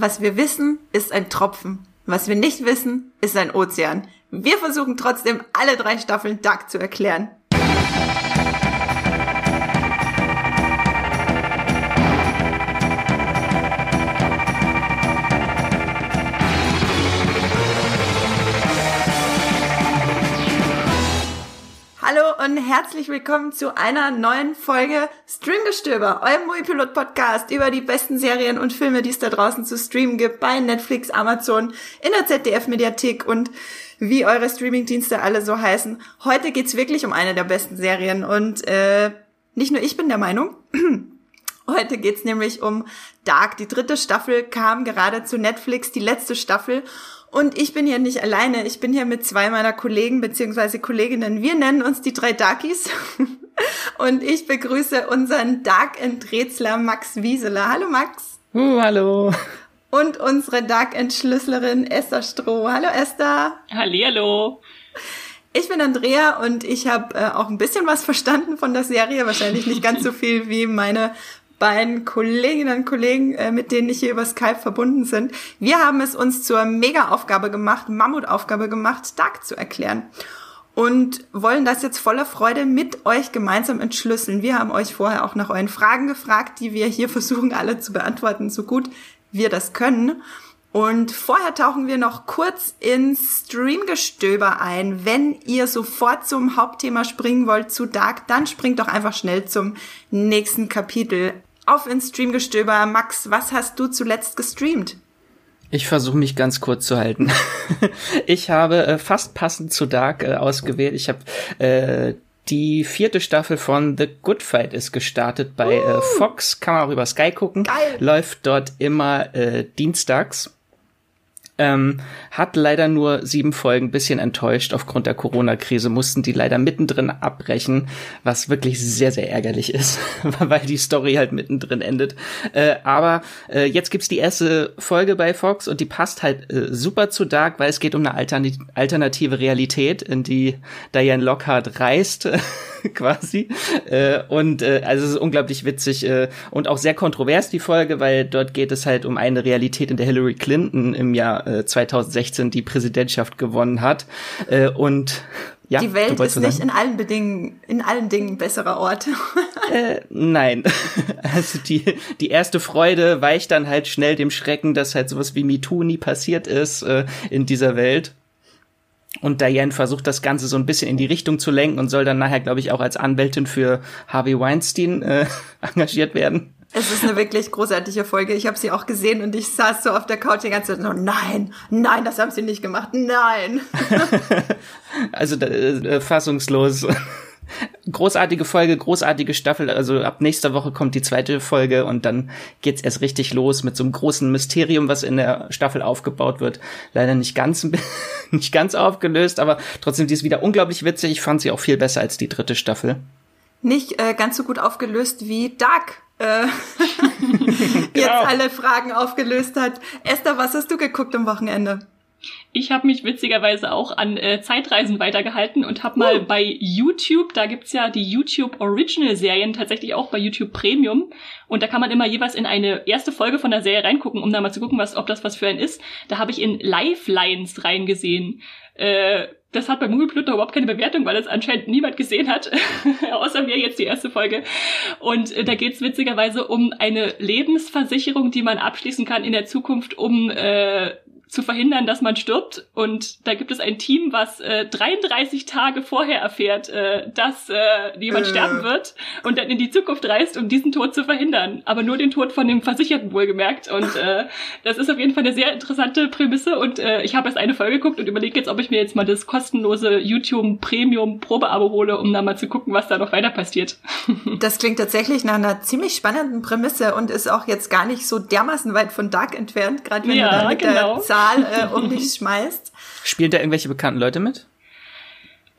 Was wir wissen, ist ein Tropfen. Was wir nicht wissen, ist ein Ozean. Wir versuchen trotzdem alle drei Staffeln Dark zu erklären. Und herzlich willkommen zu einer neuen Folge Streamgestöber, eurem Moviepilot Podcast über die besten Serien und Filme, die es da draußen zu streamen gibt bei Netflix, Amazon, in der ZDF Mediathek und wie eure Streamingdienste alle so heißen. Heute geht's wirklich um eine der besten Serien und äh, nicht nur ich bin der Meinung. Heute geht's nämlich um Dark. Die dritte Staffel kam gerade zu Netflix, die letzte Staffel. Und ich bin hier nicht alleine. Ich bin hier mit zwei meiner Kollegen bzw. Kolleginnen. Wir nennen uns die drei Darkies. Und ich begrüße unseren Dark Enträtsler Max Wieseler. Hallo Max. Uh, hallo. Und unsere Dark Entschlüssellerin Esther Stroh. Hallo Esther. Hallihallo. Ich bin Andrea und ich habe äh, auch ein bisschen was verstanden von der Serie. Wahrscheinlich nicht ganz so viel wie meine beiden Kolleginnen und Kollegen, äh, mit denen ich hier über Skype verbunden sind. Wir haben es uns zur Mega-Aufgabe gemacht, Mammutaufgabe gemacht, Dark zu erklären. Und wollen das jetzt voller Freude mit euch gemeinsam entschlüsseln. Wir haben euch vorher auch nach euren Fragen gefragt, die wir hier versuchen alle zu beantworten, so gut wir das können. Und vorher tauchen wir noch kurz ins Streamgestöber ein. Wenn ihr sofort zum Hauptthema springen wollt zu Dark, dann springt doch einfach schnell zum nächsten Kapitel auf ins Streamgestöber. Max, was hast du zuletzt gestreamt? Ich versuche mich ganz kurz zu halten. ich habe äh, fast passend zu Dark äh, ausgewählt. Ich habe äh, die vierte Staffel von The Good Fight ist gestartet bei äh, uh. Fox. Kann man auch über Sky gucken. Geil. Läuft dort immer äh, dienstags. Ähm, hat leider nur sieben Folgen, bisschen enttäuscht. Aufgrund der Corona-Krise mussten die leider mittendrin abbrechen, was wirklich sehr, sehr ärgerlich ist, weil die Story halt mittendrin endet. Äh, aber äh, jetzt gibt's die erste Folge bei Fox und die passt halt äh, super zu Dark, weil es geht um eine Altern alternative Realität, in die Diane Lockhart reist. quasi. Äh, und äh, also es ist unglaublich witzig äh, und auch sehr kontrovers die Folge, weil dort geht es halt um eine Realität, in der Hillary Clinton im Jahr äh, 2016 die Präsidentschaft gewonnen hat. Äh, und ja, die Welt ist nicht in allen Bedingungen, in allen Dingen ein besserer Ort. äh, nein. Also die, die erste Freude weicht dann halt schnell dem Schrecken, dass halt sowas wie MeToo nie passiert ist äh, in dieser Welt. Und Diane versucht das Ganze so ein bisschen in die Richtung zu lenken und soll dann nachher, glaube ich, auch als Anwältin für Harvey Weinstein äh, engagiert werden. Es ist eine wirklich großartige Folge. Ich habe sie auch gesehen und ich saß so auf der Couch die ganze Zeit so, nein, nein, das haben sie nicht gemacht, nein. also äh, fassungslos. Großartige Folge, großartige Staffel. Also ab nächster Woche kommt die zweite Folge und dann geht's erst richtig los mit so einem großen Mysterium, was in der Staffel aufgebaut wird. Leider nicht ganz, nicht ganz aufgelöst, aber trotzdem, die ist wieder unglaublich witzig. Ich fand sie auch viel besser als die dritte Staffel. Nicht äh, ganz so gut aufgelöst wie Dark. Äh, jetzt genau. alle Fragen aufgelöst hat. Esther, was hast du geguckt am Wochenende? Ich habe mich witzigerweise auch an äh, Zeitreisen weitergehalten und habe mal uh. bei YouTube, da gibt's ja die YouTube Original Serien tatsächlich auch bei YouTube Premium und da kann man immer jeweils in eine erste Folge von der Serie reingucken, um da mal zu gucken, was ob das was für ein ist. Da habe ich in Lifelines reingesehen. Äh, das hat bei Movieplot überhaupt keine Bewertung, weil es anscheinend niemand gesehen hat, außer mir jetzt die erste Folge. Und äh, da geht's witzigerweise um eine Lebensversicherung, die man abschließen kann in der Zukunft, um äh, zu verhindern, dass man stirbt. Und da gibt es ein Team, was äh, 33 Tage vorher erfährt, äh, dass äh, jemand äh. sterben wird und dann in die Zukunft reist, um diesen Tod zu verhindern. Aber nur den Tod von dem Versicherten wohlgemerkt. Und äh, das ist auf jeden Fall eine sehr interessante Prämisse. Und äh, ich habe erst eine Folge geguckt und überlege jetzt, ob ich mir jetzt mal das kostenlose YouTube Premium Probeabo hole, um da mal zu gucken, was da noch weiter passiert. das klingt tatsächlich nach einer ziemlich spannenden Prämisse und ist auch jetzt gar nicht so dermaßen weit von Dark entfernt, gerade wenn ja, du da mit genau. der Zahl äh, um dich schmeißt. Spielen da irgendwelche bekannten Leute mit?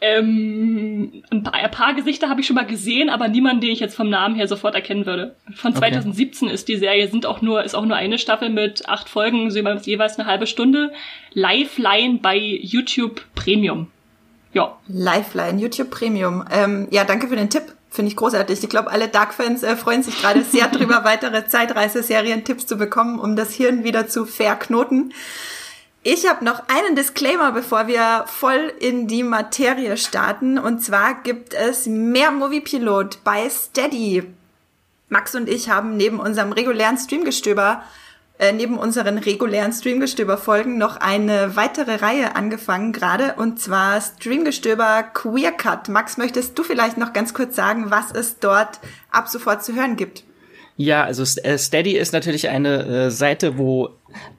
Ähm, ein, paar, ein paar Gesichter habe ich schon mal gesehen, aber niemanden, den ich jetzt vom Namen her sofort erkennen würde. Von 2017 okay. ist die Serie, sind auch nur, ist auch nur eine Staffel mit acht Folgen, jeweils eine halbe Stunde. Lifeline bei YouTube Premium. Ja. Lifeline, YouTube Premium. Ähm, ja, danke für den Tipp. Finde ich großartig. Ich glaube, alle Dark-Fans äh, freuen sich gerade sehr drüber, weitere Zeitreiseserien-Tipps zu bekommen, um das Hirn wieder zu verknoten. Ich habe noch einen Disclaimer, bevor wir voll in die Materie starten. Und zwar gibt es mehr Moviepilot bei Steady. Max und ich haben neben unserem regulären Streamgestöber, äh, neben unseren regulären Streamgestöber-Folgen noch eine weitere Reihe angefangen gerade. Und zwar Streamgestöber Queer Cut. Max, möchtest du vielleicht noch ganz kurz sagen, was es dort ab sofort zu hören gibt? Ja, also äh, Steady ist natürlich eine äh, Seite, wo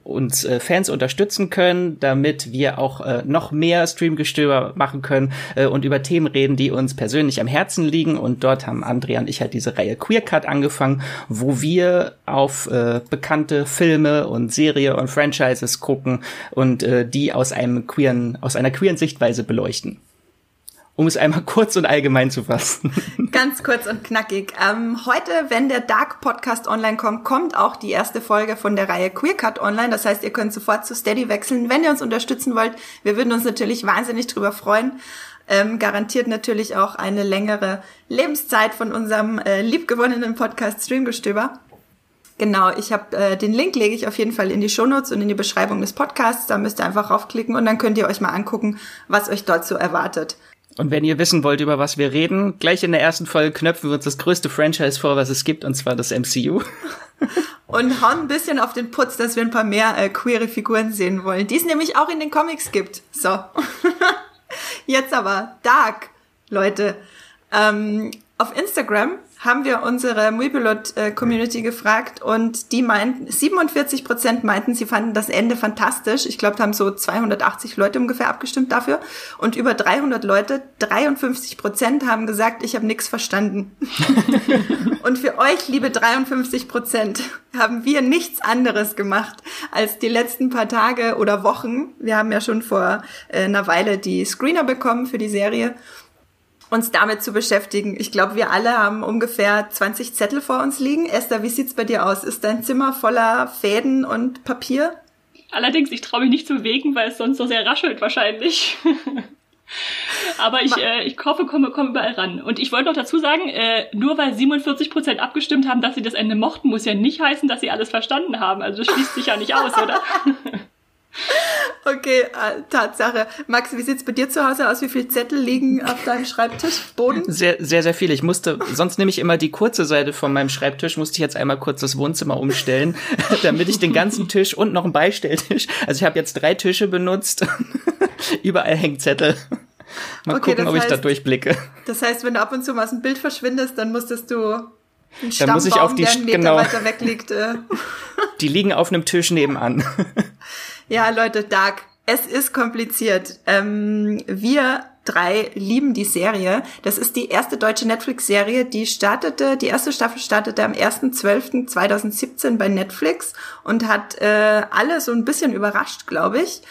uns äh, Fans unterstützen können, damit wir auch äh, noch mehr Streamgestöber machen können äh, und über Themen reden, die uns persönlich am Herzen liegen. Und dort haben Andrea und ich halt diese Reihe Queer Cut angefangen, wo wir auf äh, bekannte Filme und Serie und Franchises gucken und die aus einem queeren, aus einer queeren Sichtweise beleuchten um es einmal kurz und allgemein zu fassen. Ganz kurz und knackig. Ähm, heute, wenn der Dark Podcast online kommt, kommt auch die erste Folge von der Reihe Queer Cut online. Das heißt, ihr könnt sofort zu Steady wechseln, wenn ihr uns unterstützen wollt. Wir würden uns natürlich wahnsinnig drüber freuen. Ähm, garantiert natürlich auch eine längere Lebenszeit von unserem äh, liebgewonnenen Podcast Streamgestöber. Genau, ich habe äh, den Link lege ich auf jeden Fall in die Shownotes und in die Beschreibung des Podcasts. Da müsst ihr einfach raufklicken und dann könnt ihr euch mal angucken, was euch dort so erwartet. Und wenn ihr wissen wollt, über was wir reden, gleich in der ersten Folge knöpfen wir uns das größte Franchise vor, was es gibt, und zwar das MCU. und hauen ein bisschen auf den Putz, dass wir ein paar mehr äh, queere Figuren sehen wollen, die es nämlich auch in den Comics gibt. So. Jetzt aber Dark, Leute. Ähm, auf Instagram haben wir unsere Muipilot-Community gefragt und die meinten, 47 Prozent meinten, sie fanden das Ende fantastisch. Ich glaube, da haben so 280 Leute ungefähr abgestimmt dafür. Und über 300 Leute, 53 Prozent haben gesagt, ich habe nichts verstanden. und für euch, liebe 53 Prozent, haben wir nichts anderes gemacht als die letzten paar Tage oder Wochen. Wir haben ja schon vor äh, einer Weile die Screener bekommen für die Serie uns damit zu beschäftigen. Ich glaube, wir alle haben ungefähr 20 Zettel vor uns liegen. Esther, wie sieht's bei dir aus? Ist dein Zimmer voller Fäden und Papier? Allerdings, ich traue mich nicht zu bewegen, weil es sonst so sehr raschelt wahrscheinlich. Aber ich, äh, ich hoffe, komme, komme überall ran. Und ich wollte noch dazu sagen, äh, nur weil 47% abgestimmt haben, dass sie das Ende mochten, muss ja nicht heißen, dass sie alles verstanden haben. Also das schließt sich ja nicht aus, oder? Okay, äh, Tatsache. Max, wie sieht's bei dir zu Hause aus? Wie viele Zettel liegen auf deinem Schreibtisch? Boden? Sehr, sehr, sehr viele. Ich musste, sonst nehme ich immer die kurze Seite von meinem Schreibtisch, musste ich jetzt einmal kurz das Wohnzimmer umstellen, damit ich den ganzen Tisch und noch einen Beistelltisch. Also ich habe jetzt drei Tische benutzt. Überall hängt Zettel. Mal okay, gucken, ob heißt, ich da durchblicke. Das heißt, wenn du ab und zu mal aus dem Bild verschwindest, dann musstest du einen dann muss ich auf die, der einen Meter genau, weiter weg liegt. Äh. Die liegen auf einem Tisch nebenan. Ja, Leute, Dark, es ist kompliziert. Ähm, wir drei lieben die Serie. Das ist die erste deutsche Netflix-Serie, die startete, die erste Staffel startete am 1.12.2017 bei Netflix und hat äh, alle so ein bisschen überrascht, glaube ich.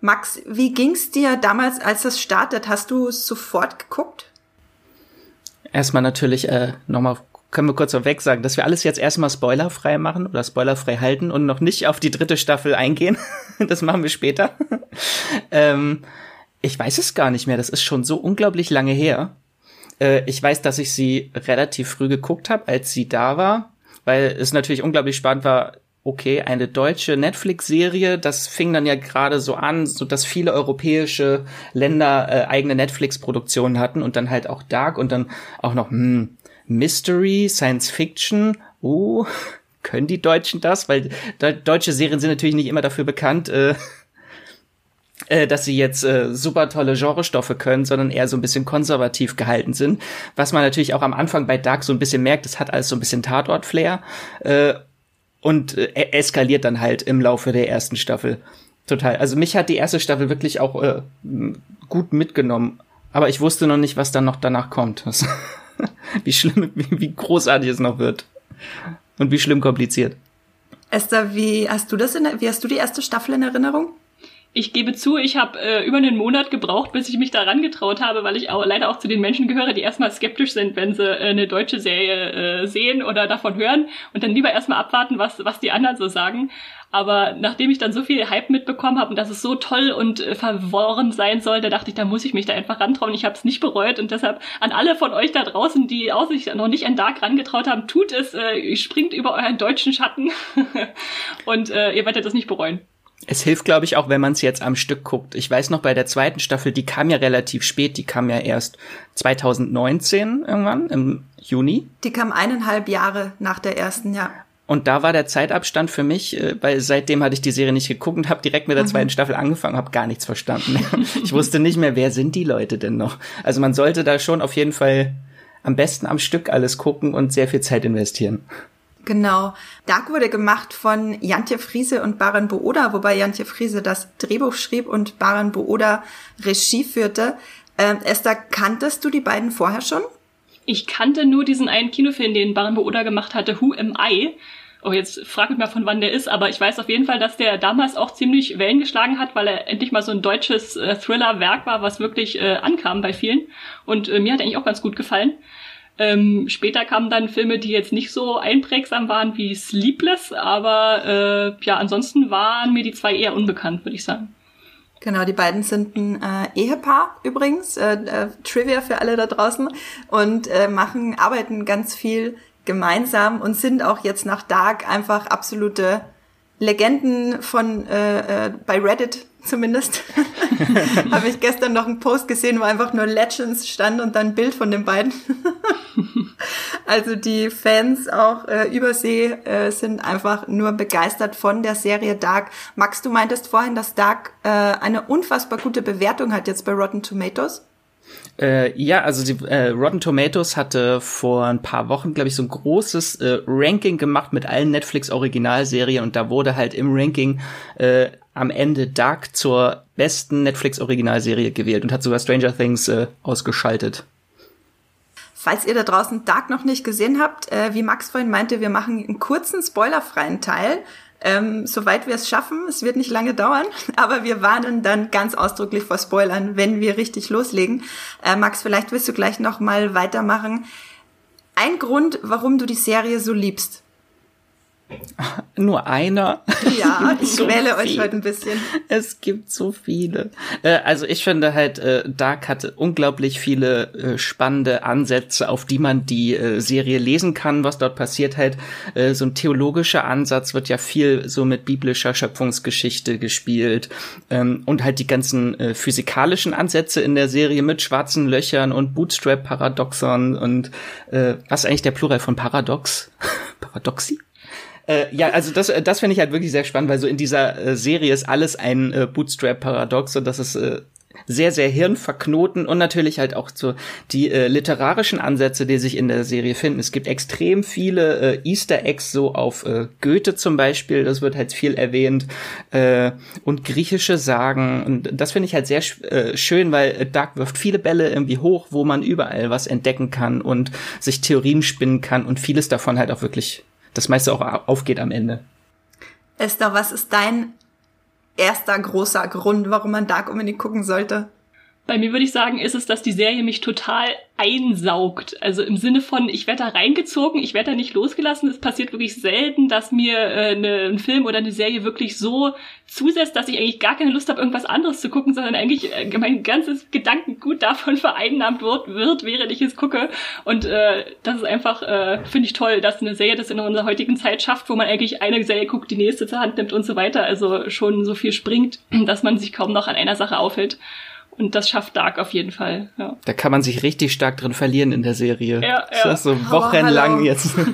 Max, wie ging's dir damals, als das startet? Hast du sofort geguckt? Erstmal natürlich äh, nochmal können wir kurz vorweg sagen, dass wir alles jetzt erstmal spoilerfrei machen oder spoilerfrei halten und noch nicht auf die dritte Staffel eingehen. das machen wir später. ähm, ich weiß es gar nicht mehr. Das ist schon so unglaublich lange her. Äh, ich weiß, dass ich sie relativ früh geguckt habe, als sie da war, weil es natürlich unglaublich spannend war. Okay, eine deutsche Netflix-Serie, das fing dann ja gerade so an, so dass viele europäische Länder äh, eigene Netflix-Produktionen hatten und dann halt auch Dark und dann auch noch, hm, Mystery, Science Fiction. Oh, können die Deutschen das? Weil deutsche Serien sind natürlich nicht immer dafür bekannt, äh, äh, dass sie jetzt äh, super tolle Genrestoffe können, sondern eher so ein bisschen konservativ gehalten sind. Was man natürlich auch am Anfang bei Dark so ein bisschen merkt, es hat alles so ein bisschen Tatort-Flair äh, und äh, eskaliert dann halt im Laufe der ersten Staffel. Total. Also mich hat die erste Staffel wirklich auch äh, gut mitgenommen. Aber ich wusste noch nicht, was dann noch danach kommt. wie schlimm, wie, wie großartig es noch wird. Und wie schlimm kompliziert. Esther, wie hast du das in, wie hast du die erste Staffel in Erinnerung? Ich gebe zu, ich habe äh, über einen Monat gebraucht, bis ich mich daran getraut habe, weil ich auch, leider auch zu den Menschen gehöre, die erstmal skeptisch sind, wenn sie äh, eine deutsche Serie äh, sehen oder davon hören und dann lieber erstmal abwarten, was, was die anderen so sagen. Aber nachdem ich dann so viel Hype mitbekommen habe und dass es so toll und äh, verworren sein soll, da dachte ich, da muss ich mich da einfach rantrauen. Ich habe es nicht bereut und deshalb an alle von euch da draußen, die auch sich noch nicht an Dark rangetraut haben, tut es, äh, springt über euren deutschen Schatten und äh, ihr werdet das nicht bereuen. Es hilft, glaube ich, auch, wenn man es jetzt am Stück guckt. Ich weiß noch, bei der zweiten Staffel, die kam ja relativ spät, die kam ja erst 2019 irgendwann, im Juni. Die kam eineinhalb Jahre nach der ersten, ja. Und da war der Zeitabstand für mich, äh, weil seitdem hatte ich die Serie nicht geguckt und habe direkt mit der mhm. zweiten Staffel angefangen, habe gar nichts verstanden. ich wusste nicht mehr, wer sind die Leute denn noch. Also man sollte da schon auf jeden Fall am besten am Stück alles gucken und sehr viel Zeit investieren. Genau. Dark wurde gemacht von Jantje Friese und Baran Booda, wobei Jantje Friese das Drehbuch schrieb und Baran Booda Regie führte. Ähm, Esther, kanntest du die beiden vorher schon? Ich kannte nur diesen einen Kinofilm, den Baran Booda gemacht hatte, Who Am I? Oh, jetzt frag mich mal, von wann der ist, aber ich weiß auf jeden Fall, dass der damals auch ziemlich Wellen geschlagen hat, weil er endlich mal so ein deutsches äh, Thriller-Werk war, was wirklich äh, ankam bei vielen. Und äh, mir hat er eigentlich auch ganz gut gefallen. Ähm, später kamen dann Filme, die jetzt nicht so einprägsam waren wie Sleepless, aber äh, ja, ansonsten waren mir die zwei eher unbekannt, würde ich sagen. Genau, die beiden sind ein äh, Ehepaar übrigens, äh, äh, Trivia für alle da draußen und äh, machen, arbeiten ganz viel gemeinsam und sind auch jetzt nach Dark einfach absolute Legenden von äh, äh, bei Reddit zumindest. Habe ich gestern noch einen Post gesehen, wo einfach nur Legends stand und dann ein Bild von den beiden. also die Fans auch äh, übersee äh, sind einfach nur begeistert von der Serie Dark. Max, du meintest vorhin, dass Dark äh, eine unfassbar gute Bewertung hat jetzt bei Rotten Tomatoes. Äh, ja, also die, äh, Rotten Tomatoes hatte vor ein paar Wochen, glaube ich, so ein großes äh, Ranking gemacht mit allen Netflix-Originalserien und da wurde halt im Ranking äh, am Ende Dark zur besten Netflix-Originalserie gewählt und hat sogar Stranger Things äh, ausgeschaltet. Falls ihr da draußen Dark noch nicht gesehen habt, äh, wie Max vorhin meinte, wir machen einen kurzen spoilerfreien Teil ähm, soweit wir es schaffen. Es wird nicht lange dauern, aber wir warnen dann ganz ausdrücklich vor Spoilern, wenn wir richtig loslegen. Äh, Max, vielleicht willst du gleich noch mal weitermachen. Ein Grund, warum du die Serie so liebst. Nur einer. Ja, ich so wähle euch heute ein bisschen. Es gibt so viele. Äh, also ich finde halt, äh, Dark hatte unglaublich viele äh, spannende Ansätze, auf die man die Serie lesen kann, was dort passiert halt. So ein theologischer Ansatz wird ja viel so mit biblischer Schöpfungsgeschichte gespielt. Ähm, und halt die ganzen physikalischen Ansätze in der Serie mit schwarzen Löchern und Bootstrap-Paradoxon und was ist eigentlich der Plural von Paradox? Paradoxi? Äh, ja, also das, das finde ich halt wirklich sehr spannend, weil so in dieser äh, Serie ist alles ein äh, Bootstrap-Paradox und das ist äh, sehr, sehr hirnverknoten und natürlich halt auch so die äh, literarischen Ansätze, die sich in der Serie finden. Es gibt extrem viele äh, Easter Eggs, so auf äh, Goethe zum Beispiel, das wird halt viel erwähnt, äh, und griechische Sagen. Und das finde ich halt sehr äh, schön, weil Dark wirft viele Bälle irgendwie hoch, wo man überall was entdecken kann und sich Theorien spinnen kann und vieles davon halt auch wirklich das meiste auch aufgeht am Ende. Esther, was ist dein erster großer Grund, warum man Dark unbedingt gucken sollte? Bei mir würde ich sagen, ist es, dass die Serie mich total einsaugt. Also im Sinne von, ich werde da reingezogen, ich werde da nicht losgelassen. Es passiert wirklich selten, dass mir äh, ne, ein Film oder eine Serie wirklich so zusetzt, dass ich eigentlich gar keine Lust habe, irgendwas anderes zu gucken, sondern eigentlich äh, mein ganzes Gedankengut davon vereinnahmt wird, wird während ich es gucke. Und äh, das ist einfach, äh, finde ich toll, dass eine Serie das in unserer heutigen Zeit schafft, wo man eigentlich eine Serie guckt, die nächste zur Hand nimmt und so weiter. Also schon so viel springt, dass man sich kaum noch an einer Sache aufhält. Und das schafft Dark auf jeden Fall. Ja. Da kann man sich richtig stark drin verlieren in der Serie. Ja, ja. Das ist so wochenlang oh, jetzt.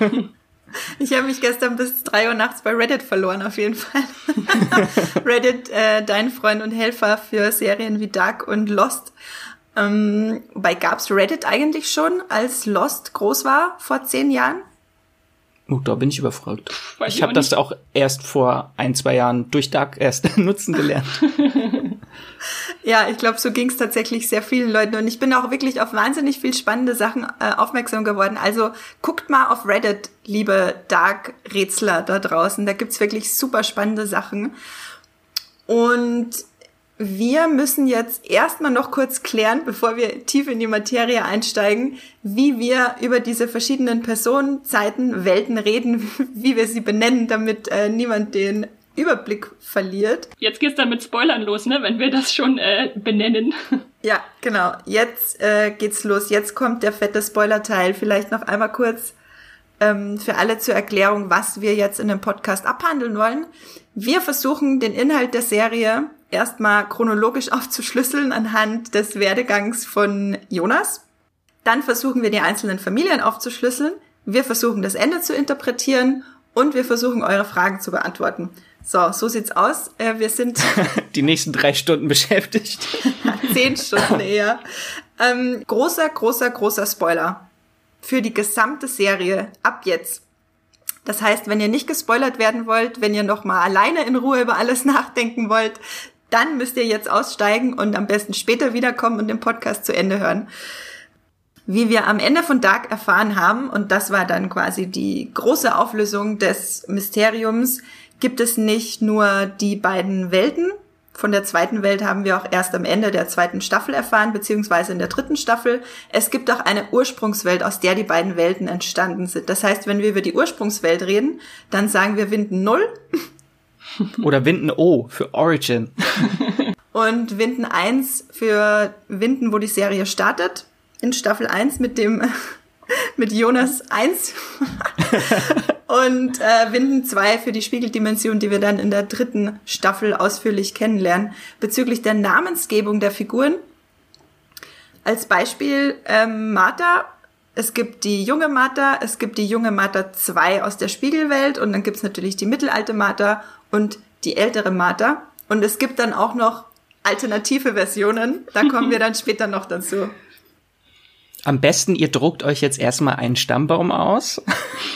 Ich habe mich gestern bis drei Uhr nachts bei Reddit verloren, auf jeden Fall. Reddit, äh, dein Freund und Helfer für Serien wie Dark und Lost. Ähm, bei gab's Reddit eigentlich schon, als Lost groß war, vor zehn Jahren? Oh, da bin ich überfragt. Weiß ich habe das auch erst vor ein, zwei Jahren durch Dark erst nutzen gelernt. Ja, ich glaube, so ging es tatsächlich sehr vielen Leuten. Und ich bin auch wirklich auf wahnsinnig viel spannende Sachen äh, aufmerksam geworden. Also guckt mal auf Reddit, liebe Dark-Rätsler da draußen. Da gibt's wirklich super spannende Sachen. Und wir müssen jetzt erstmal noch kurz klären, bevor wir tief in die Materie einsteigen, wie wir über diese verschiedenen Personen, Zeiten, Welten reden, wie wir sie benennen, damit äh, niemand den Überblick verliert. Jetzt geht's dann mit Spoilern los, ne, wenn wir das schon äh, benennen. Ja, genau. Jetzt äh, geht's los. Jetzt kommt der fette Spoiler-Teil. Vielleicht noch einmal kurz ähm, für alle zur Erklärung, was wir jetzt in dem Podcast abhandeln wollen. Wir versuchen den Inhalt der Serie erstmal chronologisch aufzuschlüsseln anhand des Werdegangs von Jonas. Dann versuchen wir die einzelnen Familien aufzuschlüsseln. Wir versuchen das Ende zu interpretieren und wir versuchen eure Fragen zu beantworten. So, so sieht's aus. Äh, wir sind die nächsten drei Stunden beschäftigt. Zehn Stunden eher. Ähm, großer, großer, großer Spoiler für die gesamte Serie ab jetzt. Das heißt, wenn ihr nicht gespoilert werden wollt, wenn ihr noch mal alleine in Ruhe über alles nachdenken wollt, dann müsst ihr jetzt aussteigen und am besten später wiederkommen und den Podcast zu Ende hören. Wie wir am Ende von Dark erfahren haben, und das war dann quasi die große Auflösung des Mysteriums, gibt es nicht nur die beiden Welten. Von der zweiten Welt haben wir auch erst am Ende der zweiten Staffel erfahren, beziehungsweise in der dritten Staffel. Es gibt auch eine Ursprungswelt, aus der die beiden Welten entstanden sind. Das heißt, wenn wir über die Ursprungswelt reden, dann sagen wir Winden 0. Oder Winden O für Origin. Und Winden 1 für Winden, wo die Serie startet. In Staffel 1 mit dem mit Jonas 1 und äh, Winden 2 für die Spiegeldimension, die wir dann in der dritten Staffel ausführlich kennenlernen. Bezüglich der Namensgebung der Figuren. Als Beispiel ähm, Martha. Es gibt die junge Martha, es gibt die junge Martha 2 aus der Spiegelwelt und dann gibt's natürlich die mittelalte Martha und die ältere Martha. Und es gibt dann auch noch alternative Versionen. Da kommen wir dann später noch dazu. Am besten, ihr druckt euch jetzt erstmal einen Stammbaum aus.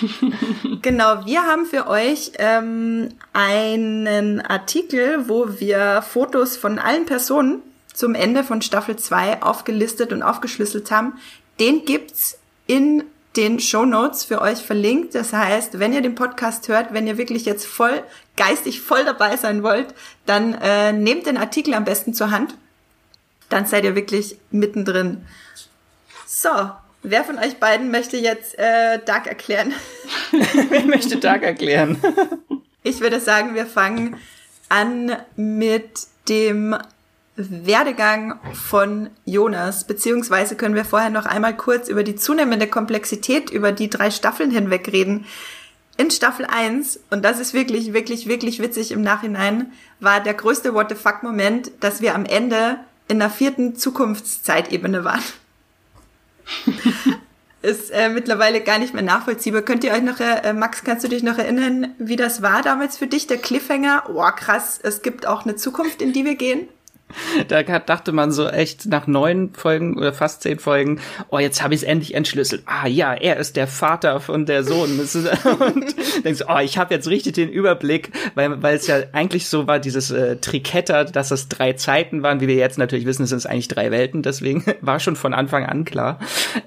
genau, wir haben für euch ähm, einen Artikel, wo wir Fotos von allen Personen zum Ende von Staffel 2 aufgelistet und aufgeschlüsselt haben. Den gibt's in den Show Notes für euch verlinkt. Das heißt, wenn ihr den Podcast hört, wenn ihr wirklich jetzt voll geistig voll dabei sein wollt, dann äh, nehmt den Artikel am besten zur Hand. Dann seid ihr wirklich mittendrin. So, wer von euch beiden möchte jetzt äh, Dark erklären? wer möchte Dark erklären? ich würde sagen, wir fangen an mit dem Werdegang von Jonas, beziehungsweise können wir vorher noch einmal kurz über die zunehmende Komplexität über die drei Staffeln hinweg reden. In Staffel 1, und das ist wirklich, wirklich, wirklich witzig im Nachhinein, war der größte What the fuck Moment, dass wir am Ende in der vierten Zukunftszeitebene waren. ist äh, mittlerweile gar nicht mehr nachvollziehbar. Könnt ihr euch noch, äh, Max, kannst du dich noch erinnern, wie das war damals für dich, der Cliffhanger? Oh, krass, es gibt auch eine Zukunft, in die wir gehen. Da dachte man so echt nach neun Folgen oder fast zehn Folgen, oh, jetzt habe ich es endlich entschlüsselt. Ah ja, er ist der Vater von der Sohn. Und denkst, oh, ich habe jetzt richtig den Überblick, weil weil es ja eigentlich so war, dieses äh, Triketter, dass es drei Zeiten waren, wie wir jetzt natürlich wissen, sind es eigentlich drei Welten, deswegen war schon von Anfang an klar.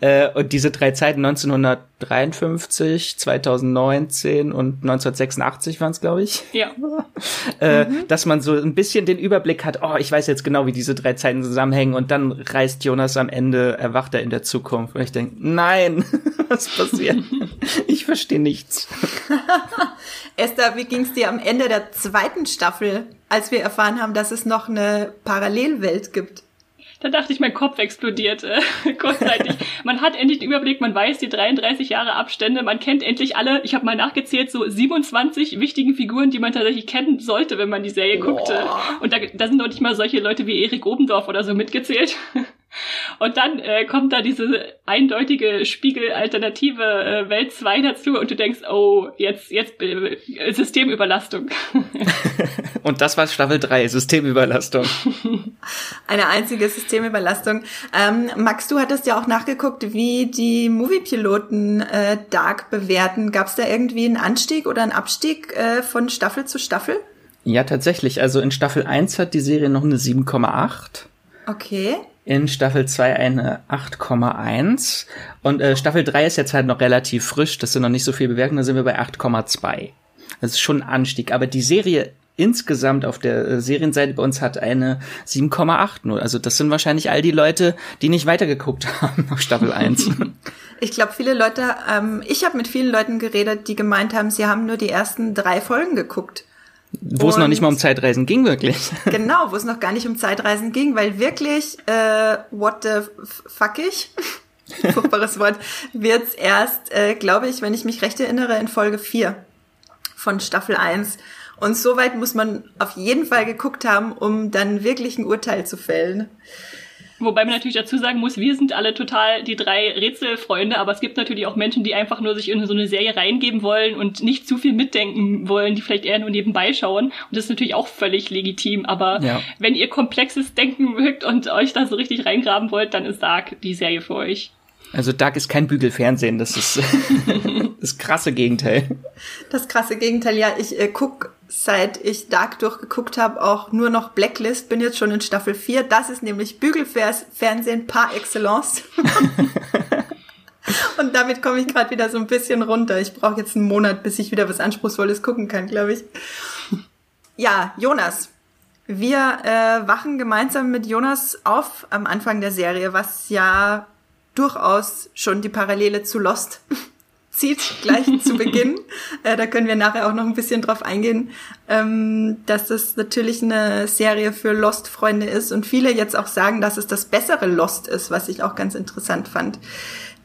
Äh, und diese drei Zeiten 1953, 2019 und 1986 waren es, glaube ich. Ja. Äh, mhm. Dass man so ein bisschen den Überblick hat, oh, ich weiß jetzt genau, wie diese drei Zeiten zusammenhängen und dann reist Jonas am Ende, erwacht er in der Zukunft und ich denke, nein, was passiert? ich verstehe nichts. Esther, wie ging es dir am Ende der zweiten Staffel, als wir erfahren haben, dass es noch eine Parallelwelt gibt? Da dachte ich, mein Kopf explodiert äh, kurzzeitig. man hat endlich den Überblick, man weiß die 33 Jahre Abstände, man kennt endlich alle, ich habe mal nachgezählt, so 27 wichtigen Figuren, die man tatsächlich kennen sollte, wenn man die Serie guckte. Und da, da sind noch nicht mal solche Leute wie Erik Obendorf oder so mitgezählt. Und dann äh, kommt da diese eindeutige Spiegel-alternative äh, Welt 2 dazu und du denkst, oh, jetzt, jetzt äh, Systemüberlastung. und das war Staffel 3, Systemüberlastung. Eine einzige Systemüberlastung. Ähm, Max, du hattest ja auch nachgeguckt, wie die Moviepiloten äh, Dark bewerten. Gab es da irgendwie einen Anstieg oder einen Abstieg äh, von Staffel zu Staffel? Ja, tatsächlich. Also in Staffel 1 hat die Serie noch eine 7,8. Okay in Staffel 2 eine 8,1 und äh, Staffel 3 ist jetzt halt noch relativ frisch, das sind noch nicht so viele Bewertungen, da sind wir bei 8,2. Das ist schon ein Anstieg, aber die Serie insgesamt auf der äh, Serienseite bei uns hat eine 7,8 nur. Also das sind wahrscheinlich all die Leute, die nicht weitergeguckt haben auf Staffel 1. Ich glaube, viele Leute, ähm, ich habe mit vielen Leuten geredet, die gemeint haben, sie haben nur die ersten drei Folgen geguckt Wo es noch nicht mal um Zeitreisen ging, wirklich. Genau, wo es noch gar nicht um Zeitreisen ging, weil wirklich, äh, what the fuck ich? furchtbares Wort, wird's erst, äh, glaube ich, wenn ich mich recht erinnere, in Folge 4 von Staffel 1. Und soweit muss man auf jeden Fall geguckt haben, um dann wirklich ein Urteil zu fällen. Wobei man natürlich dazu sagen muss, wir sind alle total die drei Rätselfreunde, aber es gibt natürlich auch Menschen, die einfach nur sich in so eine Serie reingeben wollen und nicht zu viel mitdenken wollen, die vielleicht eher nur nebenbei schauen. Und das ist natürlich auch völlig legitim. Aber ja. wenn ihr komplexes Denken mögt und euch da so richtig reingraben wollt, dann ist Dark die Serie für euch. Also Dark ist kein Bügelfernsehen, das ist das krasse Gegenteil. Das krasse Gegenteil, ja. Ich äh, guck seit ich Dark durchgeguckt habe, auch nur noch Blacklist, bin jetzt schon in Staffel 4. Das ist nämlich Bügelfernsehen par excellence. Und damit komme ich gerade wieder so ein bisschen runter. Ich brauche jetzt einen Monat, bis ich wieder was Anspruchsvolles gucken kann, glaube ich. Ja, Jonas. Wir äh, wachen gemeinsam mit Jonas auf am Anfang der Serie, was ja durchaus schon die Parallele zu Lost zieht, gleich zu Beginn. Äh, da können wir nachher auch noch ein bisschen drauf eingehen, ähm, dass das natürlich eine Serie für Lost-Freunde ist und viele jetzt auch sagen, dass es das bessere Lost ist, was ich auch ganz interessant fand.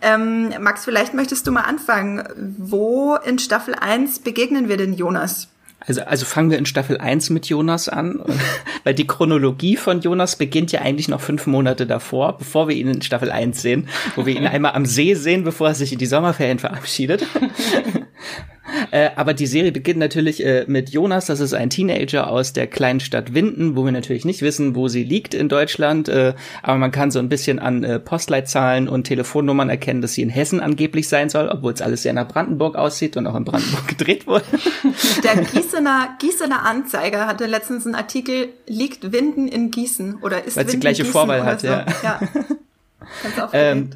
Ähm, Max, vielleicht möchtest du mal anfangen. Wo in Staffel 1 begegnen wir denn Jonas? Also, also fangen wir in Staffel 1 mit Jonas an, weil die Chronologie von Jonas beginnt ja eigentlich noch fünf Monate davor, bevor wir ihn in Staffel 1 sehen, wo wir ihn einmal am See sehen, bevor er sich in die Sommerferien verabschiedet. Äh, aber die Serie beginnt natürlich äh, mit Jonas, das ist ein Teenager aus der kleinen Stadt Winden, wo wir natürlich nicht wissen, wo sie liegt in Deutschland, äh, aber man kann so ein bisschen an äh, Postleitzahlen und Telefonnummern erkennen, dass sie in Hessen angeblich sein soll, obwohl es alles sehr nach Brandenburg aussieht und auch in Brandenburg gedreht wurde. Der Gießener, Gießener Anzeiger hatte letztens einen Artikel, liegt Winden in Gießen oder ist Weil Winden die gleiche Gießen Vorwahl hat, so. ja. ja. Ähm,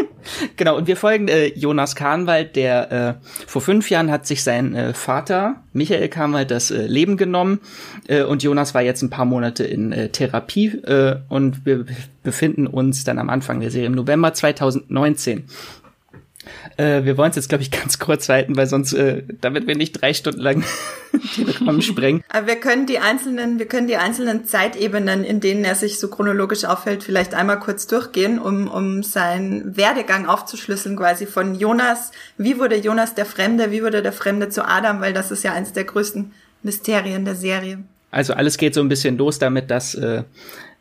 genau, und wir folgen äh, Jonas Kahnwald, der äh, vor fünf Jahren hat sich sein äh, Vater, Michael Kahnwald, das äh, Leben genommen äh, und Jonas war jetzt ein paar Monate in äh, Therapie und wir befinden uns dann am Anfang der Serie im November 2019. Äh, wir wollen es jetzt, glaube ich, ganz kurz halten, weil sonst, äh, damit wir nicht drei Stunden lang den Rahmen sprengen. Aber wir können die einzelnen, wir können die einzelnen Zeitebenen, in denen er sich so chronologisch aufhält, vielleicht einmal kurz durchgehen, um, um seinen Werdegang aufzuschlüsseln, quasi von Jonas. Wie wurde Jonas der Fremde? Wie wurde der Fremde zu Adam? Weil das ist ja eines der größten Mysterien der Serie. Also alles geht so ein bisschen los damit, dass äh,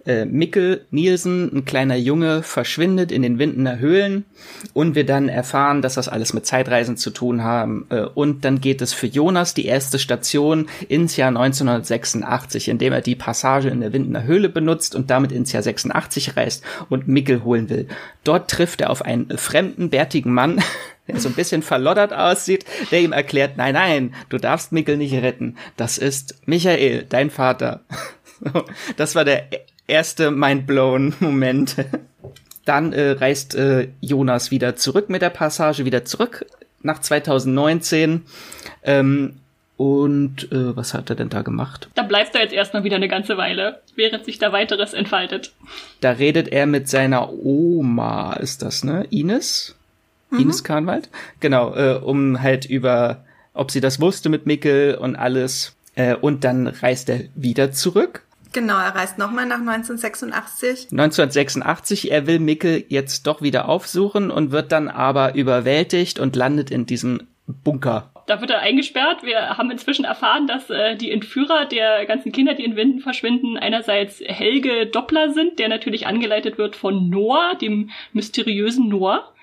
äh, Mikkel Nielsen, ein kleiner Junge, verschwindet in den Windener Höhlen und wir dann erfahren, dass das alles mit Zeitreisen zu tun haben. Äh, und dann geht es für Jonas die erste Station ins Jahr 1986, indem er die Passage in der Windener Höhle benutzt und damit ins Jahr 86 reist und Mikkel holen will. Dort trifft er auf einen fremden, bärtigen Mann, der so ein bisschen verloddert aussieht, der ihm erklärt, nein, nein, du darfst Mikkel nicht retten. Das ist Michael, dein Vater. Das war der erste mindblown Moment. Dann äh, reist äh, Jonas wieder zurück mit der Passage, wieder zurück nach 2019. Ähm, und äh, was hat er denn da gemacht? Da bleibt er jetzt erstmal wieder eine ganze Weile, während sich da weiteres entfaltet. Da redet er mit seiner Oma, ist das, ne? Ines? Mhm. Ines Kahnwald? Genau, äh, um halt über, ob sie das wusste mit Mickel und alles. Äh, und dann reist er wieder zurück Genau, er reist nochmal nach 1986. 1986, er will Mickel jetzt doch wieder aufsuchen und wird dann aber überwältigt und landet in diesem Bunker. Da wird er eingesperrt. Wir haben inzwischen erfahren, dass äh, die Entführer der ganzen Kinder, die in Winden verschwinden, einerseits Helge Doppler sind, der natürlich angeleitet wird von Noah, dem mysteriösen Noah.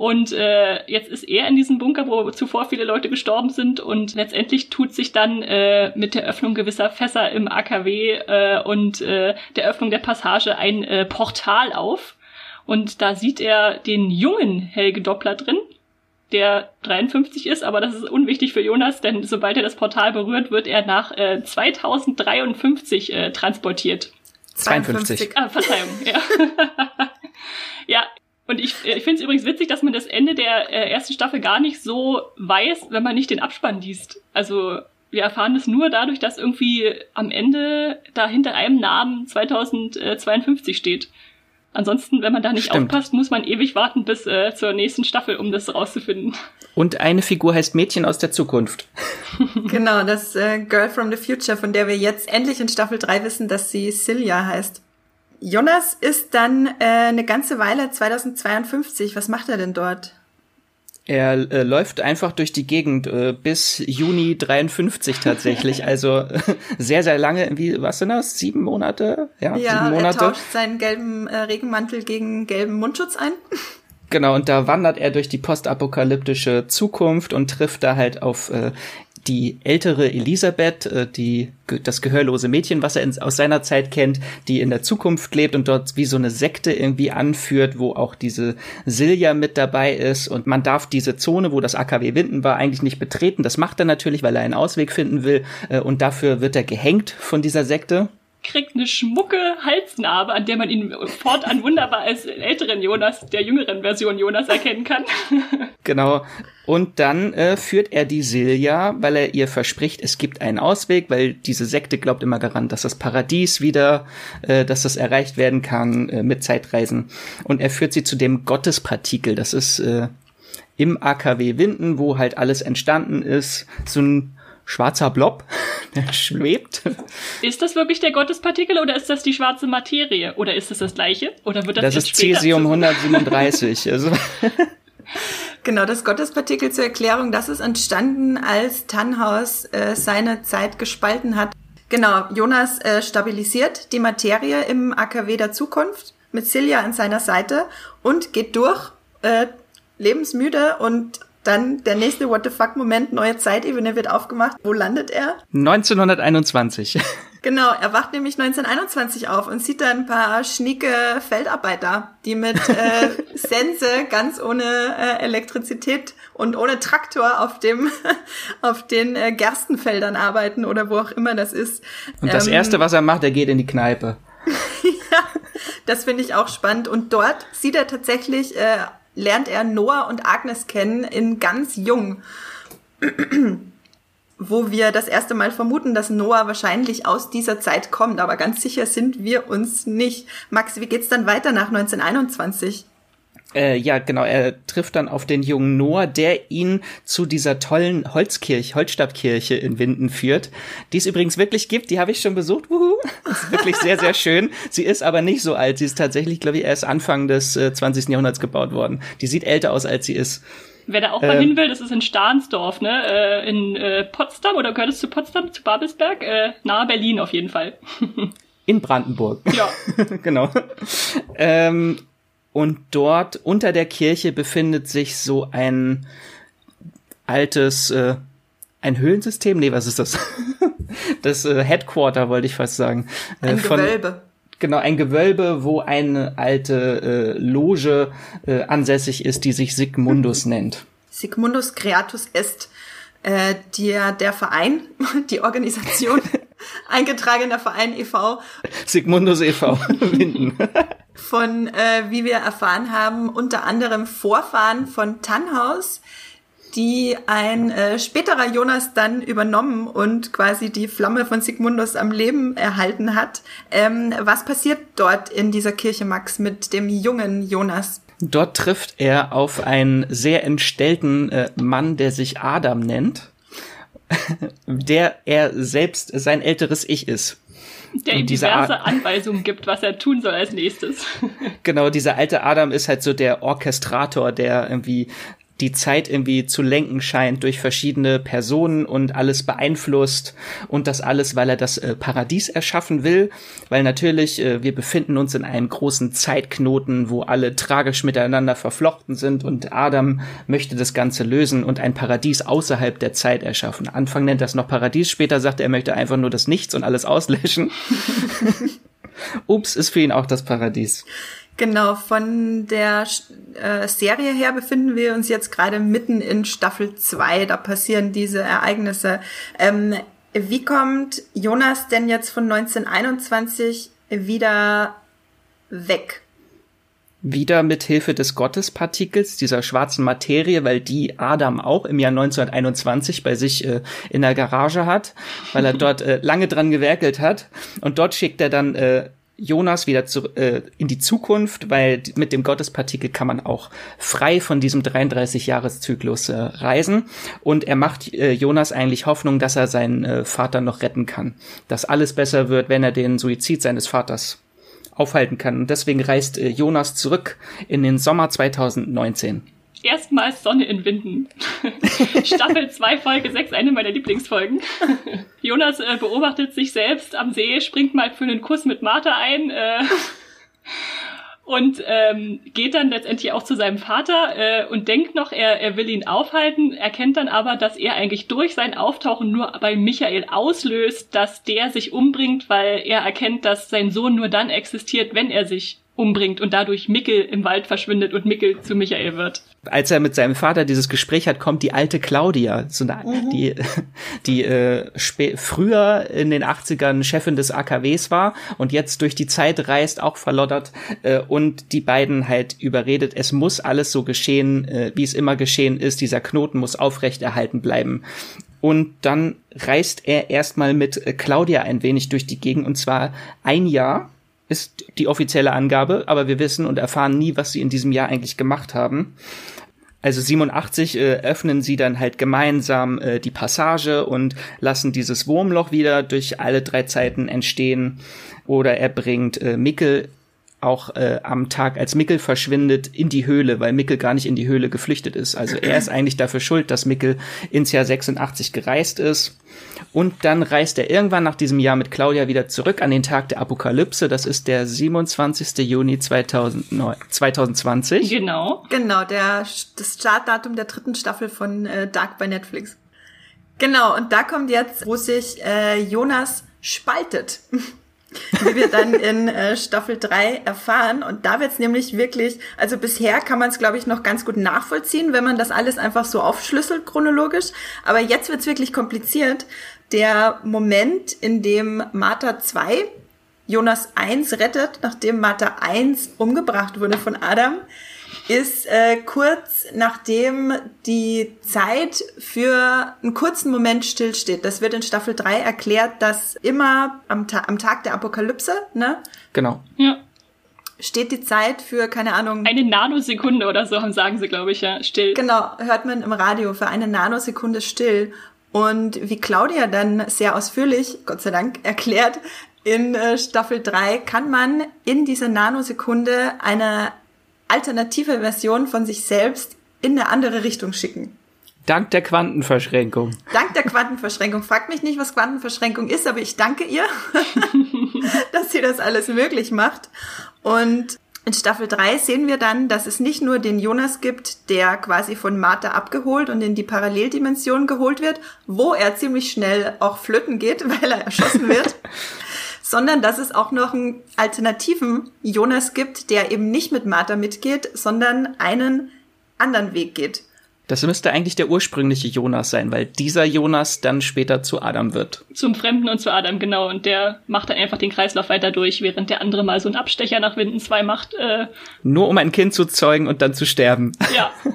Und äh, jetzt ist er in diesem Bunker, wo zuvor viele Leute gestorben sind. Und letztendlich tut sich dann äh, mit der Öffnung gewisser Fässer im AKW äh, und äh, der Öffnung der Passage ein äh, Portal auf. Und da sieht er den jungen Helge Doppler drin, der 53 ist, aber das ist unwichtig für Jonas, denn sobald er das Portal berührt, wird er nach äh, 2053 äh, transportiert. 52. Ah, Verzeihung, ja. ja, und ich, äh, ich finde es übrigens witzig, dass man das Ende der äh, ersten Staffel gar nicht so weiß, wenn man nicht den Abspann liest. Also wir erfahren es nur dadurch, dass irgendwie am Ende da hinter einem Namen 2052 steht. Ansonsten, wenn man da nicht Stimmt. aufpasst, muss man ewig warten bis äh, zur nächsten Staffel, um das rauszufinden. Und eine Figur heißt Mädchen aus der Zukunft. genau, das äh, Girl from the Future, von der wir jetzt endlich in Staffel 3 wissen, dass sie Celia heißt. Jonas ist dann äh, eine ganze Weile 2052. Was macht er denn dort? Er äh, läuft einfach durch die Gegend äh, bis Juni 53 tatsächlich. also sehr, sehr lange. Wie, was sind das? Sieben Monate? Ja, ja sieben Monate. er tauscht seinen gelben äh, Regenmantel gegen gelben Mundschutz ein. Genau, und da wandert er durch die postapokalyptische Zukunft und trifft da halt auf äh, die ältere Elisabeth, äh, die das gehörlose Mädchen, was er in, aus seiner Zeit kennt, die in der Zukunft lebt und dort wie so eine Sekte irgendwie anführt, wo auch diese Silja mit dabei ist. Und man darf diese Zone, wo das AKW Winden war, eigentlich nicht betreten. Das macht er natürlich, weil er einen Ausweg finden will. Äh, und dafür wird er gehängt von dieser Sekte kriegt eine schmucke Halsnarbe, an der man ihn fortan wunderbar als älteren Jonas, der jüngeren Version Jonas erkennen kann. genau. Und dann äh, führt er die Silja, weil er ihr verspricht, es gibt einen Ausweg, weil diese Sekte glaubt immer daran, dass das Paradies wieder, äh, dass das erreicht werden kann äh, mit Zeitreisen. Und er führt sie zu dem Gottespartikel. Das ist äh, im AKW Winden, wo halt alles entstanden ist. So ein schwarzer Blob, der schwebt. Ist das wirklich der Gottespartikel oder ist das die schwarze Materie? Oder ist das das gleiche? Oder wird das Das ist Cesium 137. Also Genau, das Gottespartikel zur Erklärung, das ist entstanden, als Tannhaus äh, seine Zeit gespalten hat. Genau, Jonas äh, stabilisiert die Materie im AKW der Zukunft mit Celia an seiner Seite und geht durch, äh, lebensmüde und dann der nächste What the fuck Moment, neue Zeitebene wird aufgemacht. Wo landet er? 1921. Genau, er wacht nämlich 1921 auf und sieht dann ein paar schnieke Feldarbeiter, die mit äh, Sense ganz ohne äh, Elektrizität und ohne Traktor auf dem auf den äh, Gerstenfeldern arbeiten oder wo auch immer das ist. Und das ähm, erste, was er macht, er geht in die Kneipe. ja, das finde ich auch spannend und dort sieht er tatsächlich äh, lernt er Noah und Agnes kennen in ganz jung. wo wir das erste Mal vermuten, dass Noah wahrscheinlich aus dieser Zeit kommt, aber ganz sicher sind wir uns nicht. Max, wie geht's dann weiter nach 1921? Äh, ja, genau. Er trifft dann auf den jungen Noah, der ihn zu dieser tollen Holzkirche, Holzstabkirche in Winden führt, die es übrigens wirklich gibt. Die habe ich schon besucht. Wuhu. Ist wirklich sehr, sehr schön. Sie ist aber nicht so alt. Sie ist tatsächlich, glaube ich, erst Anfang des äh, 20. Jahrhunderts gebaut worden. Die sieht älter aus, als sie ist. Wer da auch mal ähm, hin will, das ist in Stahnsdorf, ne? Äh, in äh, Potsdam oder gehört es zu Potsdam, zu Babelsberg? Äh, nahe Berlin auf jeden Fall. in Brandenburg. Ja. genau. Ähm, und dort unter der Kirche befindet sich so ein altes, äh, ein Höhlensystem? Nee, was ist das? das äh, Headquarter wollte ich fast sagen. Äh, ein von, Gewölbe. Genau, ein Gewölbe, wo eine alte äh, Loge äh, ansässig ist, die sich Sigmundus nennt. Sigmundus Creatus est äh, der, der Verein, die Organisation, eingetragener Verein e.V. Sigmundus e.V. von, äh, wie wir erfahren haben, unter anderem Vorfahren von Tannhaus, die ein äh, späterer Jonas dann übernommen und quasi die Flamme von Sigmundus am Leben erhalten hat. Ähm, was passiert dort in dieser Kirche, Max, mit dem jungen Jonas? Dort trifft er auf einen sehr entstellten äh, Mann, der sich Adam nennt, der er selbst sein älteres Ich ist. Der ihm diverse Anweisungen gibt, was er tun soll als nächstes. genau, dieser alte Adam ist halt so der Orchestrator, der irgendwie die Zeit irgendwie zu lenken scheint durch verschiedene Personen und alles beeinflusst und das alles, weil er das äh, Paradies erschaffen will, weil natürlich äh, wir befinden uns in einem großen Zeitknoten, wo alle tragisch miteinander verflochten sind und Adam möchte das Ganze lösen und ein Paradies außerhalb der Zeit erschaffen. Anfang nennt das noch Paradies, später sagt er, er möchte einfach nur das Nichts und alles auslöschen. Ups, ist für ihn auch das Paradies. Genau, von der äh, Serie her befinden wir uns jetzt gerade mitten in Staffel 2. Da passieren diese Ereignisse. Ähm, wie kommt Jonas denn jetzt von 1921 wieder weg? Wieder mit Hilfe des Gottespartikels, dieser schwarzen Materie, weil die Adam auch im Jahr 1921 bei sich äh, in der Garage hat, weil er dort äh, lange dran gewerkelt hat. Und dort schickt er dann äh, Jonas wieder zu, äh, in die Zukunft, weil mit dem Gottespartikel kann man auch frei von diesem 33-Jahres-Zyklus äh, reisen. Und er macht äh, Jonas eigentlich Hoffnung, dass er seinen äh, Vater noch retten kann. Dass alles besser wird, wenn er den Suizid seines Vaters aufhalten kann. Und deswegen reist äh, Jonas zurück in den Sommer 2019. Erstmals Sonne in Winden. Staffel 2, Folge 6, eine meiner Lieblingsfolgen. Jonas äh, beobachtet sich selbst am See, springt mal für einen Kuss mit Martha ein. Äh, und ähm, geht dann letztendlich auch zu seinem Vater äh, und denkt noch, er, er will ihn aufhalten, erkennt dann aber, dass er eigentlich durch sein Auftauchen nur bei Michael auslöst, dass der sich umbringt, weil er erkennt, dass sein Sohn nur dann existiert, wenn er sich umbringt und dadurch Mickel im Wald verschwindet und Mickel zu Michael wird. Als er mit seinem Vater dieses Gespräch hat, kommt die alte Claudia, so eine, mhm. die, die äh, früher in den 80ern Chefin des AKWs war und jetzt durch die Zeit reist, auch verloddert äh, und die beiden halt überredet, es muss alles so geschehen, äh, wie es immer geschehen ist, dieser Knoten muss aufrechterhalten bleiben. Und dann reist er erstmal mit Claudia ein wenig durch die Gegend und zwar ein Jahr ist die offizielle Angabe, aber wir wissen und erfahren nie, was sie in diesem Jahr eigentlich gemacht haben. Also 87 äh, öffnen sie dann halt gemeinsam äh, die Passage und lassen dieses Wurmloch wieder durch alle drei Zeiten entstehen. Oder er bringt äh, Mickel auch äh, am Tag, als Mickel verschwindet, in die Höhle, weil Mickel gar nicht in die Höhle geflüchtet ist. Also er ist eigentlich dafür schuld, dass Mickel ins Jahr 86 gereist ist. Und dann reist er irgendwann nach diesem Jahr mit Claudia wieder zurück an den Tag der Apokalypse. Das ist der 27. Juni 2009, 2020. Genau. Genau, der, das Startdatum der dritten Staffel von äh, Dark bei Netflix. Genau, und da kommt jetzt, wo sich äh, Jonas spaltet. wie wir dann in äh, Staffel 3 erfahren. Und da wird's nämlich wirklich, also bisher kann man es, glaube ich, noch ganz gut nachvollziehen, wenn man das alles einfach so aufschlüsselt chronologisch. Aber jetzt wird's wirklich kompliziert. Der Moment, in dem Martha 2 Jonas 1 rettet, nachdem Martha 1 umgebracht wurde von Adam, ist äh, kurz nachdem die Zeit für einen kurzen Moment stillsteht. Das wird in Staffel 3 erklärt, dass immer am, Ta am Tag der Apokalypse, ne? Genau. Ja. Steht die Zeit für, keine Ahnung. Eine Nanosekunde oder so, sagen sie, glaube ich, ja, still. Genau, hört man im Radio für eine Nanosekunde still. Und wie Claudia dann sehr ausführlich, Gott sei Dank, erklärt, in äh, Staffel 3 kann man in dieser Nanosekunde eine alternative Version von sich selbst in eine andere Richtung schicken. Dank der Quantenverschränkung. Dank der Quantenverschränkung. Fragt mich nicht, was Quantenverschränkung ist, aber ich danke ihr, dass sie das alles möglich macht. Und in Staffel 3 sehen wir dann, dass es nicht nur den Jonas gibt, der quasi von Martha abgeholt und in die Paralleldimension geholt wird, wo er ziemlich schnell auch flöten geht, weil er erschossen wird, sondern dass es auch noch einen alternativen Jonas gibt, der eben nicht mit Martha mitgeht, sondern einen anderen Weg geht. Das müsste eigentlich der ursprüngliche Jonas sein, weil dieser Jonas dann später zu Adam wird. Zum Fremden und zu Adam, genau. Und der macht dann einfach den Kreislauf weiter durch, während der andere mal so einen Abstecher nach Winden 2 macht. Äh Nur um ein Kind zu zeugen und dann zu sterben. Ja.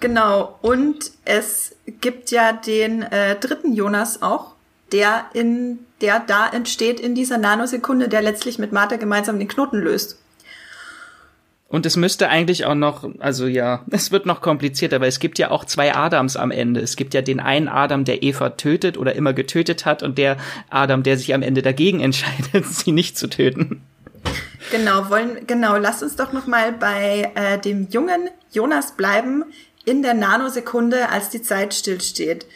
genau. Und es gibt ja den äh, dritten Jonas auch, der in der da entsteht in dieser Nanosekunde, der letztlich mit Martha gemeinsam den Knoten löst. Und es müsste eigentlich auch noch, also ja, es wird noch komplizierter, weil es gibt ja auch zwei Adams am Ende. Es gibt ja den einen Adam, der Eva tötet oder immer getötet hat und der Adam, der sich am Ende dagegen entscheidet, sie nicht zu töten. Genau, wollen, genau, lass uns doch noch mal bei äh, dem jungen Jonas bleiben in der Nanosekunde, als die Zeit stillsteht.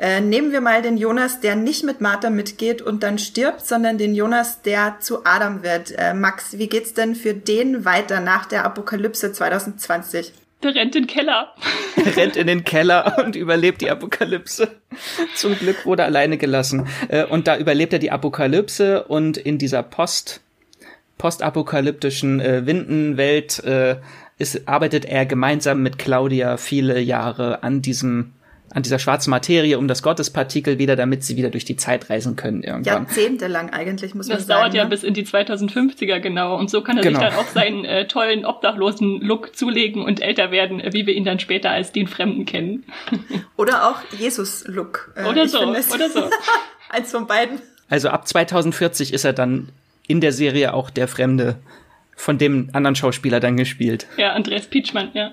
Äh, nehmen wir mal den Jonas, der nicht mit Martha mitgeht und dann stirbt, sondern den Jonas, der zu Adam wird. Äh, Max, wie geht's denn für den weiter nach der Apokalypse 2020? Der rennt in den Keller. Er rennt in den Keller und überlebt die Apokalypse. Zum Glück wurde er alleine gelassen. Äh, und da überlebt er die Apokalypse und in dieser Post, postapokalyptischen äh, Windenwelt äh, ist, arbeitet er gemeinsam mit Claudia viele Jahre an diesem an dieser schwarzen Materie um das Gottespartikel wieder, damit sie wieder durch die Zeit reisen können irgendwann. Jahrzehntelang eigentlich, muss man das sagen. Das dauert ja ne? bis in die 2050er, genau. Und so kann er Genau. sich dann auch seinen äh, tollen obdachlosen Look zulegen und älter werden, äh, wie wir ihn dann später als den Fremden kennen. Oder auch Jesus-Look. Äh, Oder so, finde es- oder so. Eins von beiden. Also ab 2040 ist er dann in der Serie auch der Fremde von dem anderen Schauspieler dann gespielt. Ja, Andreas Pietschmann, ja.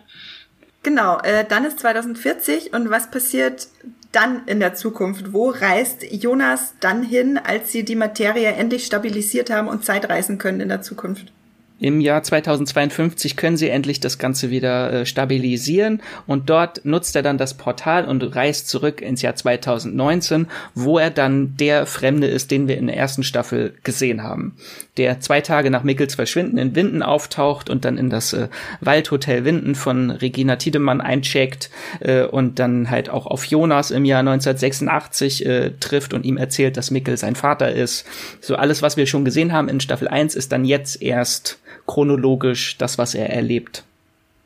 Genau, äh, dann ist 2040 und was passiert dann in der Zukunft? Wo reist Jonas dann hin, als sie die Materie endlich stabilisiert haben und Zeitreisen können in der Zukunft? Im Jahr 2052 können sie endlich das Ganze wieder äh, stabilisieren und dort nutzt er dann das Portal und reist zurück ins Jahr 2019, wo er dann der Fremde ist, den wir in der ersten Staffel gesehen haben. Der zwei Tage nach Mickels Verschwinden in Winden auftaucht und dann in das äh, Waldhotel Winden von Regina Tiedemann eincheckt äh, und dann halt auch auf Jonas im Jahr 1986 äh, trifft und ihm erzählt, dass Mickel sein Vater ist. So alles, was wir schon gesehen haben in Staffel 1, ist dann jetzt erst chronologisch das, was er erlebt.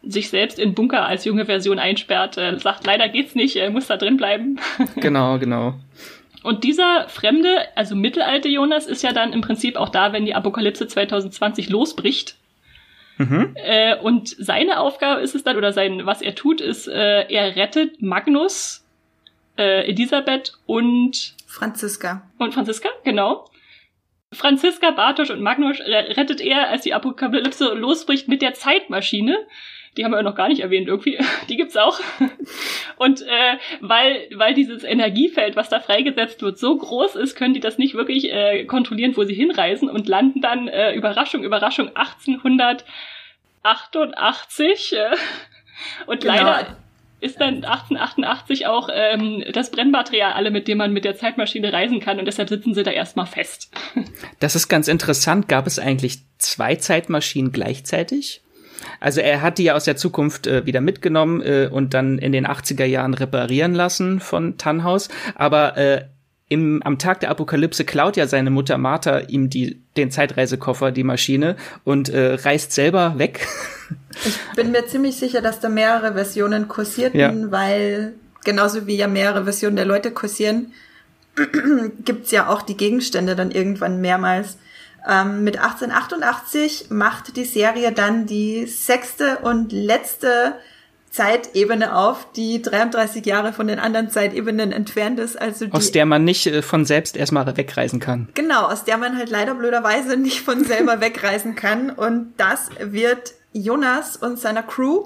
Sich selbst in Bunker als junge Version einsperrt, äh, sagt, leider geht's nicht, er muss da drin bleiben. genau, genau. Und dieser fremde, also mittelalte Jonas, ist ja dann im Prinzip auch da, wenn die Apokalypse 2020 losbricht. Mhm. Äh, und seine Aufgabe ist es dann, oder sein, was er tut, ist, äh, er rettet Magnus, äh, Elisabeth und Franziska. Und Franziska, genau. Franziska, Bartosch und Magnus rettet er, als die Apokalypse losbricht, mit der Zeitmaschine. Die haben wir noch gar nicht erwähnt irgendwie. Die gibt's auch. Und äh, weil, weil dieses Energiefeld, was da freigesetzt wird, so groß ist, können die das nicht wirklich äh, kontrollieren, wo sie hinreisen und landen dann, äh, Überraschung, Überraschung, 1888. Äh, und genau. leider ist dann 1888 auch ähm, das Brennmaterial alle, mit dem man mit der Zeitmaschine reisen kann und deshalb sitzen sie da erstmal fest. Das ist ganz interessant. Gab es eigentlich zwei Zeitmaschinen gleichzeitig? Also er hat die ja aus der Zukunft äh, wieder mitgenommen äh, und dann in den 80er Jahren reparieren lassen von Tannhaus, aber äh, im, am Tag der Apokalypse klaut ja seine Mutter Martha ihm die, den Zeitreisekoffer, die Maschine, und äh, reist selber weg. Ich bin mir ziemlich sicher, dass da mehrere Versionen kursierten, ja. weil genauso wie ja mehrere Versionen der Leute kursieren, gibt's ja auch die Gegenstände dann irgendwann mehrmals. Ähm, mit 1888 macht die Serie dann die sechste und letzte Zeitebene auf, die 33 Jahre von den anderen Zeitebenen entfernt ist. Also die, aus der man nicht äh, von selbst erstmal wegreisen kann. Genau, aus der man halt leider blöderweise nicht von selber wegreisen kann. Und das wird Jonas und seiner Crew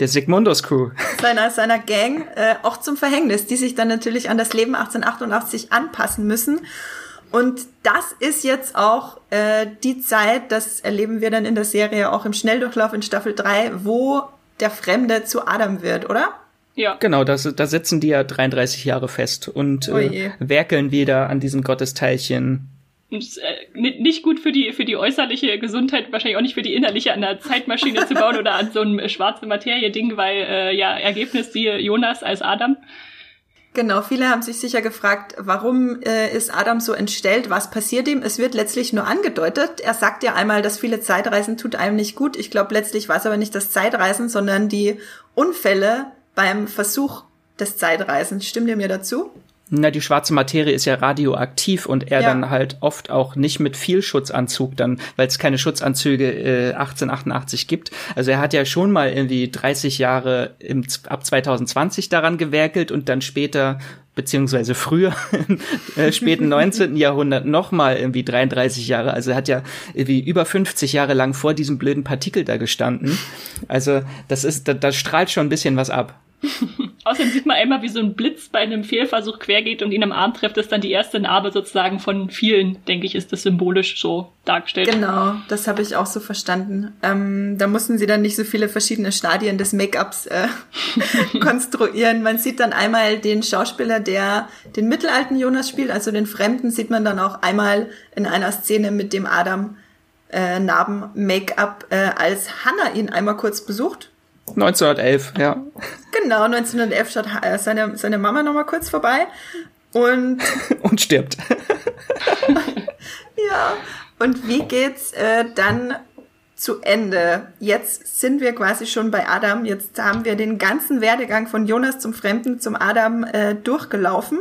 der Sigmundus Crew. Seiner, seiner Gang äh, auch zum Verhängnis, die sich dann natürlich an das Leben 1888 anpassen müssen. Und das ist jetzt auch äh, die Zeit, das erleben wir dann in der Serie auch im Schnelldurchlauf in Staffel 3, wo der Fremde zu Adam wird, oder? Ja. Genau, da, da sitzen die ja 33 Jahre fest und oh äh, werkeln wieder an diesem Gottesteilchen. Und äh, nicht gut für die, für die äußerliche Gesundheit, wahrscheinlich auch nicht für die innerliche, an einer Zeitmaschine zu bauen oder an so einem schwarzen Materie-Ding, weil äh, ja, Ergebnis siehe Jonas als Adam. Genau, viele haben sich sicher gefragt, warum äh, ist Adam so entstellt? Was passiert ihm? Es wird letztlich nur angedeutet. Er sagt ja einmal, dass viele Zeitreisen tut einem nicht gut. Ich glaube, letztlich war es aber nicht das Zeitreisen, sondern die Unfälle beim Versuch des Zeitreisens. Stimmt ihr mir dazu? Na, die schwarze Materie ist ja radioaktiv und er ja. dann halt oft auch nicht mit viel Schutzanzug dann, weil es keine Schutzanzüge äh, 1888 gibt. Also er hat ja schon mal irgendwie 30 Jahre im, ab 2020 daran gewerkelt und dann später beziehungsweise früher im äh, späten 19. Jahrhundert nochmal irgendwie 33 Jahre. Also er hat ja irgendwie über 50 Jahre lang vor diesem blöden Partikel da gestanden. Also das ist, da, da strahlt schon ein bisschen was ab. Außerdem sieht man einmal, wie so ein Blitz bei einem Fehlversuch quergeht und ihn am Arm trifft. Das ist dann die erste Narbe sozusagen von vielen, denke ich, ist das symbolisch so dargestellt. Genau, das habe ich auch so verstanden. Ähm, da mussten sie dann nicht so viele verschiedene Stadien des Make-ups äh, konstruieren. Man sieht dann einmal den Schauspieler, der den mittelalten Jonas spielt, also den Fremden, sieht man dann auch einmal in einer Szene mit dem Adam äh, Narben-Make-up, äh, als Hannah ihn einmal kurz besucht 1911, ja. Genau, 1911 schaut äh, seine, seine Mama nochmal kurz vorbei und. und stirbt. ja. Und wie geht's äh, dann zu Ende? Jetzt sind wir quasi schon bei Adam. Jetzt haben wir den ganzen Werdegang von Jonas zum Fremden zum Adam äh, durchgelaufen.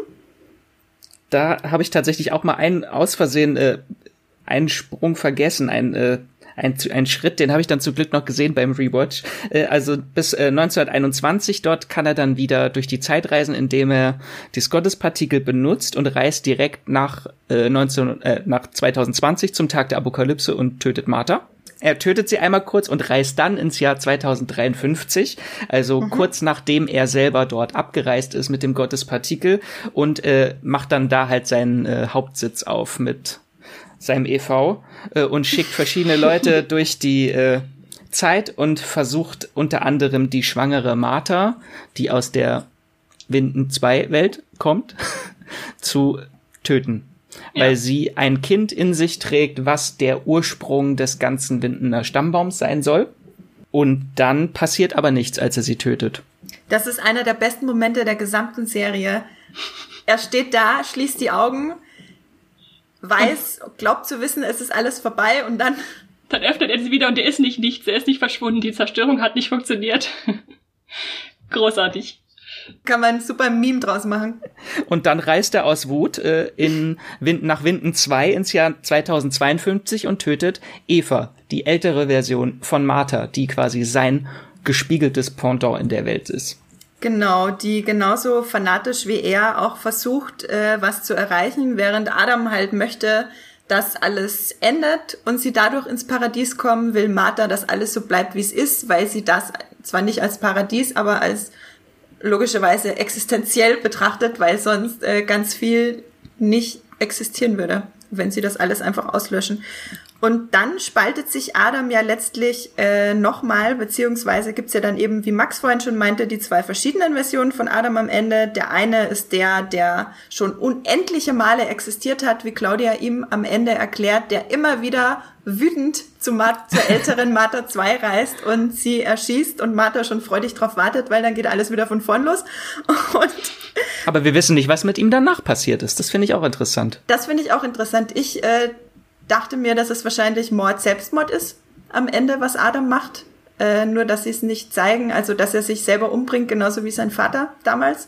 Da habe ich tatsächlich auch mal einen aus Versehen äh, einen Sprung vergessen, ein äh, ein, ein Schritt, den habe ich dann zum Glück noch gesehen beim Rewatch. Äh, also bis äh, 1921 dort kann er dann wieder durch die Zeit reisen, indem er das Gottespartikel benutzt und reist direkt nach, äh, 19, äh, nach 2020 zum Tag der Apokalypse und tötet Martha. Er tötet sie einmal kurz und reist dann ins Jahr 2053, also mhm. kurz nachdem er selber dort abgereist ist mit dem Gottespartikel und äh, macht dann da halt seinen äh, Hauptsitz auf mit seinem EV äh, und schickt verschiedene Leute durch die äh, Zeit und versucht unter anderem die schwangere Martha, die aus der Winden 2 Welt kommt, zu töten. Ja. Weil sie ein Kind in sich trägt, was der Ursprung des ganzen Windener Stammbaums sein soll. Und dann passiert aber nichts, als er sie tötet. Das ist einer der besten Momente der gesamten Serie. Er steht da, schließt die Augen weiß, glaubt zu wissen, es ist alles vorbei und dann. Dann öffnet er sie wieder und er ist nicht nichts, er ist nicht verschwunden, die Zerstörung hat nicht funktioniert. Großartig. Kann man ein super Meme draus machen. Und dann reist er aus Wut äh, in Wind, nach Winden 2 ins Jahr 2052 und tötet Eva, die ältere Version von Martha, die quasi sein gespiegeltes Pendant in der Welt ist. Genau, die genauso fanatisch wie er auch versucht, äh, was zu erreichen, während Adam halt möchte, dass alles ändert und sie dadurch ins Paradies kommen, will Martha, dass alles so bleibt, wie es ist, weil sie das zwar nicht als Paradies, aber als logischerweise existenziell betrachtet, weil sonst äh, ganz viel nicht existieren würde, wenn sie das alles einfach auslöschen. Und dann spaltet sich Adam ja letztlich äh, nochmal, beziehungsweise gibt's ja dann eben, wie Max vorhin schon meinte, die zwei verschiedenen Versionen von Adam am Ende. Der eine ist der, der schon unendliche Male existiert hat, wie Claudia ihm am Ende erklärt, der immer wieder wütend zu Mar zur älteren Martha 2 reist und sie erschießt und Martha schon freudig drauf wartet, weil dann geht alles wieder von vorn los. Und Aber wir wissen nicht, was mit ihm danach passiert ist. Das finde ich auch interessant. Das finde ich auch interessant. Ich äh, dachte mir, dass es wahrscheinlich Mord Selbstmord ist am Ende, was Adam macht. Äh, nur, dass sie es nicht zeigen, also dass er sich selber umbringt, genauso wie sein Vater damals.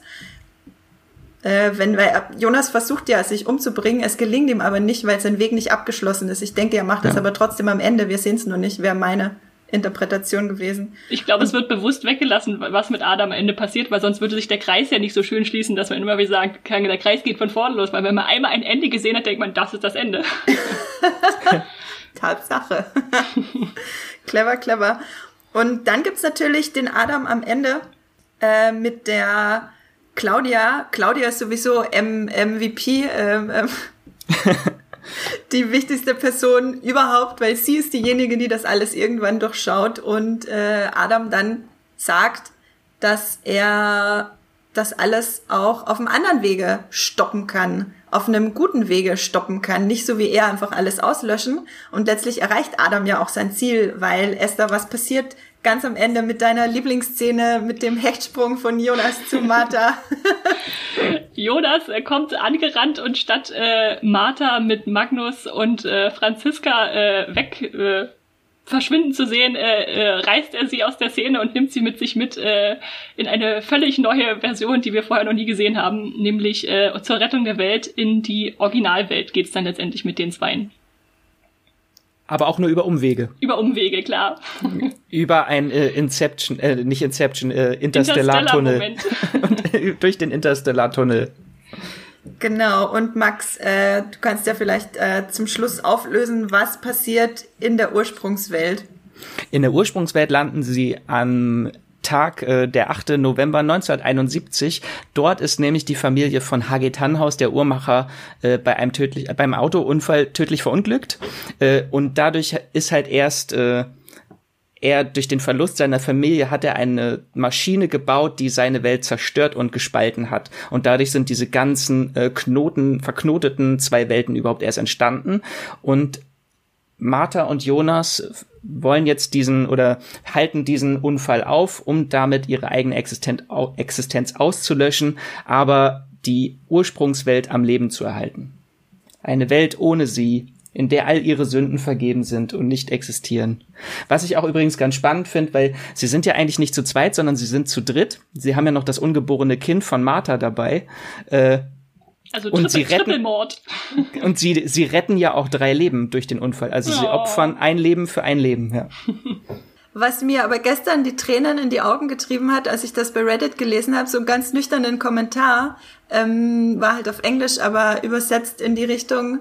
Äh, wenn weil Jonas versucht ja, sich umzubringen, es gelingt ihm aber nicht, weil sein Weg nicht abgeschlossen ist. Ich denke, er macht ja. das aber trotzdem am Ende. Wir sehen es nur nicht, wäre meine Interpretation gewesen. Ich glaube, es wird bewusst weggelassen, was mit Adam am Ende passiert, weil sonst würde sich der Kreis ja nicht so schön schließen, dass man immer wieder sagen kann, der Kreis geht von vorne los, weil wenn man einmal ein Ende gesehen hat, denkt man, das ist das Ende. Tatsache. clever, clever. Und dann gibt's natürlich den Adam am Ende äh, mit der Claudia. Claudia ist sowieso M MVP. Ähm, ähm die wichtigste Person überhaupt, weil sie ist diejenige, die das alles irgendwann durchschaut und äh, Adam dann sagt, dass er das alles auch auf einem anderen Wege stoppen kann, auf einem guten Wege stoppen kann, nicht so wie er einfach alles auslöschen. Und letztlich erreicht Adam ja auch sein Ziel, weil Esther, was passiert ganz am Ende mit deiner Lieblingsszene mit dem Hechtsprung von Jonas zu Martha. Jonas äh, kommt angerannt und statt äh, Martha mit Magnus und äh, Franziska äh, weg äh, verschwinden zu sehen, äh, reißt er sie aus der Szene und nimmt sie mit sich mit in eine völlig neue Version, die wir vorher noch nie gesehen haben, nämlich zur Rettung der Welt in die Originalwelt geht's dann letztendlich mit den Zweien. Aber auch nur über Umwege. Über Umwege, klar. über ein äh, Inception, äh, nicht Inception, äh, Interstellar-Tunnel. Interstellar durch den Interstellar-Tunnel. Genau, und Max, äh, du kannst ja vielleicht äh, zum Schluss auflösen, was passiert in der Ursprungswelt. In der Ursprungswelt landen sie an Tag, äh, der 8. November 1971. Dort ist nämlich die Familie von Hage Tannhaus, der Uhrmacher, äh, bei einem tödlich, äh, beim Autounfall tödlich verunglückt. Äh, und dadurch ist halt erst äh, er durch den Verlust seiner Familie hat er eine Maschine gebaut, die seine Welt zerstört und gespalten hat. Und dadurch sind diese ganzen äh, Knoten, verknoteten zwei Welten überhaupt erst entstanden. Und Martha und Jonas wollen jetzt diesen oder halten diesen Unfall auf, um damit ihre eigene Existenz auszulöschen, aber die Ursprungswelt am Leben zu erhalten. Eine Welt ohne sie, in der all ihre Sünden vergeben sind und nicht existieren. Was ich auch übrigens ganz spannend finde, weil sie sind ja eigentlich nicht zu zweit, sondern sie sind zu dritt. Sie haben ja noch das ungeborene Kind von Martha dabei. Äh, Also und sie retten, Trippelmord. Und sie, sie retten ja auch drei Leben durch den Unfall. Also sie Oh. opfern ein Leben für ein Leben, ja. Was mir aber gestern die Tränen in die Augen getrieben hat, als ich das bei Reddit gelesen habe, so einen ganz nüchternen Kommentar, ähm, war halt auf Englisch, aber übersetzt in die Richtung,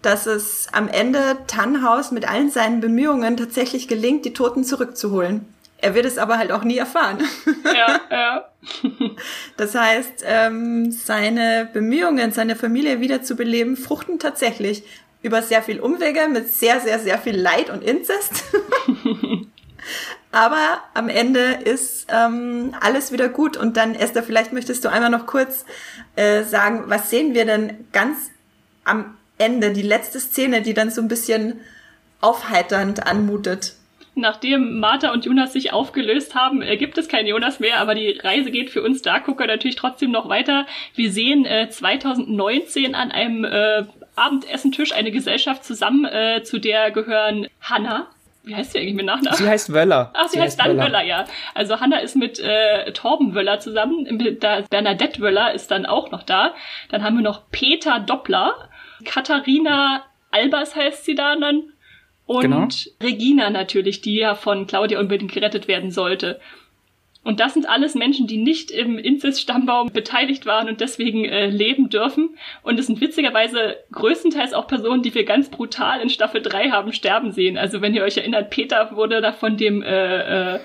dass es am Ende Tannhaus mit allen seinen Bemühungen tatsächlich gelingt, die Toten zurückzuholen. Er wird es aber halt auch nie erfahren. ja, ja. Das heißt, ähm, seine Bemühungen, seine Familie wiederzubeleben, fruchten tatsächlich über sehr viel Umwege mit sehr, sehr, sehr viel Leid und Inzest. Aber am Ende ist ähm, alles wieder gut. Und dann, Esther, vielleicht möchtest du einmal noch kurz äh, sagen, was sehen wir denn ganz am Ende, die letzte Szene, die dann so ein bisschen aufheiternd anmutet. Nachdem Martha und Jonas sich aufgelöst haben, äh, gibt es keinen Jonas mehr, aber die Reise geht für uns Darkgucker natürlich trotzdem noch weiter. Wir sehen äh, 2019 an einem äh, Abendessentisch eine Gesellschaft zusammen, äh, zu der gehören Hannah. Wie heißt sie eigentlich mit Nachnamen? Sie heißt Wöller. Ach, sie, heißt dann Wöller. ja. Also Hanna ist mit äh, Torben Wöller zusammen. Bernadette Wöller ist dann auch noch da. Dann haben wir noch Peter Doppler. Katharina Albers heißt sie da dann. Und Genau. Regina natürlich, die ja von Claudia unbedingt gerettet werden sollte. Und das sind alles Menschen, die nicht im Inzest-Stammbaum beteiligt waren und deswegen äh, leben dürfen. Und es sind witzigerweise größtenteils auch Personen, die wir ganz brutal in Staffel 3 haben sterben sehen. Also wenn ihr euch erinnert, Peter wurde da von dem äh, äh,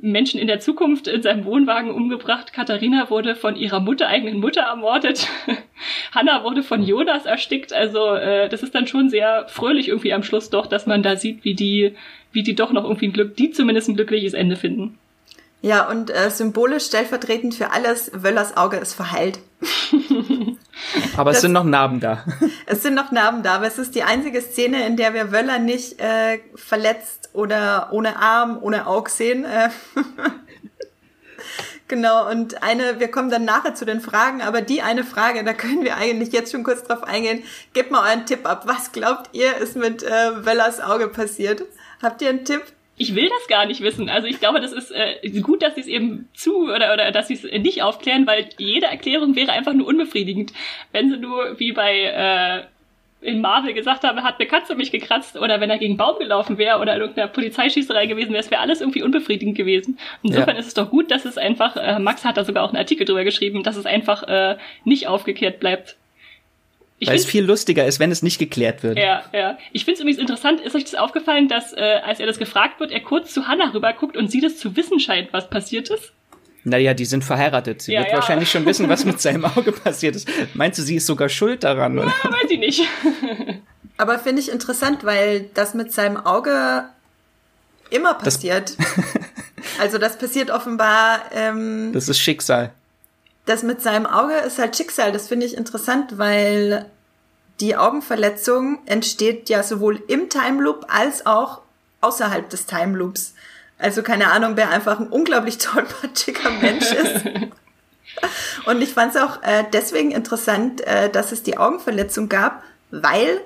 Menschen in der Zukunft in seinem Wohnwagen umgebracht. Katharina wurde von ihrer Mutter, eigenen Mutter ermordet. Hanna wurde von Jonas erstickt. Also äh, das ist dann schon sehr fröhlich irgendwie am Schluss doch, dass man da sieht, wie die, wie die doch noch irgendwie ein Glück, die zumindest ein glückliches Ende finden. Ja, und äh, symbolisch stellvertretend für alles, Wöllers Auge ist verheilt. Aber es Das- sind noch Narben da. Es sind noch Narben da, aber es ist die einzige Szene, in der wir Wöller nicht äh, verletzt oder ohne Arm, ohne Auge sehen. Äh, genau, und eine, wir kommen dann nachher zu den Fragen, aber die eine Frage, da können wir eigentlich jetzt schon kurz drauf eingehen. Gebt mal euren Tipp ab. Was glaubt ihr, ist mit äh, Wöllers Auge passiert? Habt ihr einen Tipp? Ich will das gar nicht wissen. Also ich glaube, das ist äh, gut, dass sie es eben zu oder oder dass sie es nicht aufklären, weil jede Erklärung wäre einfach nur unbefriedigend. Wenn sie nur wie bei äh, in Marvel gesagt haben, hat eine Katze mich gekratzt oder wenn er gegen einen Baum gelaufen wäre oder in irgendeiner Polizeischießerei gewesen wäre, es wäre alles irgendwie unbefriedigend gewesen. Insofern Ja. ist es doch gut, dass es einfach, äh, Max hat da sogar auch einen Artikel drüber geschrieben, dass es einfach äh, nicht aufgeklärt bleibt. Ich Weil es viel lustiger ist, wenn es nicht geklärt wird. ja, ja. Ich finde es übrigens interessant, ist euch das aufgefallen, dass äh, als er das gefragt wird, er kurz zu Hannah rüberguckt und sie das zu wissen scheint, was passiert ist? Naja, die sind verheiratet. Sie Ja, wird ja. wahrscheinlich schon wissen, was mit seinem Auge passiert ist. Meinst du, sie ist sogar schuld daran? Oder? Ja, weiß ich nicht. Aber finde ich interessant, weil das mit seinem Auge immer passiert. also das passiert offenbar. Ähm, Das ist Schicksal. Das mit seinem Auge ist halt Schicksal. Das finde ich interessant, weil die Augenverletzung entsteht ja sowohl im Time Loop als auch außerhalb des Time Loops. Also keine Ahnung, wer einfach ein unglaublich tollpatschiger Mensch ist. Und ich fand es auch äh, deswegen interessant, äh, dass es die Augenverletzung gab, weil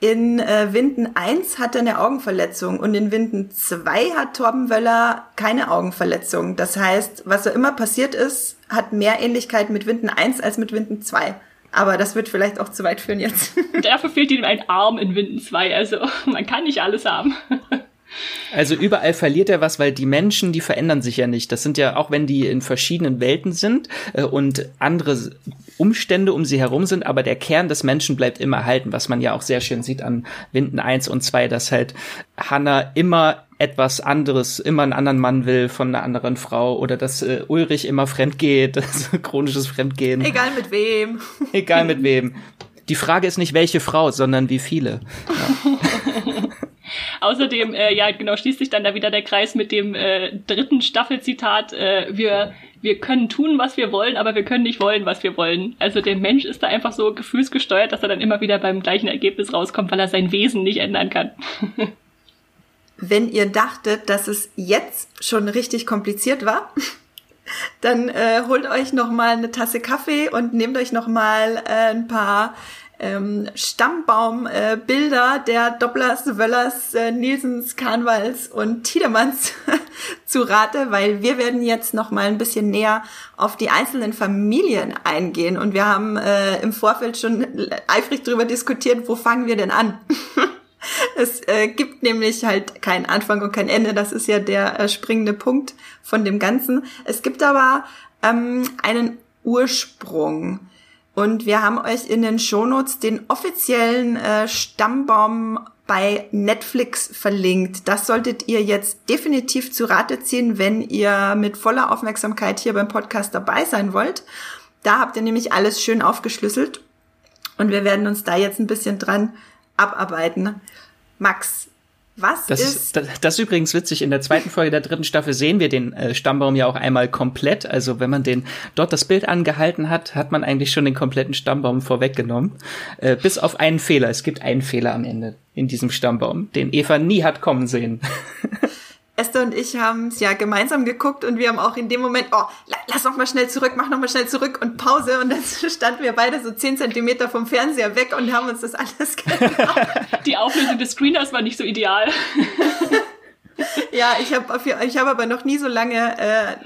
in äh, Winden 1 hat er eine Augenverletzung und in Winden 2 hat Torben Wöller keine Augenverletzung. Das heißt, was auch immer passiert ist, hat mehr Ähnlichkeit mit Winden 1 als mit Winden 2. Aber das wird vielleicht auch zu weit führen jetzt. Dafür fehlt ihm ein Arm in Winden 2. Also man kann nicht alles haben. Also überall verliert er was, weil die Menschen, die verändern sich ja nicht. Das sind ja, auch wenn die in verschiedenen Welten sind äh, und andere Umstände um sie herum sind, aber der Kern des Menschen bleibt immer erhalten, was man ja auch sehr schön sieht an Winden 1 und 2, dass halt Hannah immer etwas anderes, immer einen anderen Mann will von einer anderen Frau oder dass äh, Ulrich immer fremd geht, also chronisches Fremdgehen, Egal mit wem. egal mit wem. Die Frage ist nicht welche Frau, sondern wie viele. Außerdem, äh, ja, genau, schließt sich dann da wieder der Kreis mit dem äh, dritten Staffelzitat, äh, wir, wir können tun, was wir wollen, aber wir können nicht wollen, was wir wollen. Also der Mensch ist da einfach so gefühlsgesteuert, dass er dann immer wieder beim gleichen Ergebnis rauskommt, weil er sein Wesen nicht ändern kann. Wenn ihr dachtet, dass es jetzt schon richtig kompliziert war, dann äh, holt euch noch mal eine Tasse Kaffee und nehmt euch noch mal äh, ein paar ähm, Stammbaumbilder äh, der Dopplers, Wöllers, äh, Nielsens, Karnwals und Tiedemanns zu Rate, weil wir werden jetzt noch mal ein bisschen näher auf die einzelnen Familien eingehen und wir haben äh, im Vorfeld schon eifrig darüber diskutiert, wo fangen wir denn an? es äh, gibt nämlich halt keinen Anfang und kein Ende, das ist ja der äh, springende Punkt von dem Ganzen. Es gibt aber ähm, einen Ursprung. Und wir haben euch in den Shownotes den offiziellen äh, Stammbaum bei Netflix verlinkt. Das solltet ihr jetzt definitiv zu Rate ziehen, wenn ihr mit voller Aufmerksamkeit hier beim Podcast dabei sein wollt. Da habt ihr nämlich alles schön aufgeschlüsselt. Und wir werden uns da jetzt ein bisschen dran abarbeiten. Max, was das ist. Das, das ist übrigens witzig. In der zweiten Folge der dritten Staffel sehen wir den äh, Stammbaum ja auch einmal komplett. Also wenn man den dort das Bild angehalten hat, hat man eigentlich schon den kompletten Stammbaum vorweggenommen. Äh, bis auf einen Fehler. Es gibt einen Fehler am Ende in diesem Stammbaum, den Eva nie hat kommen sehen. Esther und ich haben es ja gemeinsam geguckt und wir haben auch in dem Moment, oh, lass noch mal schnell zurück, mach noch mal schnell zurück und Pause und dann standen wir beide so zehn Zentimeter vom Fernseher weg und haben uns das alles gedacht. Die Auflösung des Screeners war nicht so ideal. ja, ich habe ich hab aber noch nie so lange äh,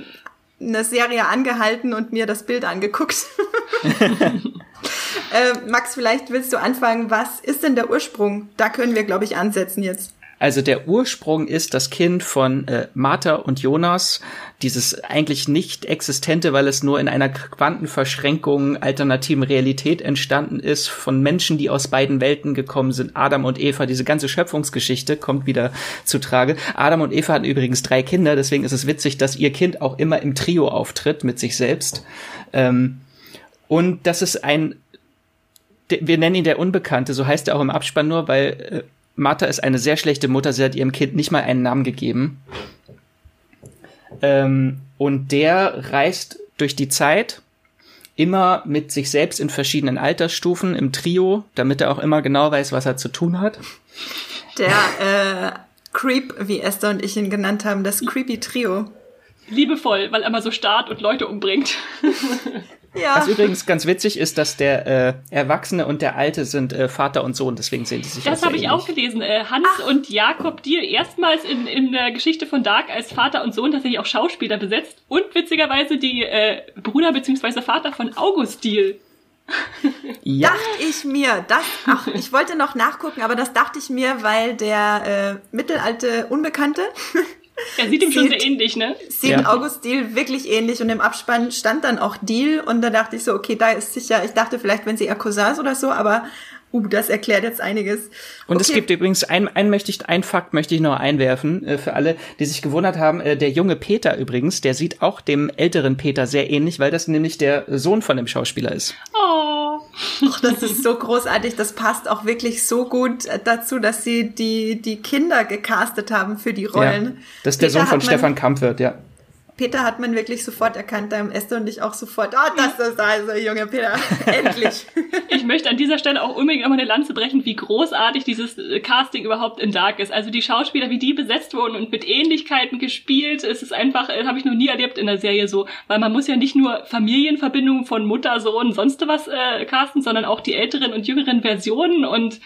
eine Serie angehalten und mir das Bild angeguckt. äh, Max, vielleicht willst du anfangen. Was ist denn der Ursprung? Da können wir, glaube ich, ansetzen jetzt. Also der Ursprung ist das Kind von äh, Martha und Jonas, dieses eigentlich nicht existente, weil es nur in einer Quantenverschränkung alternativen Realität entstanden ist, von Menschen, die aus beiden Welten gekommen sind, Adam und Eva. Diese ganze Schöpfungsgeschichte kommt wieder zu Trage. Adam und Eva hatten übrigens drei Kinder, deswegen ist es witzig, dass ihr Kind auch immer im Trio auftritt mit sich selbst. Ähm, und das ist ein wir nennen ihn der Unbekannte, so heißt er auch im Abspann nur, weil äh, Martha ist eine sehr schlechte Mutter, sie hat ihrem Kind nicht mal einen Namen gegeben. Ähm, und der reist durch die Zeit immer mit sich selbst in verschiedenen Altersstufen im Trio, damit er auch immer genau weiß, was er zu tun hat. Der äh, Creep, wie Esther und ich ihn genannt haben, das Creepy Trio. Liebevoll, weil er immer so starrt und Leute umbringt. Ja. Was übrigens ganz witzig ist, dass der äh, Erwachsene und der Alte sind äh, Vater und Sohn, deswegen sehen die sich Das habe ich auch gelesen. Äh, Hans Ach. und Jakob Diel erstmals in, in der Geschichte von Dark als Vater und Sohn tatsächlich auch Schauspieler besetzt und witzigerweise die äh, Bruder bzw. Vater von August Diel. ja. Dachte ich mir, das, ach, ich wollte noch nachgucken, aber das dachte ich mir, weil der äh, mittelalte Unbekannte er sieht ihm sieht, schon sehr ähnlich, ne? Sieht ja. August Deal wirklich ähnlich und im Abspann stand dann auch Deal und da dachte ich so, okay, da ist sicher, ich dachte vielleicht, wenn sie eher Cousins oder so, aber Uh, das erklärt jetzt einiges. Und okay. es gibt übrigens ein, ein möchte ich, ein Fakt möchte ich noch einwerfen äh, für alle, die sich gewundert haben. Äh, der junge Peter übrigens, der sieht auch dem älteren Peter sehr ähnlich, weil das nämlich der Sohn von dem Schauspieler ist. Oh, Och, das ist so großartig. Das passt auch wirklich so gut dazu, dass sie die die Kinder gecastet haben für die Rollen. Ja, das ist der Peter Sohn von Stefan Kampfwirt, ja. Peter hat man wirklich sofort erkannt, da haben Esther und ich auch sofort, ah, oh, das ist also, junge Peter, endlich. Ich möchte an dieser Stelle auch unbedingt nochmal eine Lanze brechen, wie großartig dieses äh, Casting überhaupt in Dark ist. Also die Schauspieler, wie die besetzt wurden und mit Ähnlichkeiten gespielt, es ist einfach, äh, habe ich noch nie erlebt in der Serie so, weil man muss ja nicht nur Familienverbindungen von Mutter, Sohn, sonst was äh, casten, sondern auch die älteren und jüngeren Versionen und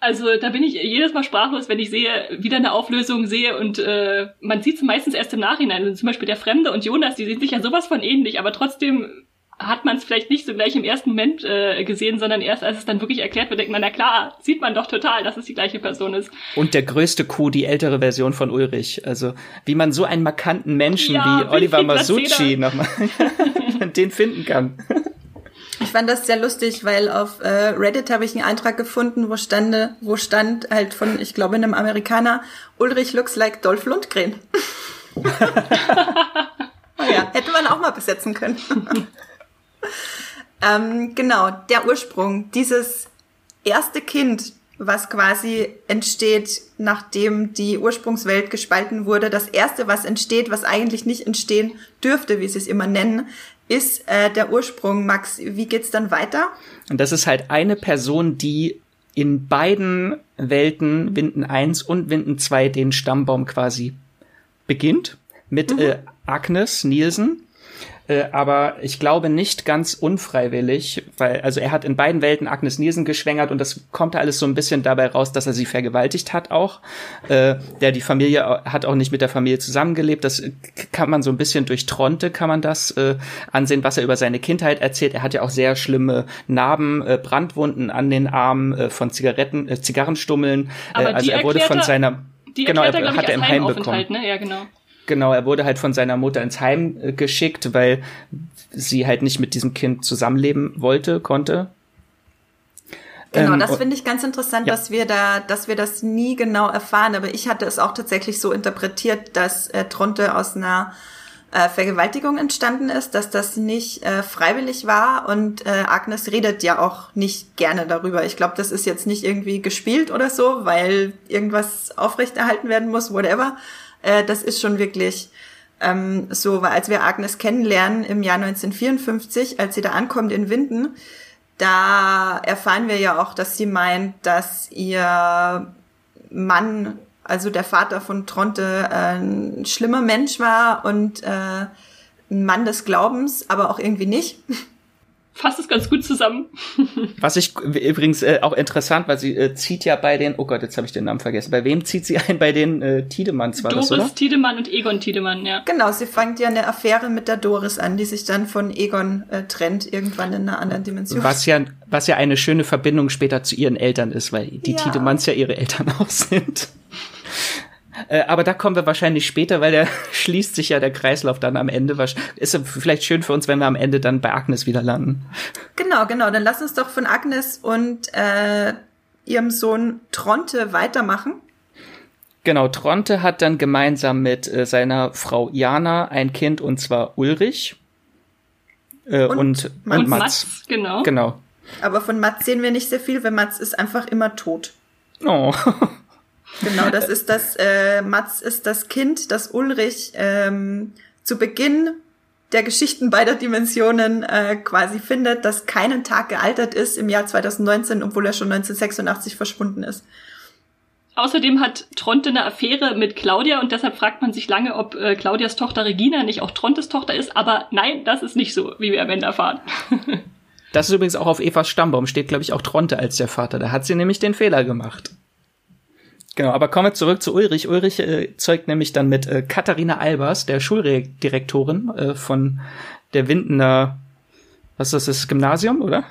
also da bin ich jedes Mal sprachlos, wenn ich sehe, wieder eine Auflösung sehe und äh, man sieht es meistens erst im Nachhinein. Also zum Beispiel der Fremde und Jonas, die sehen sich ja sowas von ähnlich, aber trotzdem hat man es vielleicht nicht so gleich im ersten Moment äh, gesehen, sondern erst als es dann wirklich erklärt wird, denkt man, na klar, sieht man doch total, dass es die gleiche Person ist. Und der größte Coup, die ältere Version von Ulrich. Also wie man so einen markanten Menschen ja, wie Oliver Masucci nochmal den finden kann. Ich fand das sehr lustig, weil auf äh, Reddit habe ich einen Eintrag gefunden, wo stande, wo stand halt von, ich glaube, einem Amerikaner, Ulrich looks like Dolph Lundgren. oh ja, hätte man auch mal besetzen können. ähm, genau, der Ursprung, dieses erste Kind, was quasi entsteht, nachdem die Ursprungswelt gespalten wurde. Das erste, was entsteht, was eigentlich nicht entstehen dürfte, wie sie es immer nennen, ist äh, der Ursprung. Max, wie geht's dann weiter? Und das ist halt eine Person, die in beiden Welten, Winden 1 und Winden 2, den Stammbaum quasi beginnt. Mit mhm. äh, Agnes Nielsen. Äh, aber ich glaube nicht ganz unfreiwillig, weil, also er hat in beiden Welten Agnes Nielsen geschwängert und das kommt alles so ein bisschen dabei raus, dass er sie vergewaltigt hat auch. Äh, der die Familie hat auch nicht mit der Familie zusammengelebt. Das kann man so ein bisschen durch Tronte kann man das äh, ansehen, was er über seine Kindheit erzählt. Er hat ja auch sehr schlimme Narben, äh, Brandwunden an den Armen äh, von Zigaretten, äh, Zigarrenstummeln. Äh, also er wurde von seiner die genau, er, er hat er im Heim bekommen. Ne? Ja, genau. Genau, er wurde halt von seiner Mutter ins Heim äh, geschickt, weil sie halt nicht mit diesem Kind zusammenleben wollte, konnte. Genau, ähm, das finde ich ganz interessant, ja. dass wir da, dass wir das nie genau erfahren. Aber ich hatte es auch tatsächlich so interpretiert, dass äh, Tronte aus einer äh, Vergewaltigung entstanden ist, dass das nicht äh, freiwillig war und äh, Agnes redet ja auch nicht gerne darüber. Ich glaube, das ist jetzt nicht irgendwie gespielt oder so, weil irgendwas aufrechterhalten werden muss, whatever, äh, das ist schon wirklich ähm, so, weil als wir Agnes kennenlernen im Jahr 1954, als sie da ankommt in Winden, da erfahren wir ja auch, dass sie meint, dass ihr Mann, also der Vater von Tronte, äh, ein schlimmer Mensch war und äh, ein Mann des Glaubens, aber auch irgendwie nicht fasst es ganz gut zusammen. Was ich übrigens äh, auch interessant, weil sie äh, zieht ja bei den, oh Gott, jetzt habe ich den Namen vergessen. Bei wem zieht sie ein? Bei den äh, Tiedemanns war Doris das, oder? Tiedemann und Egon Tiedemann, ja. Genau, sie fängt ja eine Affäre mit der Doris an, die sich dann von Egon äh, trennt, irgendwann in einer anderen Dimension. Was ja, was ja eine schöne Verbindung später zu ihren Eltern ist, weil die ja. Tiedemanns ja ihre Eltern auch sind. Äh, aber da kommen wir wahrscheinlich später, weil der schließt sich ja der Kreislauf dann am Ende. Ist vielleicht schön für uns, wenn wir am Ende dann bei Agnes wieder landen. Genau, genau. Dann lass uns doch von Agnes und äh, ihrem Sohn Tronte weitermachen. Genau, Tronte hat dann gemeinsam mit äh, seiner Frau Jana ein Kind und zwar Ulrich. Äh, und, und, und, und Mats. Mats. Genau. genau. Aber von Mats sehen wir nicht sehr viel, weil Mats ist einfach immer tot. Oh. Genau, das ist das, äh, Mats ist das Kind, das Ulrich ähm, zu Beginn der Geschichten beider Dimensionen äh, quasi findet, das keinen Tag gealtert ist im Jahr 2019, obwohl er schon 1986 verschwunden ist. Außerdem hat Tronte eine Affäre mit Claudia und deshalb fragt man sich lange, ob äh, Claudias Tochter Regina nicht auch Trontes Tochter ist. Aber nein, das ist nicht so, wie wir am Ende erfahren. das ist übrigens auch auf Evas Stammbaum, steht, glaube ich, auch Tronte als der Vater. Da hat sie nämlich den Fehler gemacht. Genau, aber kommen wir zurück zu Ulrich. Ulrich äh, zeugt nämlich dann mit äh, Katharina Albers, der Schuldirektorin äh, von der Windener, was ist das, das Gymnasium, oder?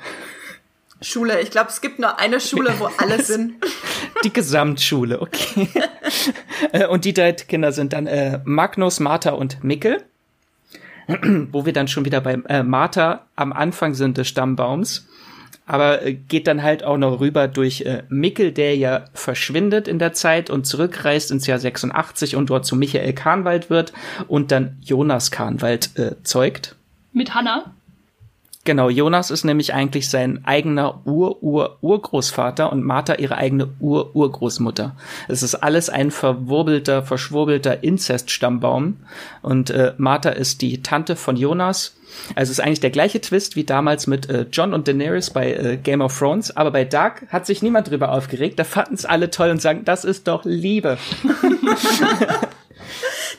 Schule. Ich glaube, es gibt nur eine Schule, wo alle sind. Die Gesamtschule, okay. Äh, und die drei Kinder sind dann äh, Magnus, Martha und Mickel. wo wir dann schon wieder bei äh, Martha am Anfang sind des Stammbaums aber äh, geht dann halt auch noch rüber durch äh, Mickel, der ja verschwindet in der Zeit und zurückreist ins Jahr 86 und dort zu Michael Kahnwald wird und dann Jonas Kahnwald äh, zeugt. Mit Hanna? Genau, Jonas ist nämlich eigentlich sein eigener Ur-Ur-Urgroßvater und Martha ihre eigene Ur-Urgroßmutter. Es ist alles ein verwurbelter, verschwurbelter Inzest-Stammbaum und äh, Martha ist die Tante von Jonas also es ist eigentlich der gleiche Twist wie damals mit äh, John und Daenerys bei äh, Game of Thrones, aber bei Dark hat sich niemand drüber aufgeregt. Da fanden es alle toll und sagen, das ist doch Liebe.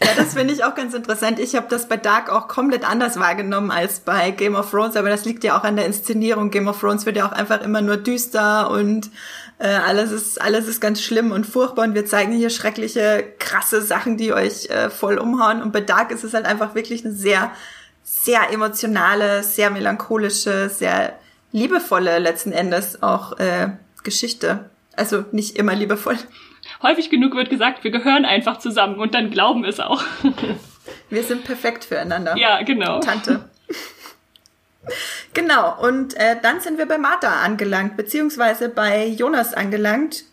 Ja, das finde ich auch ganz interessant. Ich habe das bei Dark auch komplett anders wahrgenommen als bei Game of Thrones, aber das liegt ja auch an der Inszenierung. Game of Thrones wird ja auch einfach immer nur düster und äh, alles ist alles ist ganz schlimm und furchtbar und wir zeigen hier schreckliche, krasse Sachen, die euch äh, voll umhauen. Und bei Dark ist es halt einfach wirklich eine sehr sehr emotionale, sehr melancholische, sehr liebevolle letzten Endes auch äh, Geschichte. Also nicht immer liebevoll. Häufig genug wird gesagt, wir gehören einfach zusammen und dann glauben es auch. wir sind perfekt füreinander. Ja, genau. Tante. Genau, und äh, dann sind wir bei Martha angelangt, beziehungsweise bei Jonas angelangt.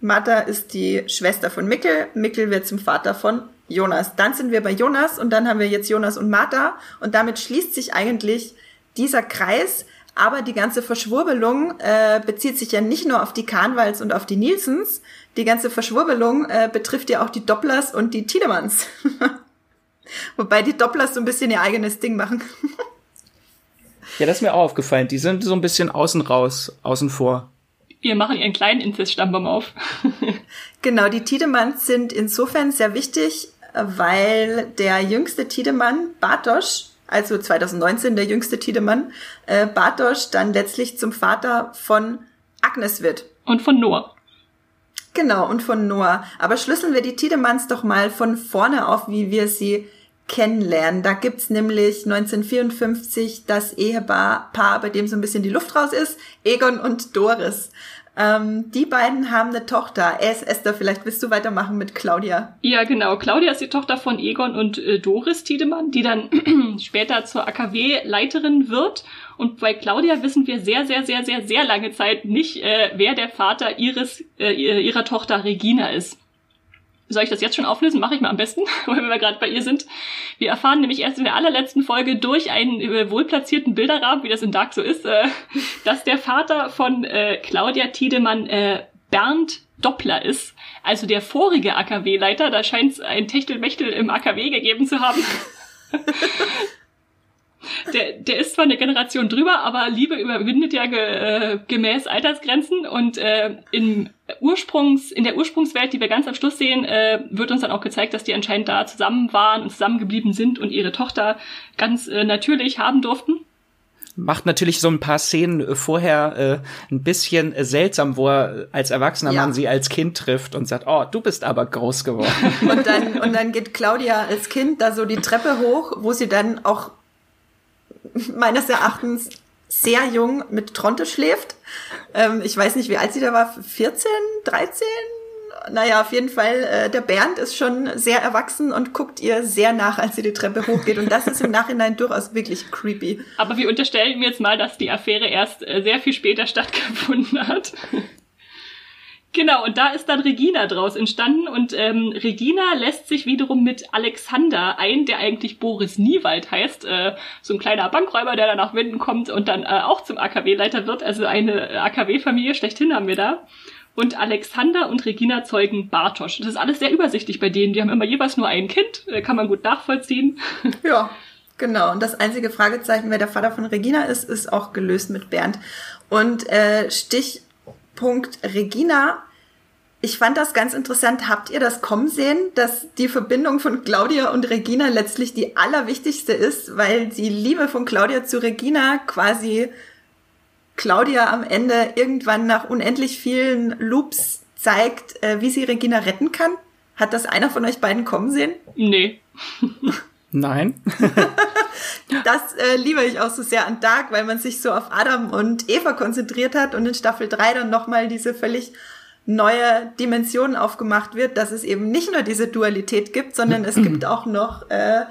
Martha ist die Schwester von Mickel. Mickel wird zum Vater von Jonas. Dann sind wir bei Jonas und dann haben wir jetzt Jonas und Martha und damit schließt sich eigentlich dieser Kreis. Aber die ganze Verschwurbelung äh, bezieht sich ja nicht nur auf die Kahnwalds und auf die Nielsens. Die ganze Verschwurbelung äh, betrifft ja auch die Dopplers und die Tiedemanns. Wobei die Dopplers so ein bisschen ihr eigenes Ding machen. ja, das ist mir auch aufgefallen. Die sind so ein bisschen außen raus, außen vor. Wir machen ihren kleinen Inzeststammbaum auf. genau, die Tiedemanns sind insofern sehr wichtig, weil der jüngste Tiedemann, Bartosch, also 2019 der jüngste Tiedemann, äh, Bartosch dann letztlich zum Vater von Agnes wird. Und von Noah. Genau, und von Noah. Aber schlüsseln wir die Tiedemanns doch mal von vorne auf, wie wir sie kennenlernen. Da gibt's nämlich 1954 das Ehepaar, bei dem so ein bisschen die Luft raus ist, Egon und Doris. Ähm, die beiden haben eine Tochter. Es, Esther, vielleicht willst du weitermachen mit Claudia. Ja, genau. Claudia ist die Tochter von Egon und äh, Doris Tiedemann, die dann später zur AKW-Leiterin wird. Und bei Claudia wissen wir sehr, sehr, sehr, sehr, sehr lange Zeit nicht, äh, wer der Vater ihres, äh, ihrer Tochter Regina ist. Soll ich das jetzt schon auflösen? Mache ich mal am besten, weil wir gerade bei ihr sind. Wir erfahren nämlich erst in der allerletzten Folge durch einen äh, wohlplatzierten Bilderrahmen, wie das in Dark so ist, äh, dass der Vater von äh, Claudia Tiedemann äh, Bernd Doppler ist, also der vorige AKW-Leiter. Da scheint es ein Techtelmechtel im AKW gegeben zu haben. der, der ist zwar eine Generation drüber, aber Liebe überwindet ja ge, äh, gemäß Altersgrenzen und äh, im Ursprungs, in der Ursprungswelt, die wir ganz am Schluss sehen, äh, wird uns dann auch gezeigt, dass die anscheinend da zusammen waren und zusammengeblieben sind und ihre Tochter ganz äh, natürlich haben durften macht natürlich so ein paar Szenen äh, vorher äh, ein bisschen äh, seltsam, wo er als erwachsener ja. Mann sie als Kind trifft und sagt, oh, du bist aber groß geworden. und dann, und dann geht Claudia als Kind da so die Treppe hoch, wo sie dann auch meines Erachtens sehr jung mit Tronte schläft. Ähm, ich weiß nicht, wie alt sie da war, 14, 13? Naja, auf jeden Fall, äh, der Bernd ist schon sehr erwachsen und guckt ihr sehr nach, als sie die Treppe hochgeht. Und das ist im Nachhinein durchaus wirklich creepy. Aber wir unterstellen mir jetzt mal, dass die Affäre erst äh, sehr viel später stattgefunden hat. Genau, und da ist dann Regina draus entstanden und ähm, Regina lässt sich wiederum mit Alexander ein, der eigentlich Boris Niewald heißt, äh, so ein kleiner Bankräuber, der dann nach Winden kommt und dann äh, auch zum AKW-Leiter wird, also eine AKW-Familie schlechthin haben wir da. Und Alexander und Regina zeugen Bartosch. Das ist alles sehr übersichtlich bei denen. Die haben immer jeweils nur ein Kind, äh, kann man gut nachvollziehen. Ja, genau. Und das einzige Fragezeichen, wer der Vater von Regina ist, ist auch gelöst mit Bernd. Und äh, Stich Punkt Regina. Ich fand das ganz interessant. Habt ihr das kommen sehen, dass die Verbindung von Claudia und Regina letztlich die allerwichtigste ist, weil die Liebe von Claudia zu Regina quasi Claudia am Ende irgendwann nach unendlich vielen Loops zeigt, äh, wie sie Regina retten kann? Hat das einer von euch beiden kommen sehen? Nee. Nein. das äh, liebe ich auch so sehr an Dark, weil man sich so auf Adam und Eva konzentriert hat und in Staffel 3 dann nochmal diese völlig neue Dimension aufgemacht wird, dass es eben nicht nur diese Dualität gibt, sondern es gibt auch noch äh,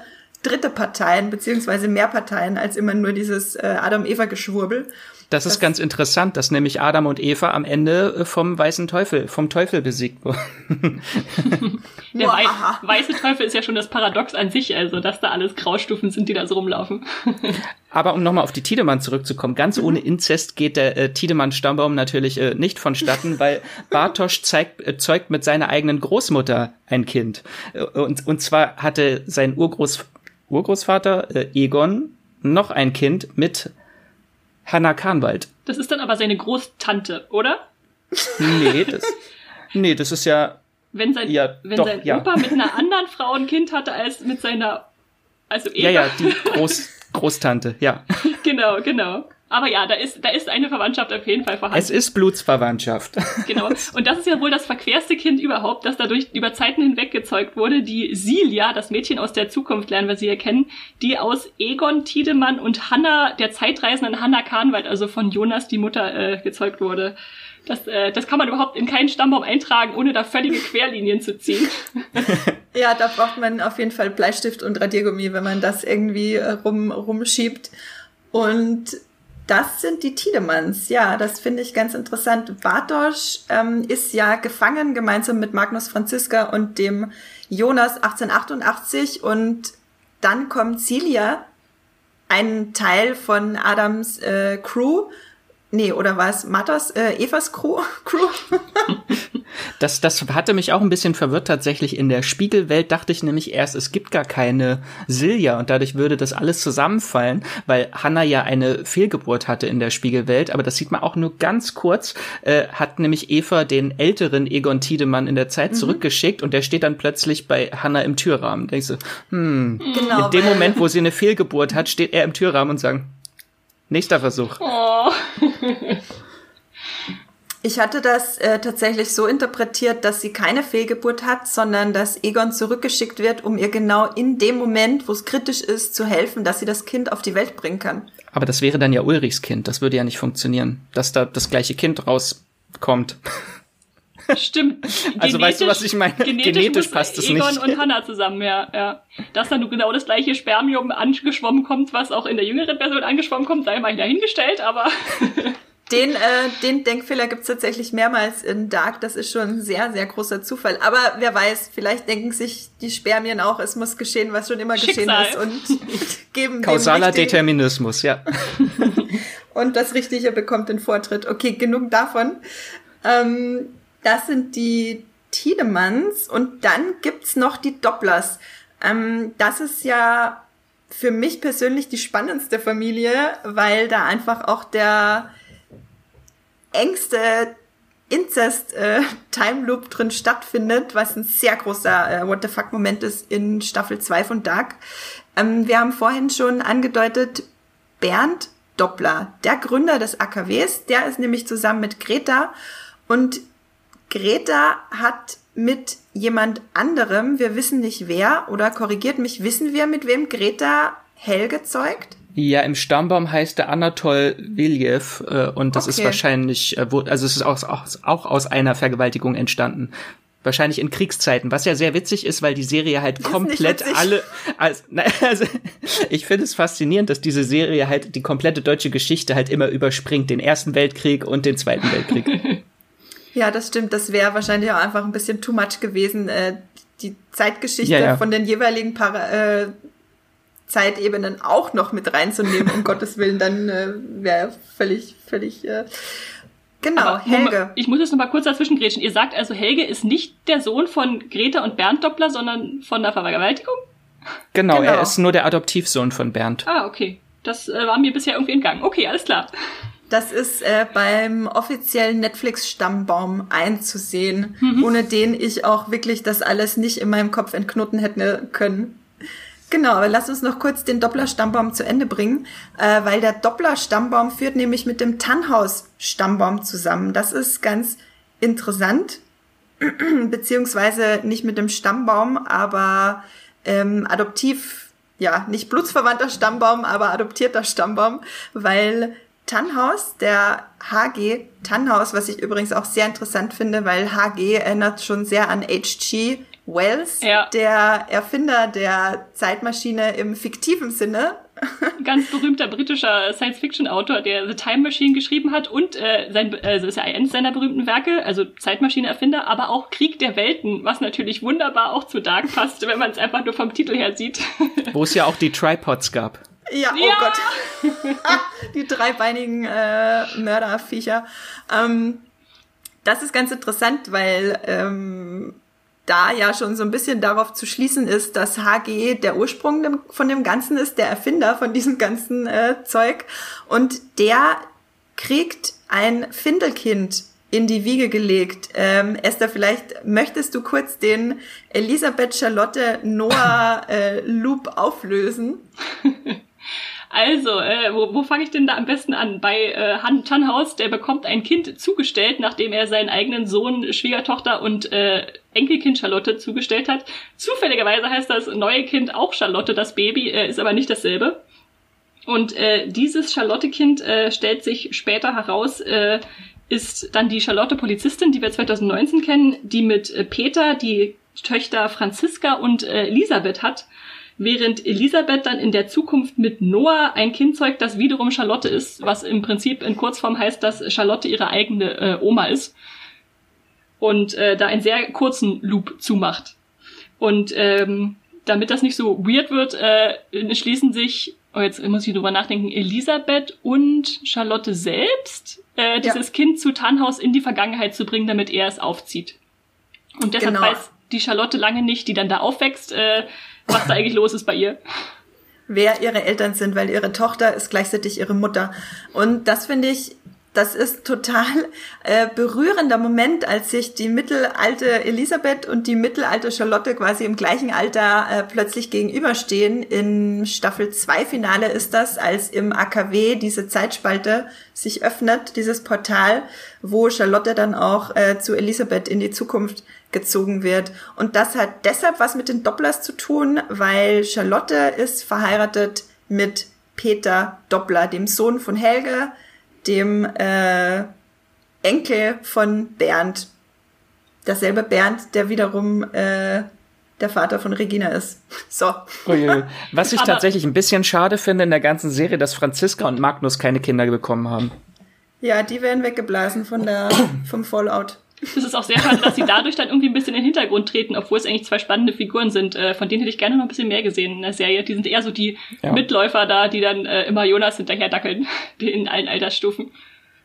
dritte Parteien, beziehungsweise mehr Parteien als immer nur dieses äh, Adam-Eva-Geschwurbel. Das ist ganz interessant, dass nämlich Adam und Eva am Ende äh, vom weißen Teufel, vom Teufel besiegt wurden. Der Wei weiße Teufel ist ja schon das Paradox an sich, also dass da alles Graustufen sind, die da so rumlaufen. Aber um nochmal auf die Tiedemann zurückzukommen, ganz ohne Inzest geht der äh, Tiedemann-Stammbaum natürlich äh, nicht vonstatten, weil Bartosch zeigt, äh, zeugt mit seiner eigenen Großmutter ein Kind. Äh, und, und zwar hatte sein Urgroß, Urgroßvater äh, Egon noch ein Kind mit Hannah Kahnwald. Das ist dann aber seine Großtante, oder? Nee, das, nee, das ist ja. Wenn sein, ja, wenn doch, sein ja. Opa mit einer anderen Frau ein Kind hatte als mit seiner, also Eva. Ja, ja, die Groß, Großtante, ja. Genau, genau. Aber ja, da ist, da ist eine Verwandtschaft auf jeden Fall vorhanden. Es ist Blutsverwandtschaft. Genau. Und das ist ja wohl das verquerste Kind überhaupt, das dadurch über Zeiten hinweg gezeugt wurde. Die Silja, das Mädchen aus der Zukunft, lernen wir sie erkennen, die aus Egon Tiedemann und Hanna, der zeitreisenden Hanna Kahnwald, also von Jonas, die Mutter, äh, gezeugt wurde. Das, äh, das kann man überhaupt in keinen Stammbaum eintragen, ohne da völlige Querlinien zu ziehen. ja, da braucht man auf jeden Fall Bleistift und Radiergummi, wenn man das irgendwie äh, rum, rumschiebt. Und das sind die Tiedemanns. Ja, das finde ich ganz interessant. Bartosch ähm, ist ja gefangen gemeinsam mit Magnus Franziska und dem Jonas 1888 und dann kommt Celia, ein Teil von Adams äh, Crew. Nee, oder war es Matas, äh, Evas Crew? Crew? Das, das hatte mich auch ein bisschen verwirrt tatsächlich. In der Spiegelwelt dachte ich nämlich erst, es gibt gar keine Silja und dadurch würde das alles zusammenfallen, weil Hannah ja eine Fehlgeburt hatte in der Spiegelwelt. Aber das sieht man auch nur ganz kurz. Äh, hat nämlich Eva den älteren Egon Tiedemann in der Zeit mhm. zurückgeschickt und der steht dann plötzlich bei Hannah im Türrahmen. Denkst du, hm, genau, in dem Moment, wo sie eine Fehlgeburt hat, steht er im Türrahmen und sagt, nächster Versuch. Oh. Ich hatte das äh, tatsächlich so interpretiert, dass sie keine Fehlgeburt hat, sondern dass Egon zurückgeschickt wird, um ihr genau in dem Moment, wo es kritisch ist, zu helfen, dass sie das Kind auf die Welt bringen kann. Aber das wäre dann ja Ulrichs Kind. Das würde ja nicht funktionieren, dass da das gleiche Kind rauskommt. Stimmt. also weißt du, was ich meine? Genetisch, genetisch passt es nicht. Egon und Hannah zusammen, ja, ja. Dass dann genau das gleiche Spermium angeschwommen kommt, was auch in der jüngeren Version angeschwommen kommt, sei mal dahingestellt, aber Den, äh, den Denkfehler gibt's tatsächlich mehrmals in Dark. Das ist schon ein sehr, sehr großer Zufall. Aber wer weiß, vielleicht denken sich die Spermien auch, es muss geschehen, was schon immer Schicksal. geschehen ist und geben Kausaler Determinismus, ja. und das Richtige bekommt den Vortritt. Okay, genug davon. Ähm, das sind die Tiedemanns und dann gibt's noch die Dopplers. Ähm, das ist ja für mich persönlich die spannendste Familie, weil da einfach auch der engste Incest äh, Loop drin stattfindet, was ein sehr großer äh, What the fuck Moment ist in Staffel 2 von Dark. Ähm, wir haben vorhin schon angedeutet, Bernd Doppler, der Gründer des AKWs, der ist nämlich zusammen mit Greta und Greta hat mit jemand anderem, wir wissen nicht wer, oder korrigiert mich, wissen wir, mit wem Greta Helge zeugt? Ja, im Stammbaum heißt der Anatol Viljev äh, und das okay. ist wahrscheinlich, äh, wo, also es ist auch, auch, auch aus einer Vergewaltigung entstanden. Wahrscheinlich in Kriegszeiten, was ja sehr witzig ist, weil die Serie halt das komplett alle. Also, also ich finde es faszinierend, dass diese Serie halt die komplette deutsche Geschichte halt immer überspringt, den Ersten Weltkrieg und den Zweiten Weltkrieg. Ja, das stimmt. Das wäre wahrscheinlich auch einfach ein bisschen too much gewesen, äh, die Zeitgeschichte ja, ja. von den jeweiligen Para äh, Zeitebenen auch noch mit reinzunehmen, um Gottes Willen, dann äh, wäre völlig, völlig. Äh, genau, Aber, Helge. Ich muss jetzt noch mal kurz dazwischen grätschen. Ihr sagt also, Helge ist nicht der Sohn von Greta und Bernd Doppler, sondern von der Vergewaltigung? Genau, genau, er ist nur der Adoptivsohn von Bernd. Ah, okay. Das äh, war mir bisher irgendwie entgangen. Okay, alles klar. Das ist äh, beim offiziellen Netflix-Stammbaum einzusehen, mhm. ohne den ich auch wirklich das alles nicht in meinem Kopf entknoten hätte können. Genau, aber lass uns noch kurz den Doppler-Stammbaum zu Ende bringen, äh, weil der Doppler-Stammbaum führt nämlich mit dem Tannhaus-Stammbaum zusammen. Das ist ganz interessant, beziehungsweise nicht mit dem Stammbaum, aber ähm, adoptiv, ja, nicht blutsverwandter Stammbaum, aber adoptierter Stammbaum, weil Tannhaus, der HG Tannhaus, was ich übrigens auch sehr interessant finde, weil HG erinnert schon sehr an HG Wells, ja. der Erfinder der Zeitmaschine im fiktiven Sinne. Ganz berühmter britischer Science-Fiction-Autor, der The Time Machine geschrieben hat und äh, sein, also ist ja eines seiner berühmten Werke, also Zeitmaschine-Erfinder, aber auch Krieg der Welten, was natürlich wunderbar auch zu Dark passt, wenn man es einfach nur vom Titel her sieht. Wo es ja auch die Tripods gab. Ja, oh ja. Gott. die dreibeinigen äh, Mörderviecher. Ähm, das ist ganz interessant, weil ähm, da ja schon so ein bisschen darauf zu schließen ist, dass HG der Ursprung von dem Ganzen ist, der Erfinder von diesem ganzen äh, Zeug. Und der kriegt ein Findelkind in die Wiege gelegt. Ähm, Esther, vielleicht möchtest du kurz den Elisabeth Charlotte Noah äh, Loop auflösen? Also, äh, wo, wo fange ich denn da am besten an? Bei äh, Han Tannhaus, der bekommt ein Kind zugestellt, nachdem er seinen eigenen Sohn, Schwiegertochter und äh, Enkelkind Charlotte zugestellt hat. Zufälligerweise heißt das neue Kind auch Charlotte, das Baby, äh, ist aber nicht dasselbe. Und äh, dieses Charlotte-Kind äh, stellt sich später heraus, äh, ist dann die Charlotte Polizistin, die wir 2019 kennen, die mit äh, Peter die Töchter Franziska und äh, Elisabeth hat während Elisabeth dann in der Zukunft mit Noah ein Kind zeugt, das wiederum Charlotte ist, was im Prinzip in Kurzform heißt, dass Charlotte ihre eigene äh, Oma ist und äh, da einen sehr kurzen Loop zumacht. Und ähm, damit das nicht so weird wird, äh, schließen sich, oh jetzt muss ich drüber nachdenken, Elisabeth und Charlotte selbst, äh, dieses ja. Kind zu Tannhaus in die Vergangenheit zu bringen, damit er es aufzieht. Und deshalb genau. weiß die Charlotte lange nicht, die dann da aufwächst, äh, was da eigentlich los ist bei ihr. Wer ihre Eltern sind, weil ihre Tochter ist gleichzeitig ihre Mutter. Und das finde ich das ist total äh, berührender Moment, als sich die mittelalte Elisabeth und die mittelalte Charlotte quasi im gleichen Alter äh, plötzlich gegenüberstehen. In Staffel 2 Finale ist das, als im AKW diese Zeitspalte sich öffnet, dieses Portal, wo Charlotte dann auch äh, zu Elisabeth in die Zukunft gezogen wird. Und das hat deshalb was mit den Dopplers zu tun, weil Charlotte ist verheiratet mit Peter Doppler, dem Sohn von Helge, dem äh, Enkel von Bernd. Dasselbe Bernd, der wiederum äh, der Vater von Regina ist. So. Uiui. Was ich tatsächlich ein bisschen schade finde in der ganzen Serie, dass Franziska und Magnus keine Kinder bekommen haben. Ja, die werden weggeblasen von der, vom Fallout. Das ist auch sehr schade, dass sie dadurch dann irgendwie ein bisschen in den Hintergrund treten, obwohl es eigentlich zwei spannende Figuren sind. Äh, von denen hätte ich gerne noch ein bisschen mehr gesehen in der Serie. Die sind eher so die ja. Mitläufer da, die dann äh, immer Jonas hinterher dackeln, in allen Altersstufen.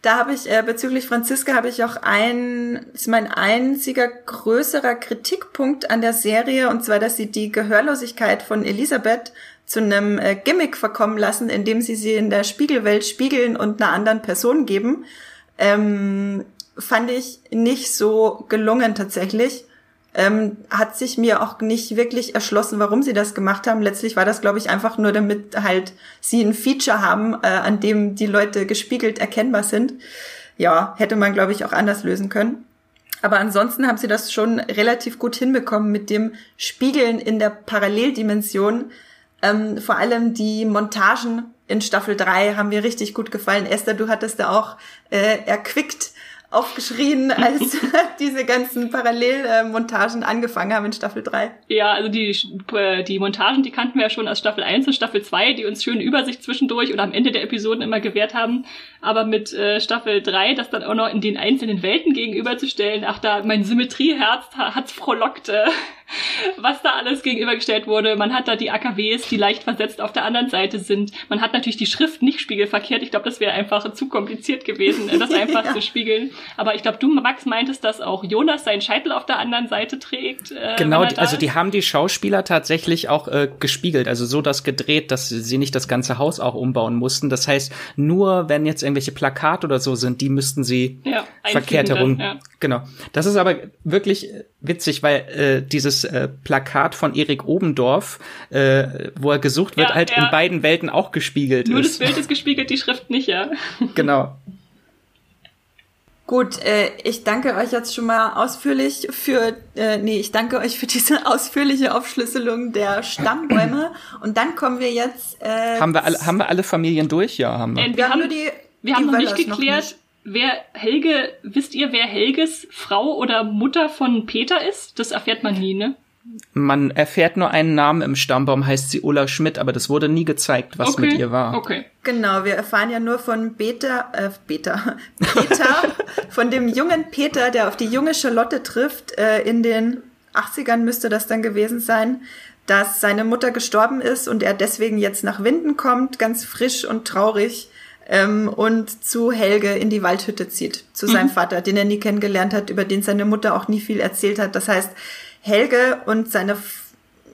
Da habe ich äh, bezüglich Franziska habe ich auch ein, ist mein einziger größerer Kritikpunkt an der Serie und zwar, dass sie die Gehörlosigkeit von Elisabeth zu einem äh, Gimmick verkommen lassen, indem sie sie in der Spiegelwelt spiegeln und einer anderen Person geben. Ähm, fand ich nicht so gelungen tatsächlich. Ähm, hat sich mir auch nicht wirklich erschlossen, warum sie das gemacht haben. Letztlich war das, glaube ich, einfach nur, damit halt sie ein Feature haben, äh, an dem die Leute gespiegelt erkennbar sind. Ja, hätte man, glaube ich, auch anders lösen können. Aber ansonsten haben sie das schon relativ gut hinbekommen mit dem Spiegeln in der Paralleldimension. Ähm, vor allem die Montagen in Staffel 3 haben mir richtig gut gefallen. Esther, du hattest da auch äh, erquickt aufgeschrien, als diese ganzen Parallelmontagen angefangen haben in Staffel 3. Ja, also die, äh, die Montagen, die kannten wir ja schon aus Staffel 1 und Staffel 2, die uns schöne Übersicht zwischendurch oder am Ende der Episoden immer gewährt haben. Aber mit äh, Staffel 3, das dann auch noch in den einzelnen Welten gegenüberzustellen, ach da, mein Symmetrieherz hat's frohlockt. Äh was da alles gegenübergestellt wurde. Man hat da die AKWs, die leicht versetzt auf der anderen Seite sind. Man hat natürlich die Schrift nicht spiegelverkehrt. Ich glaube, das wäre einfach zu kompliziert gewesen, das einfach ja. zu spiegeln. Aber ich glaube, du, Max, meintest, dass auch Jonas seinen Scheitel auf der anderen Seite trägt. Äh, genau, also die haben die Schauspieler tatsächlich auch äh, gespiegelt, also so das gedreht, dass sie nicht das ganze Haus auch umbauen mussten. Das heißt, nur wenn jetzt irgendwelche Plakate oder so sind, die müssten sie ja, verkehrt herum. Ja. Genau. Das ist aber wirklich witzig, weil äh, dieses äh, Plakat von Erik Obendorf, äh, wo er gesucht wird, ja, halt ja. in beiden Welten auch gespiegelt Nur ist. Nur das Bild ist gespiegelt, die Schrift nicht, ja. Genau. Gut, äh, ich danke euch jetzt schon mal ausführlich für, äh, nee, ich danke euch für diese ausführliche Aufschlüsselung der Stammbäume. Und dann kommen wir jetzt. Äh, haben wir alle, haben wir alle Familien durch? Ja, haben wir. Äh, wir, wir haben nur die. Wir die haben noch nicht geklärt. Noch nicht wer Helge, wisst ihr, wer Helges Frau oder Mutter von Peter ist? Das erfährt man nie, ne? Man erfährt nur einen Namen im Stammbaum, heißt sie Ulla Schmidt, aber das wurde nie gezeigt, was okay. mit ihr war. Okay. Genau, wir erfahren ja nur von Beta, äh, Beta, Peter, von dem jungen Peter, der auf die junge Charlotte trifft, äh, in den 80ern müsste das dann gewesen sein, dass seine Mutter gestorben ist und er deswegen jetzt nach Winden kommt, ganz frisch und traurig ähm, und zu Helge in die Waldhütte zieht, zu mhm. seinem Vater, den er nie kennengelernt hat, über den seine Mutter auch nie viel erzählt hat. Das heißt, Helge und seine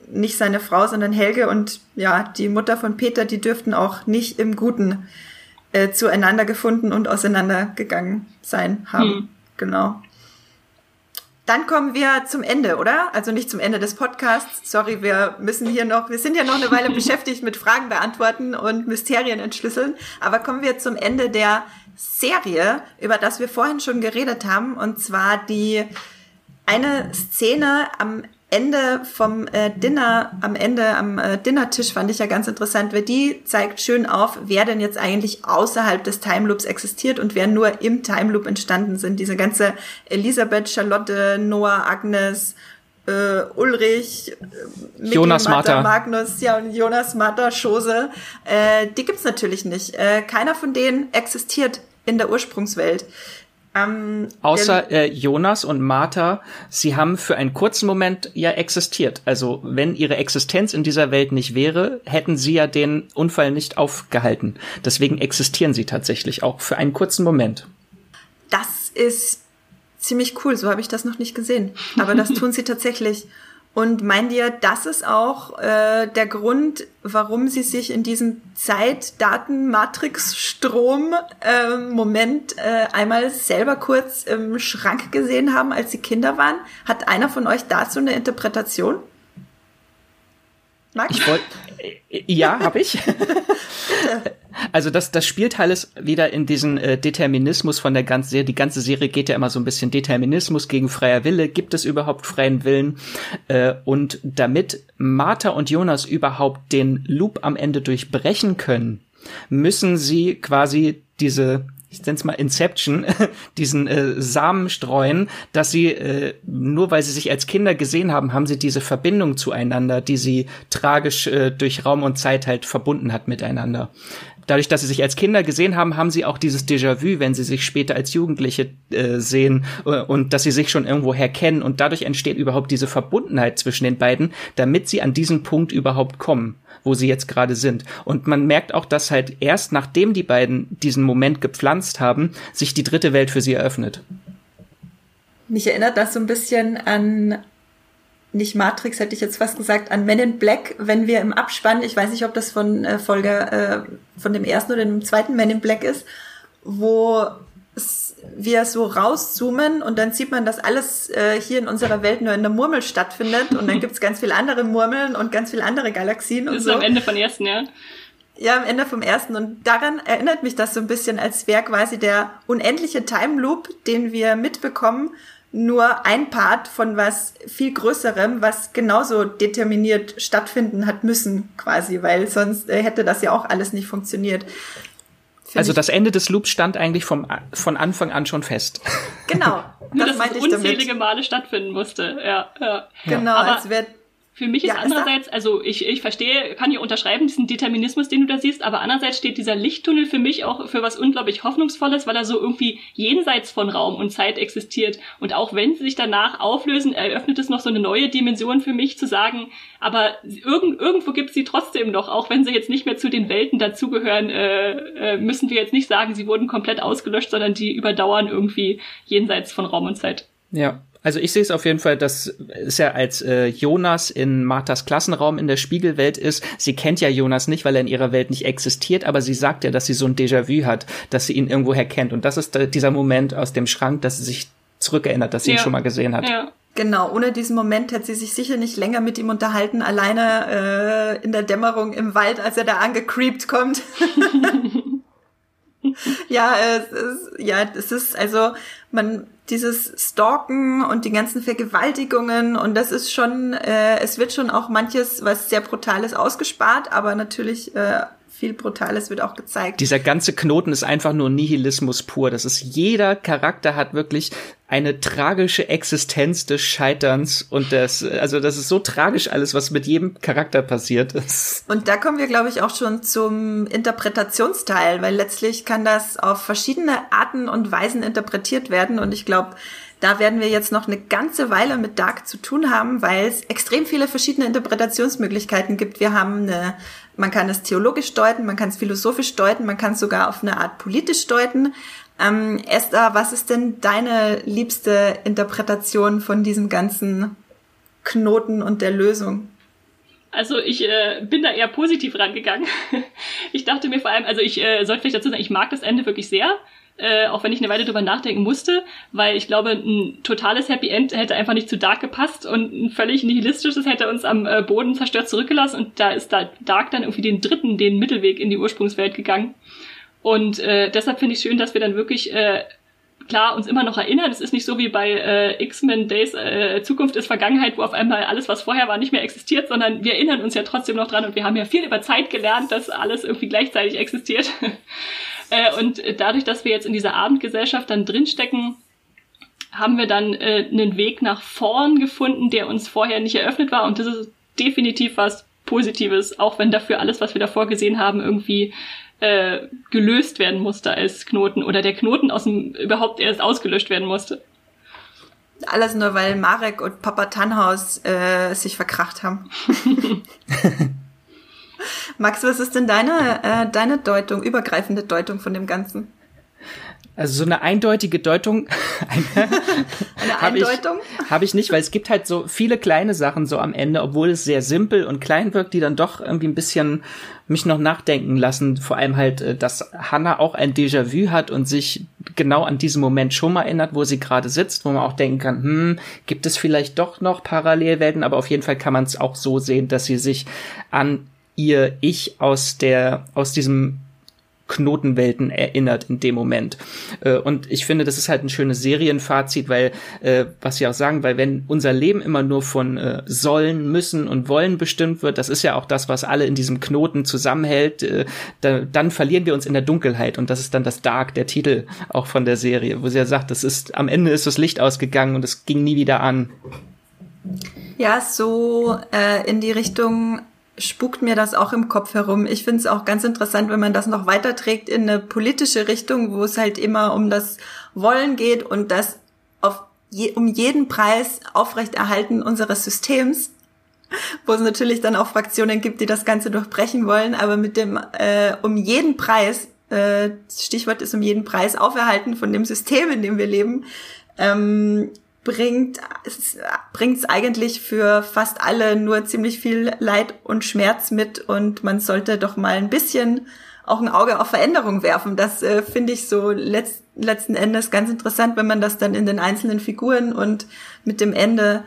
nicht seine Frau, sondern Helge und ja, die Mutter von Peter, die dürften auch nicht im Guten äh, zueinander gefunden und auseinandergegangen sein haben. Mhm. Genau. Dann kommen wir zum Ende, oder? Also nicht zum Ende des Podcasts. Sorry, wir müssen hier noch, wir sind ja noch eine Weile beschäftigt mit Fragen beantworten und Mysterien entschlüsseln. Aber kommen wir zum Ende der Serie, über das wir vorhin schon geredet haben. Und zwar die eine Szene am Ende vom äh, Dinner, am Ende am äh, Dinnertisch fand ich ja ganz interessant, weil die zeigt schön auf, wer denn jetzt eigentlich außerhalb des Time Loops existiert und wer nur im Time Loop entstanden sind. Diese ganze Elisabeth, Charlotte, Noah, Agnes, äh, Ulrich, äh, Jonas Martha, Magnus, ja und Jonas Martha, Schose, äh, die gibt's natürlich nicht. Äh, keiner von denen existiert in der Ursprungswelt. Ähm, Außer äh, Jonas und Martha, sie haben für einen kurzen Moment ja existiert. Also wenn ihre Existenz in dieser Welt nicht wäre, hätten sie ja den Unfall nicht aufgehalten. Deswegen existieren sie tatsächlich auch für einen kurzen Moment. Das ist ziemlich cool. So habe ich das noch nicht gesehen. Aber das tun sie tatsächlich. Und meint ihr, das ist auch äh, der Grund, warum sie sich in diesem Zeit-Daten-Matrix-Strom-Moment äh, einmal selber kurz im Schrank gesehen haben, als sie Kinder waren? Hat einer von euch dazu eine Interpretation? Max? Ich wollte, äh, ja, habe ich. also das, das spielt alles wieder in diesen äh, Determinismus von der ganzen Serie. Die ganze Serie geht ja immer so ein bisschen Determinismus gegen freier Wille. Gibt es überhaupt freien Willen? Äh, und damit Martha und Jonas überhaupt den Loop am Ende durchbrechen können, müssen sie quasi diese ich nenne es mal Inception, diesen äh, Samen streuen, dass sie, äh, nur weil sie sich als Kinder gesehen haben, haben sie diese Verbindung zueinander, die sie tragisch äh, durch Raum und Zeit halt verbunden hat miteinander. Dadurch, dass sie sich als Kinder gesehen haben, haben sie auch dieses Déjà-vu, wenn sie sich später als Jugendliche äh, sehen äh, und dass sie sich schon irgendwoher kennen und dadurch entsteht überhaupt diese Verbundenheit zwischen den beiden, damit sie an diesen Punkt überhaupt kommen wo sie jetzt gerade sind. Und man merkt auch, dass halt erst nachdem die beiden diesen Moment gepflanzt haben, sich die dritte Welt für sie eröffnet. Mich erinnert das so ein bisschen an nicht Matrix, hätte ich jetzt fast gesagt, an Men in Black, wenn wir im Abspann, ich weiß nicht, ob das von äh, Folge, äh, von dem ersten oder dem zweiten Men in Black ist, wo wir so rauszoomen und dann sieht man, dass alles äh, hier in unserer Welt nur in der Murmel stattfindet und dann gibt's ganz viele andere Murmeln und ganz viele andere Galaxien und das so. ist am Ende von ersten, ja. Ja, am Ende vom ersten. Und daran erinnert mich das so ein bisschen, als wäre quasi der unendliche Time Loop, den wir mitbekommen, nur ein Part von was viel Größerem, was genauso determiniert stattfinden hat müssen, quasi, weil sonst äh, hätte das ja auch alles nicht funktioniert. Also das Ende des Loops stand eigentlich vom, von Anfang an schon fest. Genau. Nur, das dass es unzählige damit. Male stattfinden musste. Ja, ja. Genau, Aber als wäre für mich ist ja, andererseits, also ich, ich verstehe, kann hier unterschreiben, diesen Determinismus, den du da siehst, aber andererseits steht dieser Lichttunnel für mich auch für was unglaublich Hoffnungsvolles, weil er so irgendwie jenseits von Raum und Zeit existiert. Und auch wenn sie sich danach auflösen, eröffnet es noch so eine neue Dimension für mich zu sagen, aber irgend, irgendwo gibt es sie trotzdem noch, auch wenn sie jetzt nicht mehr zu den Welten dazugehören, äh, äh, müssen wir jetzt nicht sagen, sie wurden komplett ausgelöscht, sondern die überdauern irgendwie jenseits von Raum und Zeit. Ja, also ich sehe es auf jeden Fall, dass es ja als äh, Jonas in Marthas Klassenraum in der Spiegelwelt ist. Sie kennt ja Jonas nicht, weil er in ihrer Welt nicht existiert, aber sie sagt ja, dass sie so ein Déjà-vu hat, dass sie ihn irgendwoher kennt. Und das ist dieser Moment aus dem Schrank, dass sie sich zurückerinnert, dass sie ja. ihn schon mal gesehen hat. Ja. Genau, ohne diesen Moment hätte sie sich sicher nicht länger mit ihm unterhalten, alleine äh, in der Dämmerung im Wald, als er da angecreept kommt. ja, es ist, ja, es ist also man dieses Stalken und die ganzen Vergewaltigungen und das ist schon, äh, es wird schon auch manches, was sehr brutales ausgespart, aber natürlich äh, viel Brutales wird auch gezeigt. Dieser ganze Knoten ist einfach nur Nihilismus pur. Das ist jeder Charakter hat wirklich eine tragische Existenz des Scheiterns und das, also das ist so tragisch alles, was mit jedem Charakter passiert ist. Und da kommen wir, glaube ich, auch schon zum Interpretationsteil, weil letztlich kann das auf verschiedene Arten und Weisen interpretiert werden und ich glaube, da werden wir jetzt noch eine ganze Weile mit Dark zu tun haben, weil es extrem viele verschiedene Interpretationsmöglichkeiten gibt. Wir haben eine, man kann es theologisch deuten, man kann es philosophisch deuten, man kann es sogar auf eine Art politisch deuten. Ähm, Esther, was ist denn deine liebste Interpretation von diesem ganzen Knoten und der Lösung? Also ich äh, bin da eher positiv rangegangen. ich dachte mir vor allem, also ich äh, sollte vielleicht dazu sagen, ich mag das Ende wirklich sehr. Äh, auch wenn ich eine Weile drüber nachdenken musste, weil ich glaube, ein totales Happy End hätte einfach nicht zu Dark gepasst und ein völlig nihilistisches hätte uns am äh, Boden zerstört zurückgelassen und da ist da Dark dann irgendwie den dritten, den Mittelweg in die Ursprungswelt gegangen. Und äh, deshalb finde ich schön, dass wir dann wirklich äh, klar uns immer noch erinnern. Es ist nicht so wie bei äh, X-Men Days äh, Zukunft ist Vergangenheit, wo auf einmal alles, was vorher war, nicht mehr existiert, sondern wir erinnern uns ja trotzdem noch dran und wir haben ja viel über Zeit gelernt, dass alles irgendwie gleichzeitig existiert. Äh, und dadurch, dass wir jetzt in dieser Abendgesellschaft dann drinstecken, haben wir dann äh, einen Weg nach vorn gefunden, der uns vorher nicht eröffnet war. Und das ist definitiv was Positives, auch wenn dafür alles, was wir davor gesehen haben, irgendwie äh, gelöst werden musste als Knoten oder der Knoten aus dem überhaupt erst ausgelöscht werden musste. Alles nur, weil Marek und Papa Tannhaus äh, sich verkracht haben. Max, was ist denn deine, äh, deine Deutung, übergreifende Deutung von dem Ganzen? Also so eine eindeutige Deutung. eine, eine Eindeutung? Habe ich, hab ich nicht, weil es gibt halt so viele kleine Sachen so am Ende, obwohl es sehr simpel und klein wirkt, die dann doch irgendwie ein bisschen mich noch nachdenken lassen. Vor allem halt, äh, dass Hannah auch ein Déjà-vu hat und sich genau an diesen Moment schon mal erinnert, wo sie gerade sitzt, wo man auch denken kann, hm, gibt es vielleicht doch noch Parallelwelten, aber auf jeden Fall kann man es auch so sehen, dass sie sich an ihr Ich aus der, aus diesem Knotenwelten erinnert in dem Moment. Äh, und ich finde, das ist halt ein schönes Serienfazit, weil, äh, was sie auch sagen, weil wenn unser Leben immer nur von äh, sollen, müssen und wollen bestimmt wird, das ist ja auch das, was alle in diesem Knoten zusammenhält, dann verlieren wir uns in der Dunkelheit und das ist dann das Dark, der Titel auch von der Serie, wo sie ja sagt, das ist, am Ende ist das Licht ausgegangen und es ging nie wieder an. Ja, so äh, in die Richtung spukt mir das auch im Kopf herum. Ich finde es auch ganz interessant, wenn man das noch weiterträgt in eine politische Richtung, wo es halt immer um das Wollen geht und das auf je, um jeden Preis aufrechterhalten unseres Systems, wo es natürlich dann auch Fraktionen gibt, die das Ganze durchbrechen wollen, aber mit dem äh, um jeden Preis, äh, Stichwort ist um jeden Preis Auferhalten von dem System, in dem wir leben, ähm, bringt es bringt's eigentlich für fast alle nur ziemlich viel Leid und Schmerz mit und man sollte doch mal ein bisschen auch ein Auge auf Veränderung werfen. Das äh, finde ich so letzt, letzten Endes ganz interessant, wenn man das dann in den einzelnen Figuren und mit dem Ende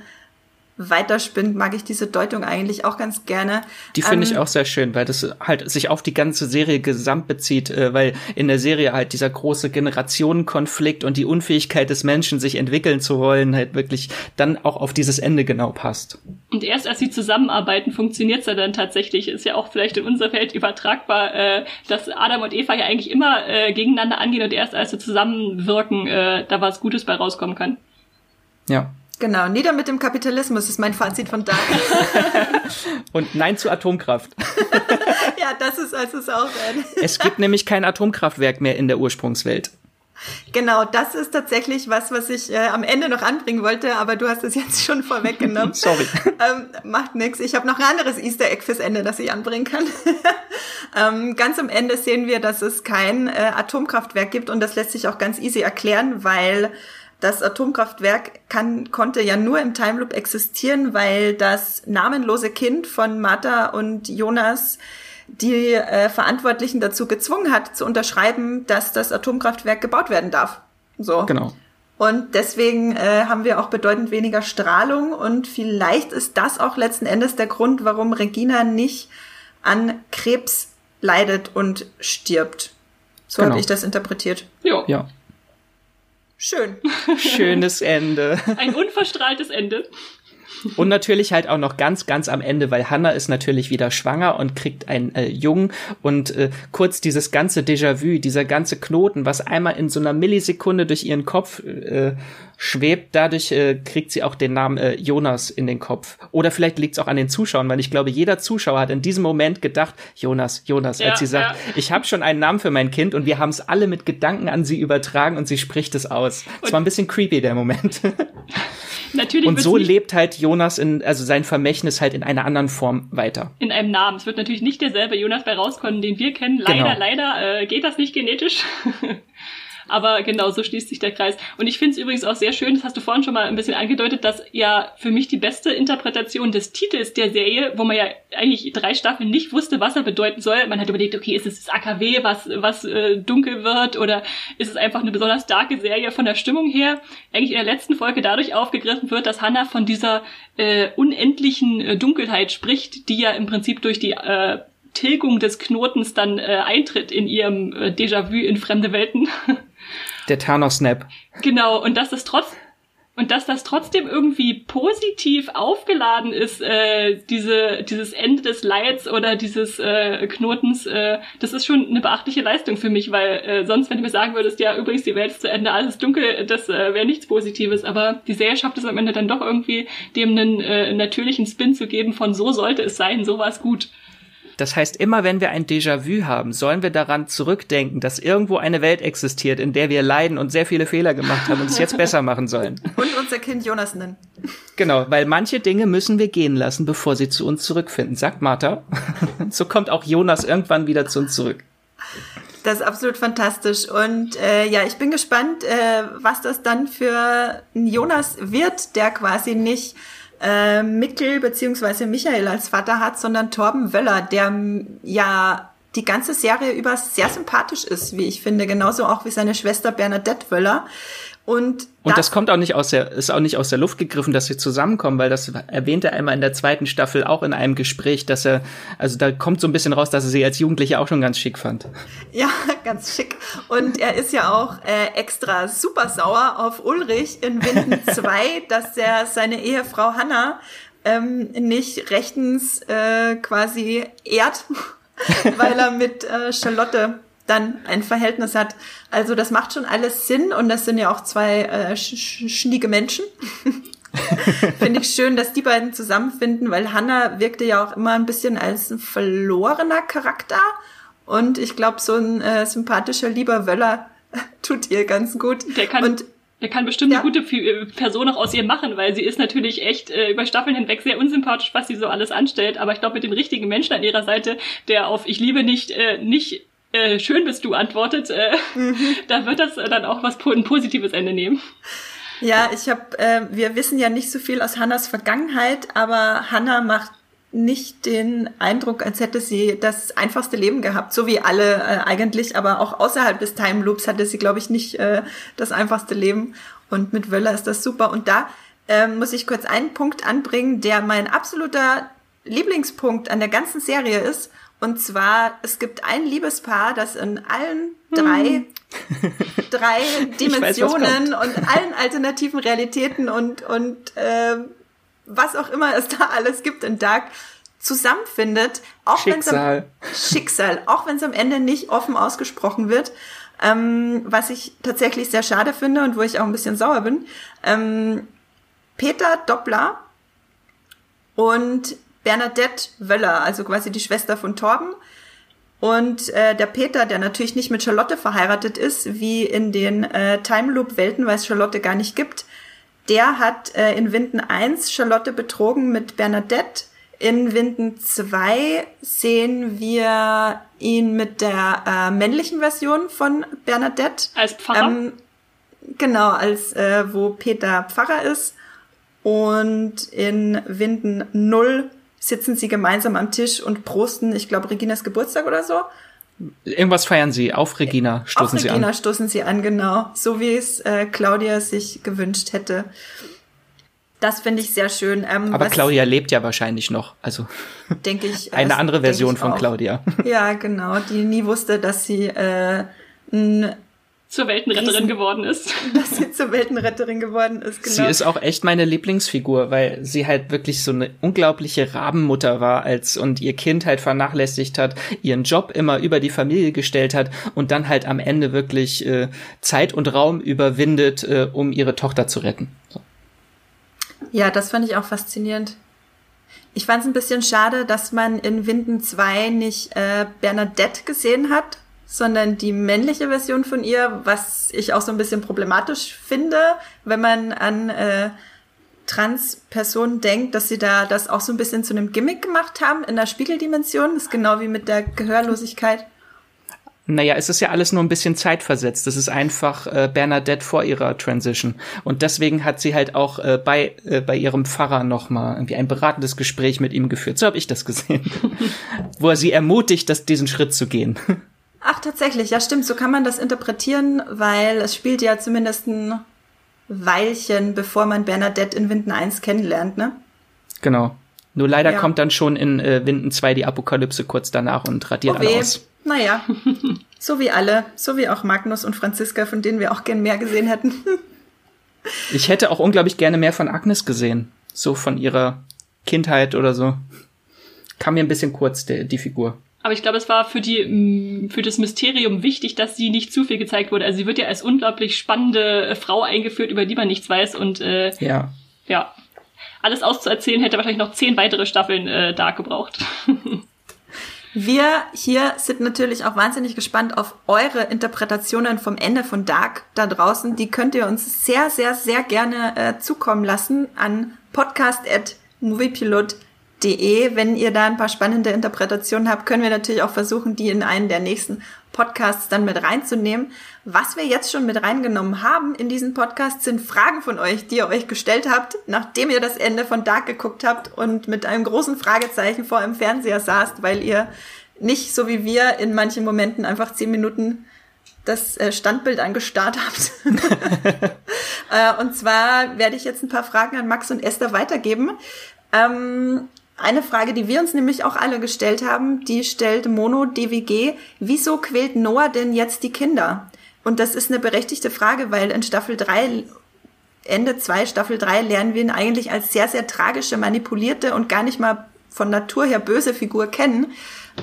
weiterspinnt, mag ich diese Deutung eigentlich auch ganz gerne. Die finde ähm, ich auch sehr schön, weil das halt sich auf die ganze Serie gesamt bezieht, äh, weil in der Serie halt dieser große Generationenkonflikt und die Unfähigkeit des Menschen, sich entwickeln zu wollen, halt wirklich dann auch auf dieses Ende genau passt. Und erst als sie zusammenarbeiten, funktioniert es ja dann tatsächlich. Ist ja auch vielleicht in unser Feld übertragbar, äh, dass Adam und Eva ja eigentlich immer äh, gegeneinander angehen und erst als sie zusammenwirken, äh, da was Gutes bei rauskommen kann. Ja, Genau, nieder mit dem Kapitalismus ist mein Fazit von Dark. Und nein zu Atomkraft. ja, das ist also es auch. es gibt nämlich kein Atomkraftwerk mehr in der Ursprungswelt. Genau, das ist tatsächlich was, was ich äh, am Ende noch anbringen wollte, aber du hast es jetzt schon vorweggenommen. Sorry. Ähm, macht nichts. Ich habe noch ein anderes Easter Egg fürs Ende, das ich anbringen kann. ähm, ganz am Ende sehen wir, dass es kein äh, Atomkraftwerk gibt und das lässt sich auch ganz easy erklären, weil das Atomkraftwerk kann, konnte ja nur im Time Loop existieren, weil das namenlose Kind von Martha und Jonas die äh, Verantwortlichen dazu gezwungen hat, zu unterschreiben, dass das Atomkraftwerk gebaut werden darf. So. Genau. Und deswegen äh, haben wir auch bedeutend weniger Strahlung und vielleicht ist das auch letzten Endes der Grund, warum Regina nicht an Krebs leidet und stirbt. So genau. habe ich das interpretiert. Jo. Ja. Schön. Schönes Ende. Ein unverstrahltes Ende. Und natürlich halt auch noch ganz, ganz am Ende, weil Hannah ist natürlich wieder schwanger und kriegt einen äh, Jungen und äh, kurz dieses ganze Déjà-vu, dieser ganze Knoten, was einmal in so einer Millisekunde durch ihren Kopf äh, schwebt, dadurch äh, kriegt sie auch den Namen äh, Jonas in den Kopf. Oder vielleicht liegt es auch an den Zuschauern, weil ich glaube, jeder Zuschauer hat in diesem Moment gedacht, Jonas, Jonas, ja, als sie sagt, ja. ich habe schon einen Namen für mein Kind und wir haben es alle mit Gedanken an sie übertragen und sie spricht es aus. Es war ein bisschen creepy, der Moment. Natürlich und so lebt halt Jonas in, also sein Vermächtnis halt in einer anderen Form weiter. In einem Namen. Es wird natürlich nicht derselbe Jonas bei rauskommen, den wir kennen. Leider, genau. leider äh, geht das nicht genetisch. Aber genau, so schließt sich der Kreis. Und ich finde es übrigens auch sehr schön, das hast du vorhin schon mal ein bisschen angedeutet, dass ja für mich die beste Interpretation des Titels der Serie, wo man ja eigentlich drei Staffeln nicht wusste, was er bedeuten soll. Man hat überlegt, okay, ist es das AKW, was, was äh, dunkel wird, oder ist es einfach eine besonders starke Serie von der Stimmung her? Eigentlich in der letzten Folge dadurch aufgegriffen wird, dass Hannah von dieser äh, unendlichen äh, Dunkelheit spricht, die ja im Prinzip durch die äh, Tilgung des Knotens dann äh, eintritt in ihrem äh, Déjà-vu in fremde Welten. Der Thanos-Snap. Genau, und dass das trotz und dass das trotzdem irgendwie positiv aufgeladen ist, äh, diese, dieses Ende des Leids oder dieses äh, Knotens, äh, das ist schon eine beachtliche Leistung für mich, weil äh, sonst, wenn du mir sagen würdest, ja, übrigens, die Welt ist zu Ende, alles dunkel, das äh, wäre nichts Positives. Aber die Serie schafft es am Ende dann doch irgendwie, dem einen äh, natürlichen Spin zu geben von so sollte es sein, so war es gut. Das heißt, immer wenn wir ein Déjà-vu haben, sollen wir daran zurückdenken, dass irgendwo eine Welt existiert, in der wir leiden und sehr viele Fehler gemacht haben und es jetzt besser machen sollen. Und unser Kind Jonas nennen. Genau, weil manche Dinge müssen wir gehen lassen, bevor sie zu uns zurückfinden, sagt Martha. so kommt auch Jonas irgendwann wieder zu uns zurück. Das ist absolut fantastisch. Und äh, ja, ich bin gespannt, äh, was das dann für ein Jonas wird, der quasi nicht äh, Mikkel beziehungsweise Michael als Vater hat, sondern Torben Wöller, der ja die ganze Serie über sehr sympathisch ist, wie ich finde, genauso auch wie seine Schwester Bernadette Wöller. Und, und das, kommt auch nicht aus der, ist auch nicht aus der Luft gegriffen, dass sie zusammenkommen, weil das erwähnt er einmal in der zweiten Staffel auch in einem Gespräch, dass er, also da kommt so ein bisschen raus, dass er sie als Jugendliche auch schon ganz schick fand. Ja, ganz schick. Und er ist ja auch äh, extra super sauer auf Ulrich in Winden 2, dass er seine Ehefrau Hanna ähm, nicht rechtens äh, quasi ehrt, weil er mit äh, Charlotte dann ein Verhältnis hat. Also das macht schon alles Sinn und das sind ja auch zwei äh, sch schnieke Menschen. Finde ich schön, dass die beiden zusammenfinden, weil Hannah wirkte ja auch immer ein bisschen als ein verlorener Charakter und ich glaube, so ein äh, sympathischer lieber Wöller tut ihr ganz gut. Der kann und der kann bestimmt ja. eine gute äh, Person auch aus ihr machen, weil sie ist natürlich echt äh, über Staffeln hinweg sehr unsympathisch, was sie so alles anstellt. Aber ich glaube, mit dem richtigen Menschen an ihrer Seite, der auf Ich liebe nicht, äh, nicht äh, schön bist du antwortet, äh, mhm. da wird das dann auch was ein positives Ende nehmen. Ja, ich habe, äh, wir wissen ja nicht so viel aus Hannas Vergangenheit, aber Hannah macht nicht den Eindruck, als hätte sie das einfachste Leben gehabt, so wie alle äh, eigentlich, aber auch außerhalb des Time Loops hatte sie, glaube ich, nicht äh, das einfachste Leben. Und mit Wöller ist das super. Und da äh, muss ich kurz einen Punkt anbringen, der mein absoluter Lieblingspunkt an der ganzen Serie ist. Und zwar, es gibt ein Liebespaar, das in allen drei, hm. drei Dimensionen weiß, und allen alternativen Realitäten und, und äh, was auch immer es da alles gibt in Dark zusammenfindet. Auch Schicksal. Am, Schicksal, auch wenn es am Ende nicht offen ausgesprochen wird. Ähm, was ich tatsächlich sehr schade finde und wo ich auch ein bisschen sauer bin. Ähm, Peter Doppler und Bernadette Wöller, also quasi die Schwester von Torben. Und äh, der Peter, der natürlich nicht mit Charlotte verheiratet ist, wie in den äh, Time Loop Welten, weil es Charlotte gar nicht gibt, der hat äh, in Winden 1 Charlotte betrogen mit Bernadette. In Winden 2 sehen wir ihn mit der äh, männlichen Version von Bernadette. Als Pfarrer? Ähm, genau, als äh, wo Peter Pfarrer ist. Und in Winden 0 sitzen sie gemeinsam am Tisch und prosten, ich glaube, Reginas Geburtstag oder so. Irgendwas feiern sie. Auf Regina stoßen Auf sie Regina an. Regina stoßen sie an, genau. So wie es äh, Claudia sich gewünscht hätte. Das finde ich sehr schön. Ähm, Aber Claudia lebt ja wahrscheinlich noch. Also denke ich. eine andere Version von Claudia. Ja, genau. Die nie wusste, dass sie äh, ein zur Weltenretterin Riesen, geworden ist. Dass sie zur Weltenretterin geworden ist, genau. Sie ist auch echt meine Lieblingsfigur, weil sie halt wirklich so eine unglaubliche Rabenmutter war als und ihr Kind halt vernachlässigt hat, ihren Job immer über die Familie gestellt hat und dann halt am Ende wirklich äh, Zeit und Raum überwindet, äh, um ihre Tochter zu retten. So. Ja, das fand ich auch faszinierend. Ich fand es ein bisschen schade, dass man in Winden 2 nicht äh, Bernadette gesehen hat, sondern die männliche Version von ihr, was ich auch so ein bisschen problematisch finde, wenn man an äh, Trans-Personen denkt, dass sie da das auch so ein bisschen zu einem Gimmick gemacht haben in der Spiegeldimension. Das ist genau wie mit der Gehörlosigkeit. Naja, es ist ja alles nur ein bisschen zeitversetzt. Das ist einfach äh, Bernadette vor ihrer Transition. Und deswegen hat sie halt auch äh, bei, äh, bei ihrem Pfarrer nochmal irgendwie ein beratendes Gespräch mit ihm geführt. So habe ich das gesehen. Wo er sie ermutigt, das, diesen Schritt zu gehen. Ach, tatsächlich, ja stimmt, so kann man das interpretieren, weil es spielt ja zumindest ein Weilchen, bevor man Bernadette in Winden 1 kennenlernt, ne? Genau. Nur leider ja. kommt dann schon in äh, Winden 2 die Apokalypse kurz danach und radiert oh alle aus. Naja, so wie alle, so wie auch Magnus und Franziska, von denen wir auch gern mehr gesehen hätten. ich hätte auch unglaublich gerne mehr von Agnes gesehen. So von ihrer Kindheit oder so. Kam mir ein bisschen kurz, die, die Figur. Aber ich glaube, es war für die, mm, für das Mysterium wichtig, dass sie nicht zu viel gezeigt wurde. Also sie wird ja als unglaublich spannende äh, Frau eingeführt, über die man nichts weiß und äh, ja. ja. Alles auszuerzählen hätte wahrscheinlich noch zehn weitere Staffeln äh, da gebraucht. Wir hier sind natürlich auch wahnsinnig gespannt auf eure Interpretationen vom Ende von Dark da draußen. Die könnt ihr uns sehr, sehr, sehr gerne äh, zukommen lassen an podcast.moviepilot.de De. Wenn ihr da ein paar spannende Interpretationen habt, können wir natürlich auch versuchen, die in einen der nächsten Podcasts dann mit reinzunehmen. Was wir jetzt schon mit reingenommen haben in diesen Podcast sind Fragen von euch, die ihr euch gestellt habt, nachdem ihr das Ende von Dark geguckt habt und mit einem großen Fragezeichen vor dem Fernseher saßt, weil ihr nicht so wie wir in manchen Momenten einfach zehn Minuten das äh, Standbild angestarrt habt. Äh, und zwar werde ich jetzt ein paar Fragen an Max und Esther weitergeben. Ähm, eine Frage, die wir uns nämlich auch alle gestellt haben, die stellt Mono DWG. Wieso quält Noah denn jetzt die Kinder? Und das ist eine berechtigte Frage, weil in Staffel 3, Ende 2, Staffel 3 lernen wir ihn eigentlich als sehr, sehr tragische, manipulierte und gar nicht mal von Natur her böse Figur kennen.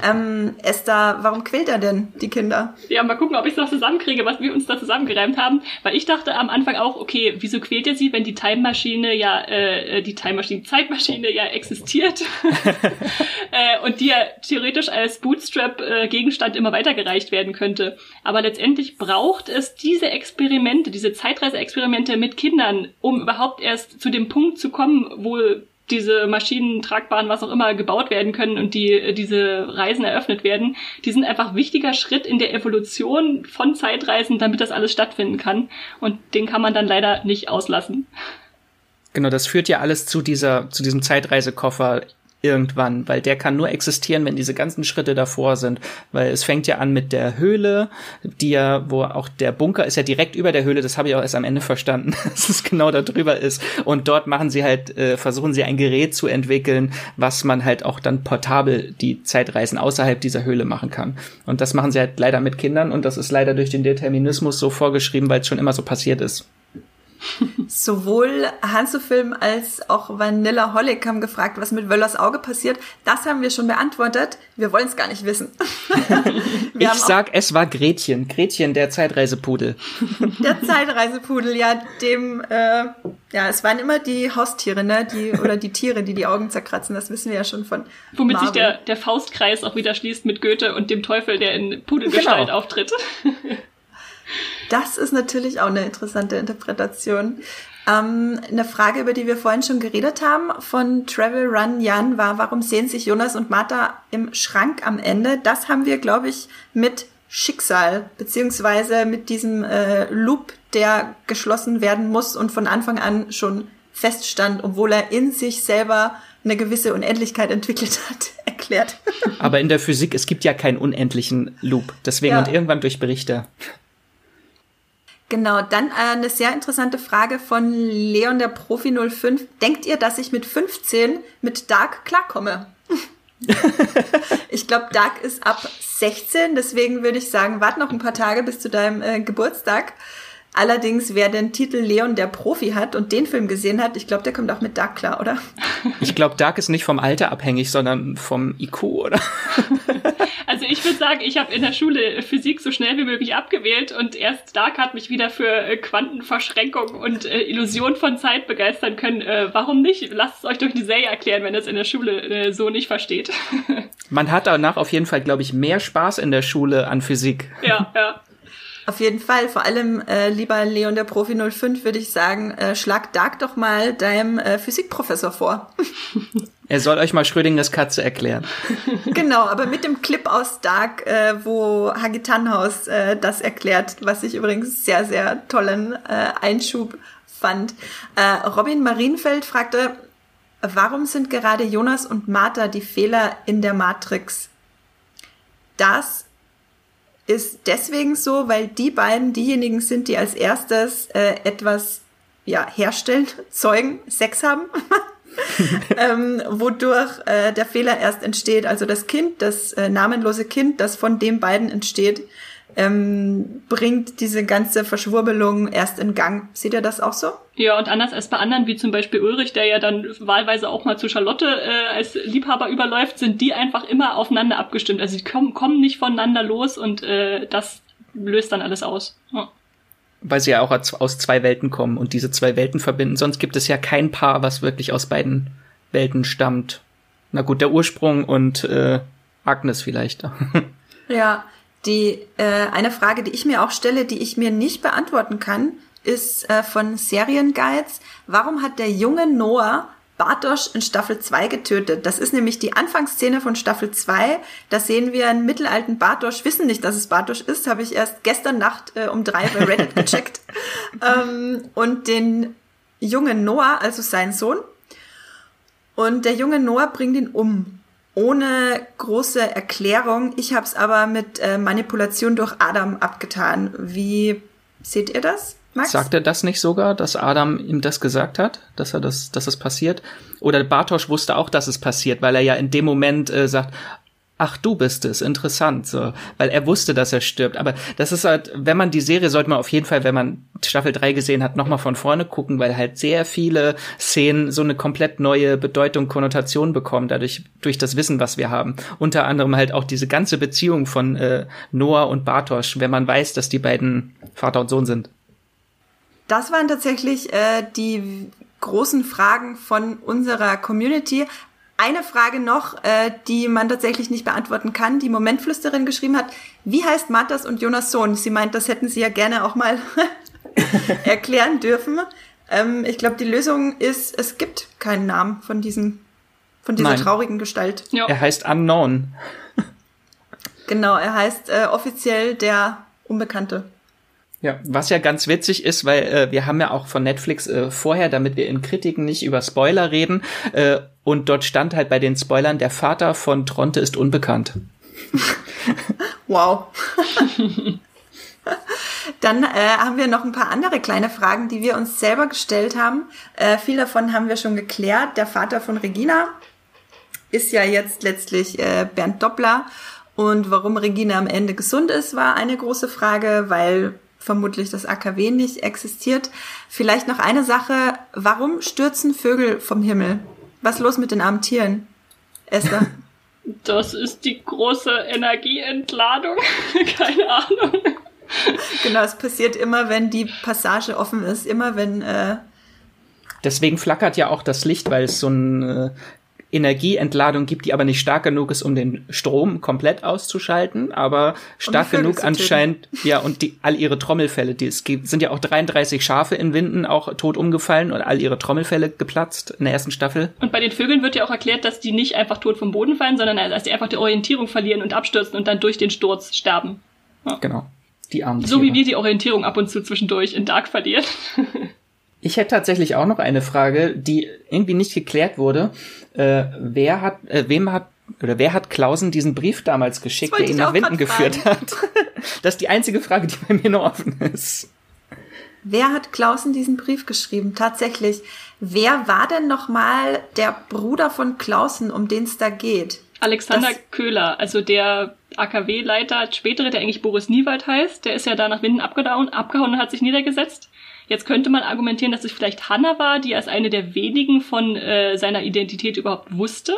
Ähm, Esther, warum quält er denn die Kinder? Ja, mal gucken, ob ich es noch zusammenkriege, was wir uns da zusammengereimt haben. Weil ich dachte am Anfang auch, okay, wieso quält er sie, wenn die Time-Maschine ja, äh, die Time-Maschine, Zeitmaschine ja existiert äh, und die ja theoretisch als Bootstrap-Gegenstand immer weitergereicht werden könnte. Aber letztendlich braucht es diese Experimente, diese Zeitreise-Experimente mit Kindern, um überhaupt erst zu dem Punkt zu kommen, wo diese Maschinen, tragbaren, was auch immer, gebaut werden können und die diese Reisen eröffnet werden, die sind einfach wichtiger Schritt in der Evolution von Zeitreisen, damit das alles stattfinden kann. Und den kann man dann leider nicht auslassen. Genau, das führt ja alles zu dieser, zu diesem Zeitreisekoffer irgendwann, weil der kann nur existieren, wenn diese ganzen Schritte davor sind, weil es fängt ja an mit der Höhle, die ja, wo auch der Bunker ist ja direkt über der Höhle, das habe ich auch erst am Ende verstanden, dass es genau da drüber ist. Und dort machen sie halt, äh, versuchen sie ein Gerät zu entwickeln, was man halt auch dann portabel die Zeitreisen außerhalb dieser Höhle machen kann. Und das machen sie halt leider mit Kindern und das ist leider durch den Determinismus so vorgeschrieben, weil es schon immer so passiert ist. Sowohl Hansofilm als auch Vanilla Holic haben gefragt, was mit Wöllers Auge passiert. Das haben wir schon beantwortet. Wir wollen es gar nicht wissen. ich sag, es war Gretchen. Gretchen, der Zeitreisepudel. Der Zeitreisepudel, ja, dem, äh, ja, es waren immer die Haustiere, ne, die, oder die Tiere, die die Augen zerkratzen. Das wissen wir ja schon von. Womit Marvel. sich der, der Faustkreis auch wieder schließt mit Goethe und dem Teufel, der in Pudelgestalt genau. auftritt. Das ist natürlich auch eine interessante Interpretation. Ähm, eine Frage, über die wir vorhin schon geredet haben, von Travel Run Jan war, warum sehen sich Jonas und Martha im Schrank am Ende? Das haben wir, glaube ich, mit Schicksal, beziehungsweise mit diesem äh, Loop, der geschlossen werden muss und von Anfang an schon feststand, obwohl er in sich selber eine gewisse Unendlichkeit entwickelt hat, erklärt. Aber in der Physik, es gibt ja keinen unendlichen Loop. Deswegen ja. und irgendwann durchbricht er. Genau, dann äh, eine sehr interessante Frage von Leon der Profi 05. Denkt ihr, dass ich mit 15 mit Dark klarkomme? ich glaube, Dark ist ab 16, deswegen würde ich sagen, warte noch ein paar Tage bis zu deinem äh, Geburtstag. Allerdings, wer den Titel Leon der Profi hat und den Film gesehen hat, ich glaube, der kommt auch mit Dark klar, oder? Ich glaube, Dark ist nicht vom Alter abhängig, sondern vom IQ, oder? Also ich würde sagen, ich habe in der Schule Physik so schnell wie möglich abgewählt und erst Dark hat mich wieder für äh, Quantenverschränkung und äh, Illusion von Zeit begeistern können. Äh, warum nicht? Lasst es euch durch die Serie erklären, wenn ihr es in der Schule äh, so nicht versteht. Man hat danach auf jeden Fall, glaube ich, mehr Spaß in der Schule an Physik. Ja, ja. Auf jeden Fall, vor allem äh, lieber Leon der Profi 05 würde ich sagen, äh, schlag Dark doch mal deinem äh, Physikprofessor vor. Er soll euch mal Schrödingers Katze erklären. genau, aber mit dem Clip aus Dark, äh, wo Hagi Tannhaus äh, das erklärt, was ich übrigens sehr, sehr tollen äh, Einschub fand. Äh, Robin Marienfeld fragte, warum sind gerade Jonas und Martha die Fehler in der Matrix? Das ist deswegen so, weil die beiden diejenigen sind, die als erstes äh, etwas ja, herstellen, zeugen, Sex haben. ähm, wodurch äh, der Fehler erst entsteht. Also das Kind, das äh, namenlose Kind, das von den beiden entsteht, ähm, bringt diese ganze Verschwurbelung erst in Gang. Seht ihr das auch so? Ja, und anders als bei anderen, wie zum Beispiel Ulrich, der ja dann wahlweise auch mal zu Charlotte äh, als Liebhaber überläuft, sind die einfach immer aufeinander abgestimmt. Also die kommen, kommen nicht voneinander los und äh, das löst dann alles aus. Ja. Weil sie ja auch aus zwei Welten kommen und diese zwei Welten verbinden. Sonst gibt es ja kein Paar, was wirklich aus beiden Welten stammt. Na gut, der Ursprung und äh, Agnes vielleicht. ja, die äh, eine Frage, die ich mir auch stelle, die ich mir nicht beantworten kann, ist äh, von Serienguides. Warum hat der junge Noah Bartosch in Staffel 2 getötet. Das ist nämlich die Anfangsszene von Staffel 2. Da sehen wir einen mittelalten Bartosch, wissen nicht, dass es Bartosch ist, habe ich erst gestern Nacht äh, um drei bei Reddit gecheckt. ähm, und den jungen Noah, also sein Sohn. Und der junge Noah bringt ihn um. Ohne große Erklärung. Ich habe es aber mit äh, Manipulation durch Adam abgetan. Wie seht ihr das? Max? Sagt er das nicht sogar, dass Adam ihm das gesagt hat, dass er das, dass es passiert? Oder Bartosch wusste auch, dass es passiert, weil er ja in dem Moment äh, sagt, ach, du bist es, interessant, so, weil er wusste, dass er stirbt. Aber das ist halt, wenn man die Serie sollte man auf jeden Fall, wenn man Staffel 3 gesehen hat, nochmal von vorne gucken, weil halt sehr viele Szenen so eine komplett neue Bedeutung, Konnotation bekommen, dadurch, durch das Wissen, was wir haben. Unter anderem halt auch diese ganze Beziehung von äh, Noah und Bartosch, wenn man weiß, dass die beiden Vater und Sohn sind. Das waren tatsächlich äh, die großen Fragen von unserer Community. Eine Frage noch, äh, die man tatsächlich nicht beantworten kann, die Momentflüsterin geschrieben hat. Wie heißt Matas und Jonas Sohn? Sie meint, das hätten Sie ja gerne auch mal erklären dürfen. Ähm, ich glaube, die Lösung ist, es gibt keinen Namen von diesem, von dieser Nein. traurigen Gestalt. Ja. Er heißt Unknown. genau, er heißt äh, offiziell der Unbekannte. Ja, was ja ganz witzig ist, weil äh, wir haben ja auch von Netflix äh, vorher, damit wir in Kritiken nicht über Spoiler reden, äh, und dort stand halt bei den Spoilern, der Vater von Tronte ist unbekannt. wow. Dann äh, haben wir noch ein paar andere kleine Fragen, die wir uns selber gestellt haben. Äh, viel davon haben wir schon geklärt. Der Vater von Regina ist ja jetzt letztlich äh, Bernd Doppler. Und warum Regina am Ende gesund ist, war eine große Frage, weil vermutlich das AKW nicht existiert. Vielleicht noch eine Sache. Warum stürzen Vögel vom Himmel? Was ist los mit den armen Tieren? Esther? Das ist die große Energieentladung. Keine Ahnung. Genau, es passiert immer, wenn die Passage offen ist. Immer wenn. Äh Deswegen flackert ja auch das Licht, weil es so ein äh, Energieentladung gibt, die aber nicht stark genug ist, um den Strom komplett auszuschalten, aber stark genug anscheinend, ja, und die, all ihre Trommelfälle, die es gibt, sind ja auch 33 Schafe in Winden auch tot umgefallen und all ihre Trommelfälle geplatzt in der ersten Staffel. Und bei den Vögeln wird ja auch erklärt, dass die nicht einfach tot vom Boden fallen, sondern dass die einfach die Orientierung verlieren und abstürzen und dann durch den Sturz sterben. Ja. Genau. Die armen So wie wir die Orientierung ab und zu zwischendurch in Dark verlieren. Ich hätte tatsächlich auch noch eine Frage, die irgendwie nicht geklärt wurde. Äh, wer hat, äh, wem hat oder wer hat Klausen diesen Brief damals geschickt, der ihn nach Winden geführt hat? das ist die einzige Frage, die bei mir noch offen ist. Wer hat Klausen diesen Brief geschrieben? Tatsächlich. Wer war denn nochmal der Bruder von Klausen, um den es da geht? Alexander das Köhler, also der AKW-Leiter, spätere, der eigentlich Boris Niewald heißt, der ist ja da nach Winden abgehauen, abgehauen und hat sich niedergesetzt. Jetzt könnte man argumentieren, dass es vielleicht Hannah war, die als eine der wenigen von äh, seiner Identität überhaupt wusste.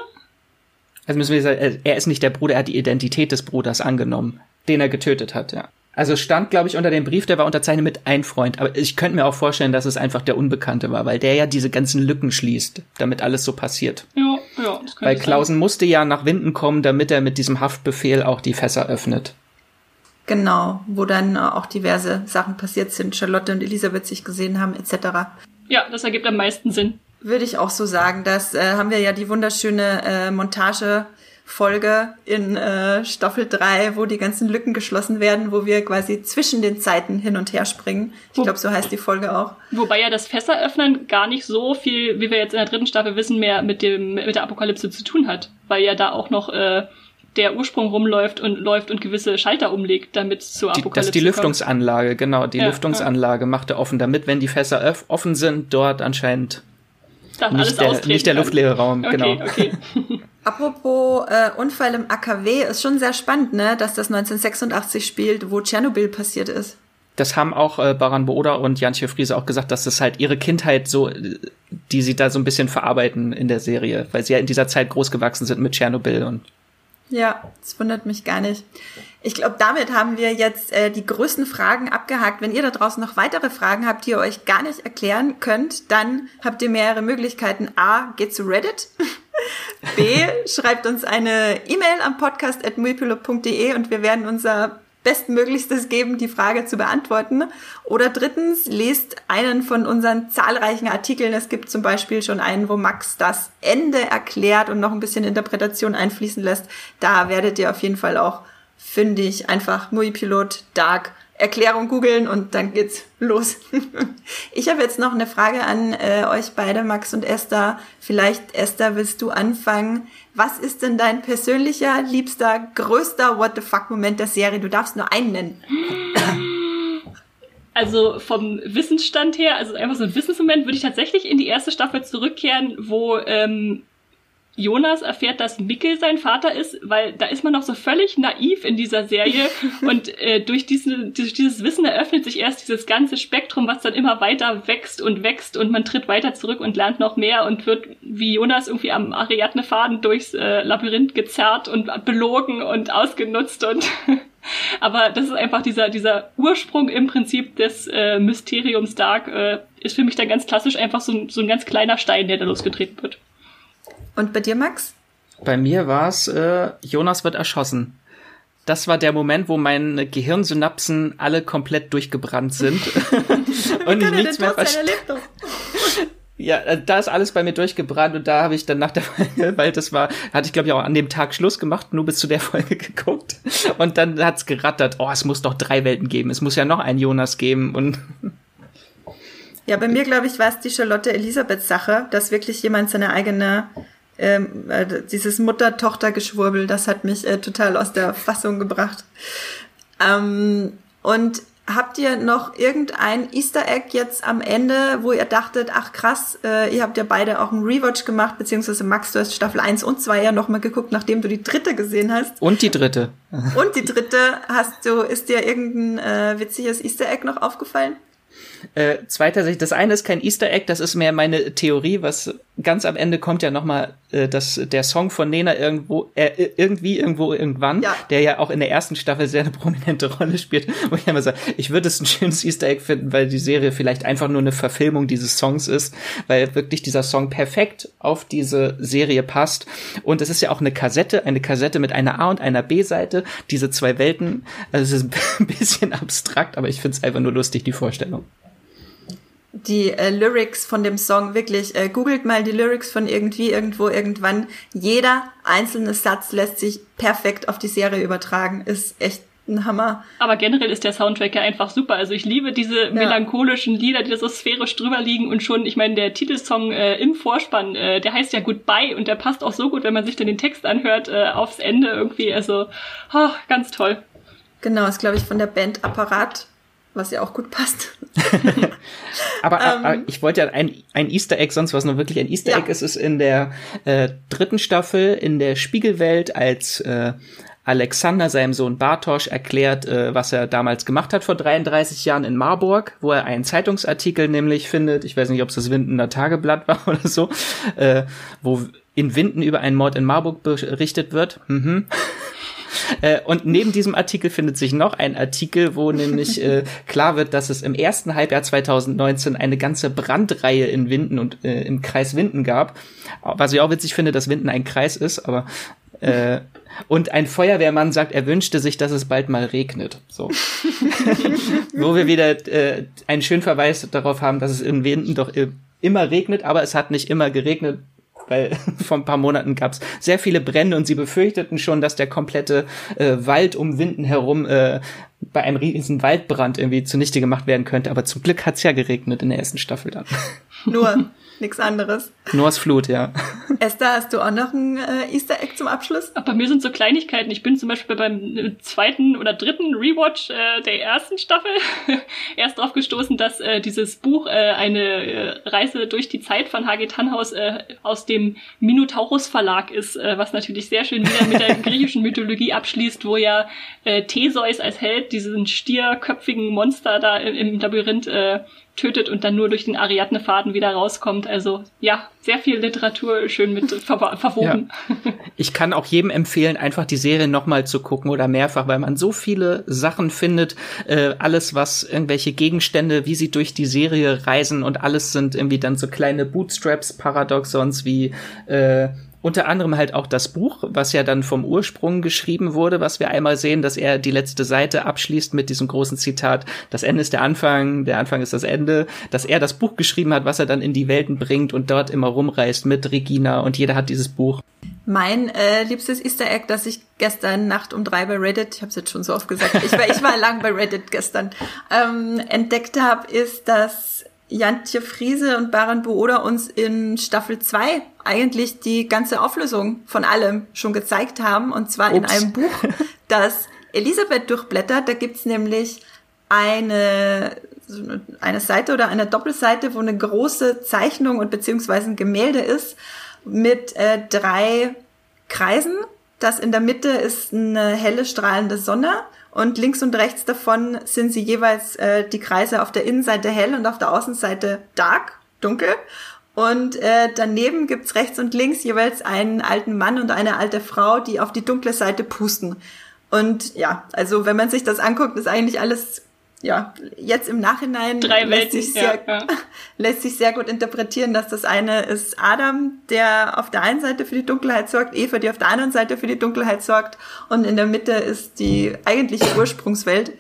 Also müssen wir sagen, er ist nicht der Bruder, er hat die Identität des Bruders angenommen, den er getötet hat, ja. Also stand, glaube ich, unter dem Brief, der war unterzeichnet mit ein Freund. Aber ich könnte mir auch vorstellen, dass es einfach der Unbekannte war, weil der ja diese ganzen Lücken schließt, damit alles so passiert. Ja, ja. Das weil Klausen sein. musste ja nach Winden kommen, damit er mit diesem Haftbefehl auch die Fässer öffnet. Genau, wo dann äh, auch diverse Sachen passiert sind, Charlotte und Elisabeth sich gesehen haben, etc. Ja, das ergibt am meisten Sinn. Würde ich auch so sagen. Das äh, haben wir ja die wunderschöne äh, Montage Folge in äh, Staffel 3, wo die ganzen Lücken geschlossen werden, wo wir quasi zwischen den Zeiten hin und her springen. Ich glaube, so heißt die Folge auch. Wobei ja das Fässeröffnen gar nicht so viel, wie wir jetzt in der dritten Staffel wissen, mehr mit dem mit der Apokalypse zu tun hat, weil ja da auch noch äh, der Ursprung rumläuft und läuft und gewisse Schalter umlegt, damit es zur Apokalypse die, Das ist die Lüftungsanlage, kommt. genau. Die ja, Lüftungsanlage ja. macht er offen, damit, wenn die Fässer offen sind, dort anscheinend nicht der, nicht der luftleere Raum, okay, genau. Okay. Apropos äh, Unfall im AKW, ist schon sehr spannend, ne, dass das 1986 spielt, wo Tschernobyl passiert ist. Das haben auch äh, Baran Booda und Jantje Friese auch gesagt, dass das halt ihre Kindheit so, die sie da so ein bisschen verarbeiten in der Serie, weil sie ja in dieser Zeit groß gewachsen sind mit Tschernobyl und ja, das wundert mich gar nicht. Ich glaube, damit haben wir jetzt äh, die größten Fragen abgehakt. Wenn ihr da draußen noch weitere Fragen habt, die ihr euch gar nicht erklären könnt, dann habt ihr mehrere Möglichkeiten. A, geht zu Reddit. B, schreibt uns eine E-Mail am podcast.mulpilot.de und wir werden unser Bestmöglichstes geben, die Frage zu beantworten. Oder drittens, lest einen von unseren zahlreichen Artikeln. Es gibt zum Beispiel schon einen, wo Max das Ende erklärt und noch ein bisschen Interpretation einfließen lässt. Da werdet ihr auf jeden Fall auch fündig. Einfach Muipilot Dark Erklärung googeln und dann geht's los. ich habe jetzt noch eine Frage an äh, euch beide, Max und Esther. Vielleicht, Esther, willst du anfangen? Was ist denn dein persönlicher, liebster, größter What the fuck Moment der Serie? Du darfst nur einen nennen. Also vom Wissensstand her, also einfach so ein Wissensmoment, würde ich tatsächlich in die erste Staffel zurückkehren, wo ähm, Jonas erfährt, dass Mikkel sein Vater ist, weil da ist man noch so völlig naiv in dieser Serie und äh, durch, diesen, durch dieses Wissen eröffnet sich erst dieses ganze Spektrum, was dann immer weiter wächst und wächst und man tritt weiter zurück und lernt noch mehr und wird wie Jonas irgendwie am Ariadne-Faden durchs äh, Labyrinth gezerrt und belogen und ausgenutzt und aber das ist einfach dieser dieser Ursprung im Prinzip des äh, Mysteriums Dark äh, ist für mich dann ganz klassisch einfach so ein, so ein ganz kleiner Stein, der da losgetreten wird. Und bei dir, Max? Bei mir war es, äh, Jonas wird erschossen. Das war der Moment, wo meine Gehirnsynapsen alle komplett durchgebrannt sind und ich nichts mehr verstehe. Ja, äh, da ist alles bei mir durchgebrannt und da habe ich dann nach der Folge, weil das war, hatte ich glaube ich auch an dem Tag Schluss gemacht, nur bis zu der Folge geguckt und dann hat's gerattert, oh, es muss doch drei Welten geben, es muss ja noch einen Jonas geben und Ja, bei mir glaube ich war es die Charlotte Elisabeth Sache, dass wirklich jemand seine eigene ähm, äh, dieses Mutter-Tochter-Geschwurbel, das hat mich äh, total aus der Fassung gebracht. Ähm, und habt ihr noch irgendein Easter Egg jetzt am Ende, wo ihr dachtet, ach krass, äh, ihr habt ja beide auch einen Rewatch gemacht, beziehungsweise Max, du hast Staffel 1 und 2 ja nochmal geguckt, nachdem du die dritte gesehen hast. Und die dritte. Und die dritte hast du, ist dir irgendein äh, witziges Easter Egg noch aufgefallen? Äh, zweiter Sicht, das eine ist kein Easter Egg, das ist mehr meine Theorie, was ganz am Ende kommt ja nochmal äh, das, der Song von Nena irgendwo, äh, irgendwie, irgendwo, irgendwann, ja. der ja auch in der ersten Staffel sehr eine prominente Rolle spielt, wo ich immer sage, ich würde es ein schönes Easter Egg finden, weil die Serie vielleicht einfach nur eine Verfilmung dieses Songs ist, weil wirklich dieser Song perfekt auf diese Serie passt. Und es ist ja auch eine Kassette, eine Kassette mit einer A- und einer B-Seite, diese zwei Welten. Also es ist ein bisschen abstrakt, aber ich finde es einfach nur lustig, die Vorstellung die äh, Lyrics von dem Song wirklich, äh, googelt mal die Lyrics von irgendwie, irgendwo, irgendwann. Jeder einzelne Satz lässt sich perfekt auf die Serie übertragen. Ist echt ein Hammer. Aber generell ist der Soundtrack ja einfach super. Also ich liebe diese ja. melancholischen Lieder, die da so sphärisch drüber liegen und schon, ich meine, der Titelsong äh, im Vorspann, äh, der heißt ja Goodbye und der passt auch so gut, wenn man sich dann den Text anhört, äh, aufs Ende irgendwie. Also, oh, ganz toll. Genau, ist glaube ich von der Band Apparat was ja auch gut passt. aber, ähm, aber, ich wollte ja ein, ein Easter Egg, sonst was nur wirklich ein Easter ja. Egg ist, ist in der äh, dritten Staffel in der Spiegelwelt, als äh, Alexander seinem Sohn Bartosch erklärt, äh, was er damals gemacht hat vor 33 Jahren in Marburg, wo er einen Zeitungsartikel nämlich findet, ich weiß nicht, ob es das Windener Tageblatt war oder so, äh, wo in Winden über einen Mord in Marburg berichtet wird. Mhm. Äh, und neben diesem Artikel findet sich noch ein Artikel, wo nämlich äh, klar wird, dass es im ersten Halbjahr 2019 eine ganze Brandreihe in Winden und äh, im Kreis Winden gab. Was ich auch witzig finde, dass Winden ein Kreis ist, aber äh, und ein Feuerwehrmann sagt, er wünschte sich, dass es bald mal regnet. So. Wo wir wieder äh, einen schönen Verweis darauf haben, dass es in Winden doch immer regnet, aber es hat nicht immer geregnet, weil vor ein paar Monaten gab es sehr viele Brände und sie befürchteten schon, dass der komplette äh, Wald um Winden herum äh, bei einem riesen Waldbrand irgendwie zunichte gemacht werden könnte. Aber zum Glück hat's ja geregnet in der ersten Staffel dann. Nur. Nichts anderes. Nur aus Flut, ja. Esther, hast du auch noch ein äh, Easter Egg zum Abschluss? Ach, bei mir sind so Kleinigkeiten. Ich bin zum Beispiel beim äh, zweiten oder dritten Rewatch äh, der ersten Staffel erst drauf gestoßen, dass äh, dieses Buch äh, eine äh, Reise durch die Zeit von H.G. Tannhaus äh, aus dem Minotaurus Verlag ist, äh, was natürlich sehr schön wieder mit der griechischen Mythologie abschließt, wo ja äh, Theseus als Held diesen stierköpfigen Monster da im, im Labyrinth äh, tötet und dann nur durch den Ariadne-Faden wieder rauskommt. Also ja, sehr viel Literatur schön mit ver verwoben. Ja. Ich kann auch jedem empfehlen, einfach die Serie nochmal zu gucken oder mehrfach, weil man so viele Sachen findet. Äh, alles, was irgendwelche Gegenstände, wie sie durch die Serie reisen und alles sind irgendwie dann so kleine Bootstraps, Paradoxons wie äh, unter anderem halt auch das Buch, was ja dann vom Ursprung geschrieben wurde, was wir einmal sehen, dass er die letzte Seite abschließt mit diesem großen Zitat, das Ende ist der Anfang, der Anfang ist das Ende, dass er das Buch geschrieben hat, was er dann in die Welten bringt und dort immer rumreist mit Regina und jeder hat dieses Buch. Mein äh, liebstes Easter Egg, das ich gestern Nacht um drei bei Reddit, ich habe es jetzt schon so oft gesagt, ich war, ich war lang bei Reddit gestern, ähm, entdeckt habe, ist, dass Jantje Friese und Baran Booda uns in Staffel 2 eigentlich die ganze Auflösung von allem schon gezeigt haben. Und zwar Ups. in einem Buch, das Elisabeth durchblättert. Da gibt's nämlich eine, eine Seite oder eine Doppelseite, wo eine große Zeichnung und beziehungsweise ein Gemälde ist mit äh, drei Kreisen. Das in der Mitte ist eine helle strahlende Sonne und links und rechts davon sind sie jeweils äh, die Kreise auf der Innenseite hell und auf der Außenseite dark, dunkel. Und äh, daneben gibt's rechts und links jeweils einen alten Mann und eine alte Frau, die auf die dunkle Seite pusten. Und ja, also wenn man sich das anguckt, ist eigentlich alles ja, jetzt im Nachhinein Drei lässt, sich sehr, ja, ja. lässt sich sehr gut interpretieren, dass das eine ist Adam, der auf der einen Seite für die Dunkelheit sorgt, Eva, die auf der anderen Seite für die Dunkelheit sorgt und in der Mitte ist die eigentliche Ursprungswelt,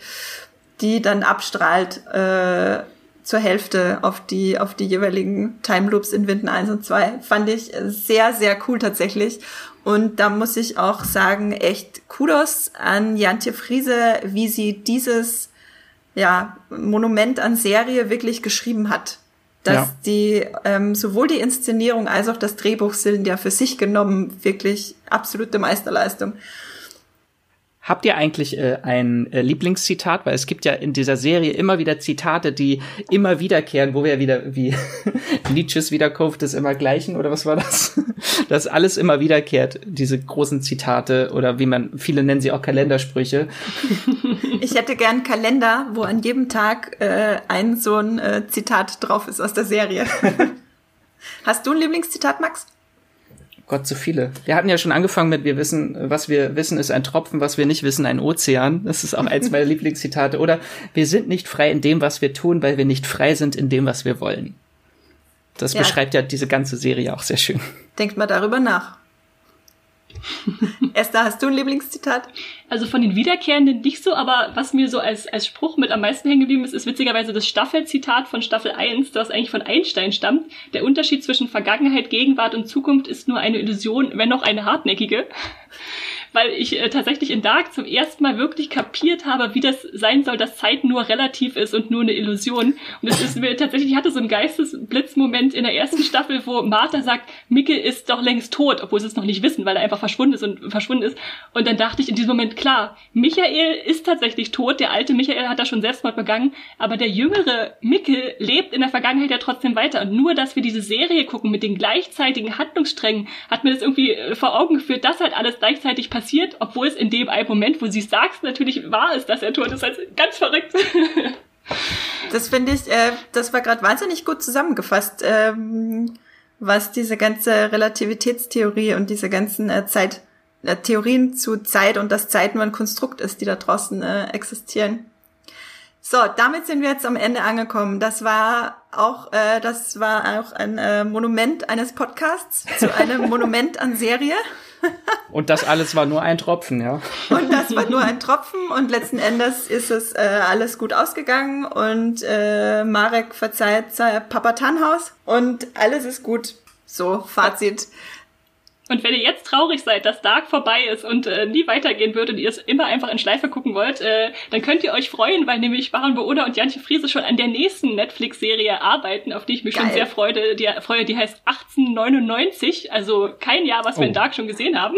die dann abstrahlt äh, zur Hälfte auf die, auf die jeweiligen Time Loops in Winden 1 und 2. Fand ich sehr, sehr cool tatsächlich. Und da muss ich auch sagen, echt Kudos an Jantje Friese, wie sie dieses ja, Monument an Serie wirklich geschrieben hat. Dass ja. die ähm, sowohl die Inszenierung als auch das Drehbuch sind ja für sich genommen wirklich absolute Meisterleistung. Habt ihr eigentlich äh, ein äh, Lieblingszitat? Weil es gibt ja in dieser Serie immer wieder Zitate, die immer wiederkehren, wo wir wieder, wie Nietzsches Wiederkunft des Immergleichen oder was war das? das alles immer wiederkehrt, diese großen Zitate oder wie man, viele nennen sie auch Kalendersprüche. Ich hätte gern Kalender, wo an jedem Tag äh, ein so ein äh, Zitat drauf ist aus der Serie. Hast du ein Lieblingszitat, Max? Gott, so viele. Wir hatten ja schon angefangen mit, wir wissen, was wir wissen, ist ein Tropfen, was wir nicht wissen, ein Ozean. Das ist auch eins meiner Lieblingszitate. Oder wir sind nicht frei in dem, was wir tun, weil wir nicht frei sind in dem, was wir wollen. Das ja. beschreibt ja diese ganze Serie auch sehr schön. Denkt mal darüber nach. Esther, hast du ein Lieblingszitat? Also von den Wiederkehrenden nicht so, aber was mir so als, als Spruch mit am meisten hängen geblieben ist, ist witzigerweise das Staffelzitat von Staffel 1, das eigentlich von Einstein stammt. Der Unterschied zwischen Vergangenheit, Gegenwart und Zukunft ist nur eine Illusion, wenn noch eine hartnäckige weil ich äh, tatsächlich in Dark zum ersten Mal wirklich kapiert habe, wie das sein soll, dass Zeit nur relativ ist und nur eine Illusion. Und es ist mir tatsächlich, ich hatte so einen Geistesblitzmoment in der ersten Staffel, wo Martha sagt, Micke ist doch längst tot, obwohl sie es noch nicht wissen, weil er einfach verschwunden ist und verschwunden ist. Und dann dachte ich in diesem Moment, klar, Michael ist tatsächlich tot, der alte Michael hat da schon Selbstmord begangen, aber der jüngere Micke lebt in der Vergangenheit ja trotzdem weiter. Und nur, dass wir diese Serie gucken mit den gleichzeitigen Handlungssträngen, hat mir das irgendwie äh, vor Augen geführt, dass halt alles gleichzeitig passiert passiert, obwohl es in dem einen Moment, wo sie es sagt, natürlich wahr ist, dass er tot ist. Also ganz verrückt. das finde ich, äh, das war gerade wahnsinnig gut zusammengefasst, ähm, was diese ganze Relativitätstheorie und diese ganzen äh, Zeit, äh, Theorien zu Zeit und dass Zeit nur ein Konstrukt ist, die da draußen äh, existieren. So, damit sind wir jetzt am Ende angekommen. Das war auch, äh, das war auch ein äh, Monument eines Podcasts zu einem Monument an Serie. Und das alles war nur ein Tropfen, ja. Und das war nur ein Tropfen und letzten Endes ist es äh, alles gut ausgegangen und äh, Marek verzeiht Papa Tannhaus und alles ist gut. So, Fazit. Und wenn ihr jetzt traurig seid, dass Dark vorbei ist und äh, nie weitergehen wird und ihr es immer einfach in Schleife gucken wollt, äh, dann könnt ihr euch freuen, weil nämlich Baron Beoda und Jantje Friese schon an der nächsten Netflix-Serie arbeiten, auf die ich mich Geil. schon sehr freue. Die, freue. die heißt 1899, also kein Jahr, was oh. wir in. Dark schon gesehen haben.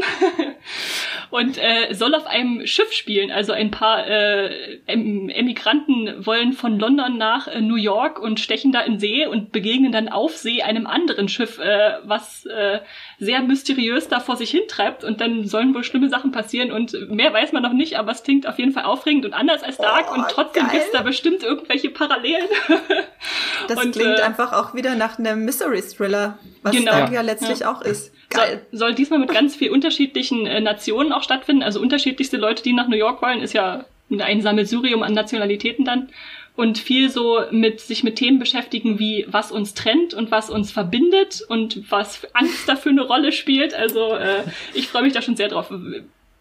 und äh, soll auf einem Schiff spielen. Also ein paar äh, em Emigranten wollen von London nach äh, New York und stechen da in See und begegnen dann auf See einem anderen Schiff, äh, was äh, sehr mysteriös da vor sich hintreibt und dann sollen wohl schlimme Sachen passieren und mehr weiß man noch nicht, aber es klingt auf jeden Fall aufregend und anders als Dark oh, und trotzdem gibt es da bestimmt irgendwelche Parallelen. das und, klingt äh, einfach auch wieder nach einem Mystery-Thriller, was genau. Dark ja letztlich ja. auch ist. Geil. Soll, soll diesmal mit ganz viel unterschiedlichen äh, Nationen auch stattfinden, also unterschiedlichste Leute, die nach New York wollen, ist ja ein Sammelsurium an Nationalitäten dann. Und viel so mit sich mit Themen beschäftigen, wie was uns trennt und was uns verbindet und was Angst dafür eine Rolle spielt. Also äh, ich freue mich da schon sehr drauf.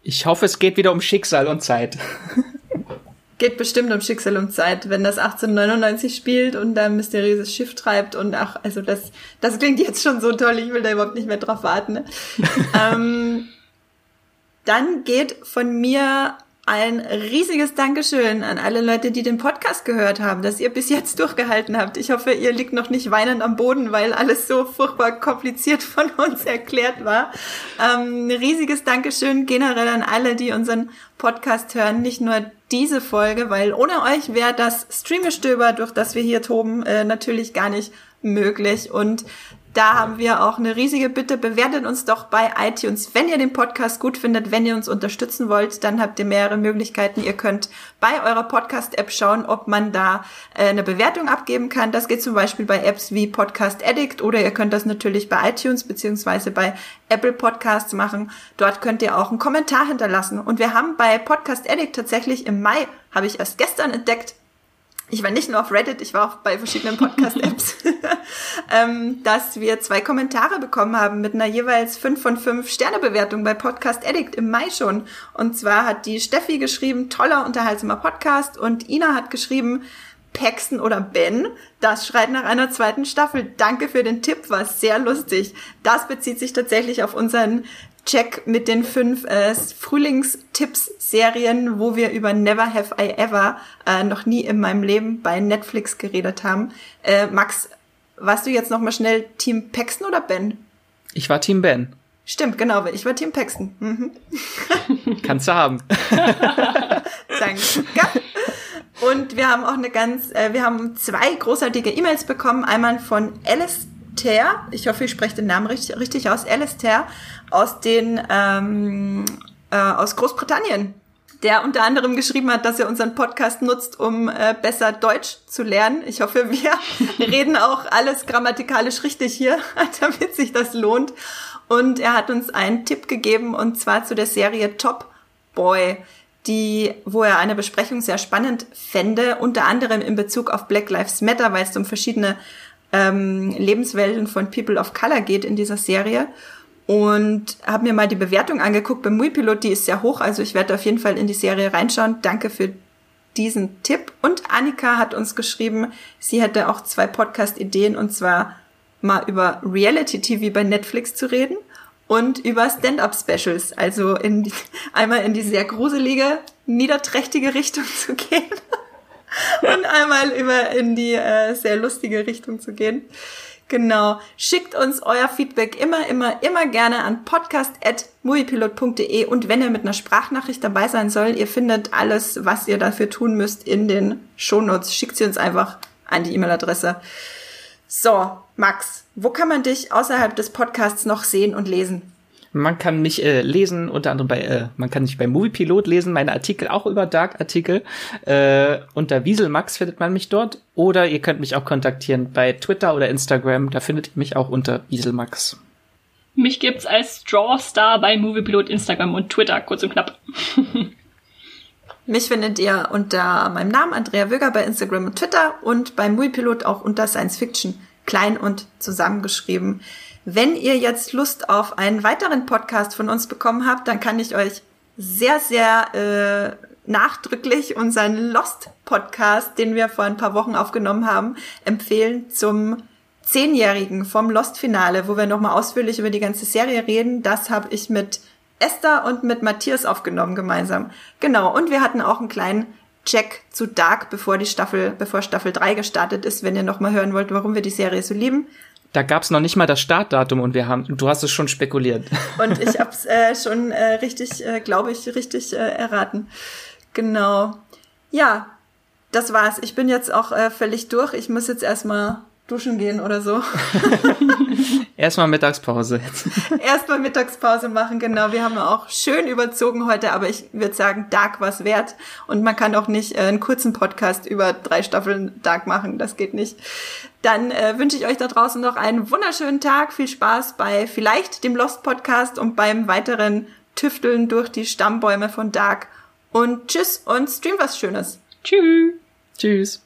Ich hoffe, es geht wieder um Schicksal und Zeit. Geht bestimmt um Schicksal und Zeit, wenn das 1899 spielt und da ein mysteriöses Schiff treibt und ach, also das, das klingt jetzt schon so toll, ich will da überhaupt nicht mehr drauf warten. Ne? ähm, dann geht von mir ein riesiges Dankeschön an alle Leute, die den Podcast gehört haben, dass ihr bis jetzt durchgehalten habt. Ich hoffe, ihr liegt noch nicht weinend am Boden, weil alles so furchtbar kompliziert von uns erklärt war. Ähm, ein riesiges Dankeschön generell an alle, die unseren Podcast hören. Nicht nur diese Folge, weil ohne euch wäre das Streamgestöber, durch das wir hier toben, äh, natürlich gar nicht möglich. Und da haben wir auch eine riesige Bitte. Bewertet uns doch bei iTunes. Wenn ihr den Podcast gut findet, wenn ihr uns unterstützen wollt, dann habt ihr mehrere Möglichkeiten. Ihr könnt bei eurer Podcast-App schauen, ob man da äh, eine Bewertung abgeben kann. Das geht zum Beispiel bei Apps wie Podcast Addict oder ihr könnt das natürlich bei iTunes beziehungsweise bei Apple Podcasts machen. Dort könnt ihr auch einen Kommentar hinterlassen. Und wir haben bei Podcast Addict tatsächlich im Mai, habe ich erst gestern entdeckt, ich war nicht nur auf Reddit, ich war auch bei verschiedenen Podcast-Apps, ähm, dass wir zwei Kommentare bekommen haben mit einer jeweils 5 von 5 Sternebewertung bei Podcast Addict im Mai schon. Und zwar hat die Steffi geschrieben, toller, unterhaltsamer Podcast und Ina hat geschrieben, Paxton oder Ben, das schreit nach einer zweiten Staffel. Danke für den Tipp, war sehr lustig. Das bezieht sich tatsächlich auf unseren Check mit den fünf äh, Frühlingstipps-Serien, wo wir über Never Have I Ever äh, noch nie in meinem Leben bei Netflix geredet haben. Äh, Max, warst du jetzt noch mal schnell Team Paxton oder Ben? Ich war Team Ben. Stimmt, genau, ich war Team Paxton. Mhm. Kannst du haben. Danke. Und wir haben auch eine ganz, äh, wir haben zwei großartige E-Mails bekommen. Einmal von Alice Ter, ich hoffe, ich spreche den Namen richtig, richtig aus, Alistair aus den ähm, äh, aus Großbritannien, der unter anderem geschrieben hat, dass er unseren Podcast nutzt, um äh, besser Deutsch zu lernen. Ich hoffe, wir reden auch alles grammatikalisch richtig hier, damit sich das lohnt. Und er hat uns einen Tipp gegeben und zwar zu der Serie Top Boy die, wo er eine Besprechung sehr spannend fände, unter anderem in Bezug auf Black Lives Matter, weil es um verschiedene ähm, Lebenswelten von People of Color geht in dieser Serie. Und habe mir mal die Bewertung angeguckt beim Muipilot, die ist sehr hoch, also ich werde auf jeden Fall in die Serie reinschauen. Danke für diesen Tipp. Und Annika hat uns geschrieben, sie hätte auch zwei Podcast-Ideen und zwar mal über Reality-TV bei Netflix zu reden und über Stand-up-Specials, also in die, einmal in die sehr gruselige, niederträchtige Richtung zu gehen und einmal über in die äh, sehr lustige Richtung zu gehen. Genau. Schickt uns euer Feedback immer, immer, immer gerne an podcast.muipilot.de und wenn ihr mit einer Sprachnachricht dabei sein soll, ihr findet alles, was ihr dafür tun müsst in den Shownotes. Schickt sie uns einfach an die E-Mail-Adresse. So, Max, wo kann man dich außerhalb des Podcasts noch sehen und lesen? Man kann mich äh, lesen, unter anderem bei, äh, man kann mich bei Moviepilot lesen, meine Artikel auch über Dark-Artikel. Äh, unter Wieselmax findet man mich dort. Oder ihr könnt mich auch kontaktieren bei Twitter oder Instagram. Da findet ihr mich auch unter Wieselmax. Mich gibt's als Drawstar bei Moviepilot, Instagram und Twitter, kurz und knapp. Mich findet ihr unter meinem Namen Andrea Wöger bei Instagram und Twitter und beim Moviepilot auch unter Science Fiction klein und zusammengeschrieben. Wenn ihr jetzt Lust auf einen weiteren Podcast von uns bekommen habt, dann kann ich euch sehr, sehr äh, nachdrücklich unseren Lost-Podcast, den wir vor ein paar Wochen aufgenommen haben, empfehlen zum Zehnjährigen vom Lost-Finale, wo wir nochmal ausführlich über die ganze Serie reden. Das habe ich mit Esther und mit Matthias aufgenommen gemeinsam. Genau, und wir hatten auch einen kleinen Check zu Dark, bevor die Staffel, bevor Staffel 3 gestartet ist, wenn ihr nochmal hören wollt, warum wir die Serie so lieben. Da gab's noch nicht mal das Startdatum und wir haben, du hast es schon spekuliert. Und ich hab's äh, schon äh, richtig, äh, glaube ich, richtig äh, erraten. Genau. Ja, das war's. Ich bin jetzt auch äh, völlig durch. Ich muss jetzt erstmal duschen gehen oder so. Erstmal Mittagspause jetzt. Erstmal Mittagspause machen, genau. Wir haben auch schön überzogen heute, aber ich würde sagen, Dark war's wert. Und man kann auch nicht äh, einen kurzen Podcast über drei Staffeln Dark machen. Das geht nicht. Dann äh, wünsche ich euch da draußen noch einen wunderschönen Tag. Viel Spaß bei vielleicht dem Lost Podcast und beim weiteren Tüfteln durch die Stammbäume von Dark. Und tschüss und stream was Schönes. Tschüss. Tschüss.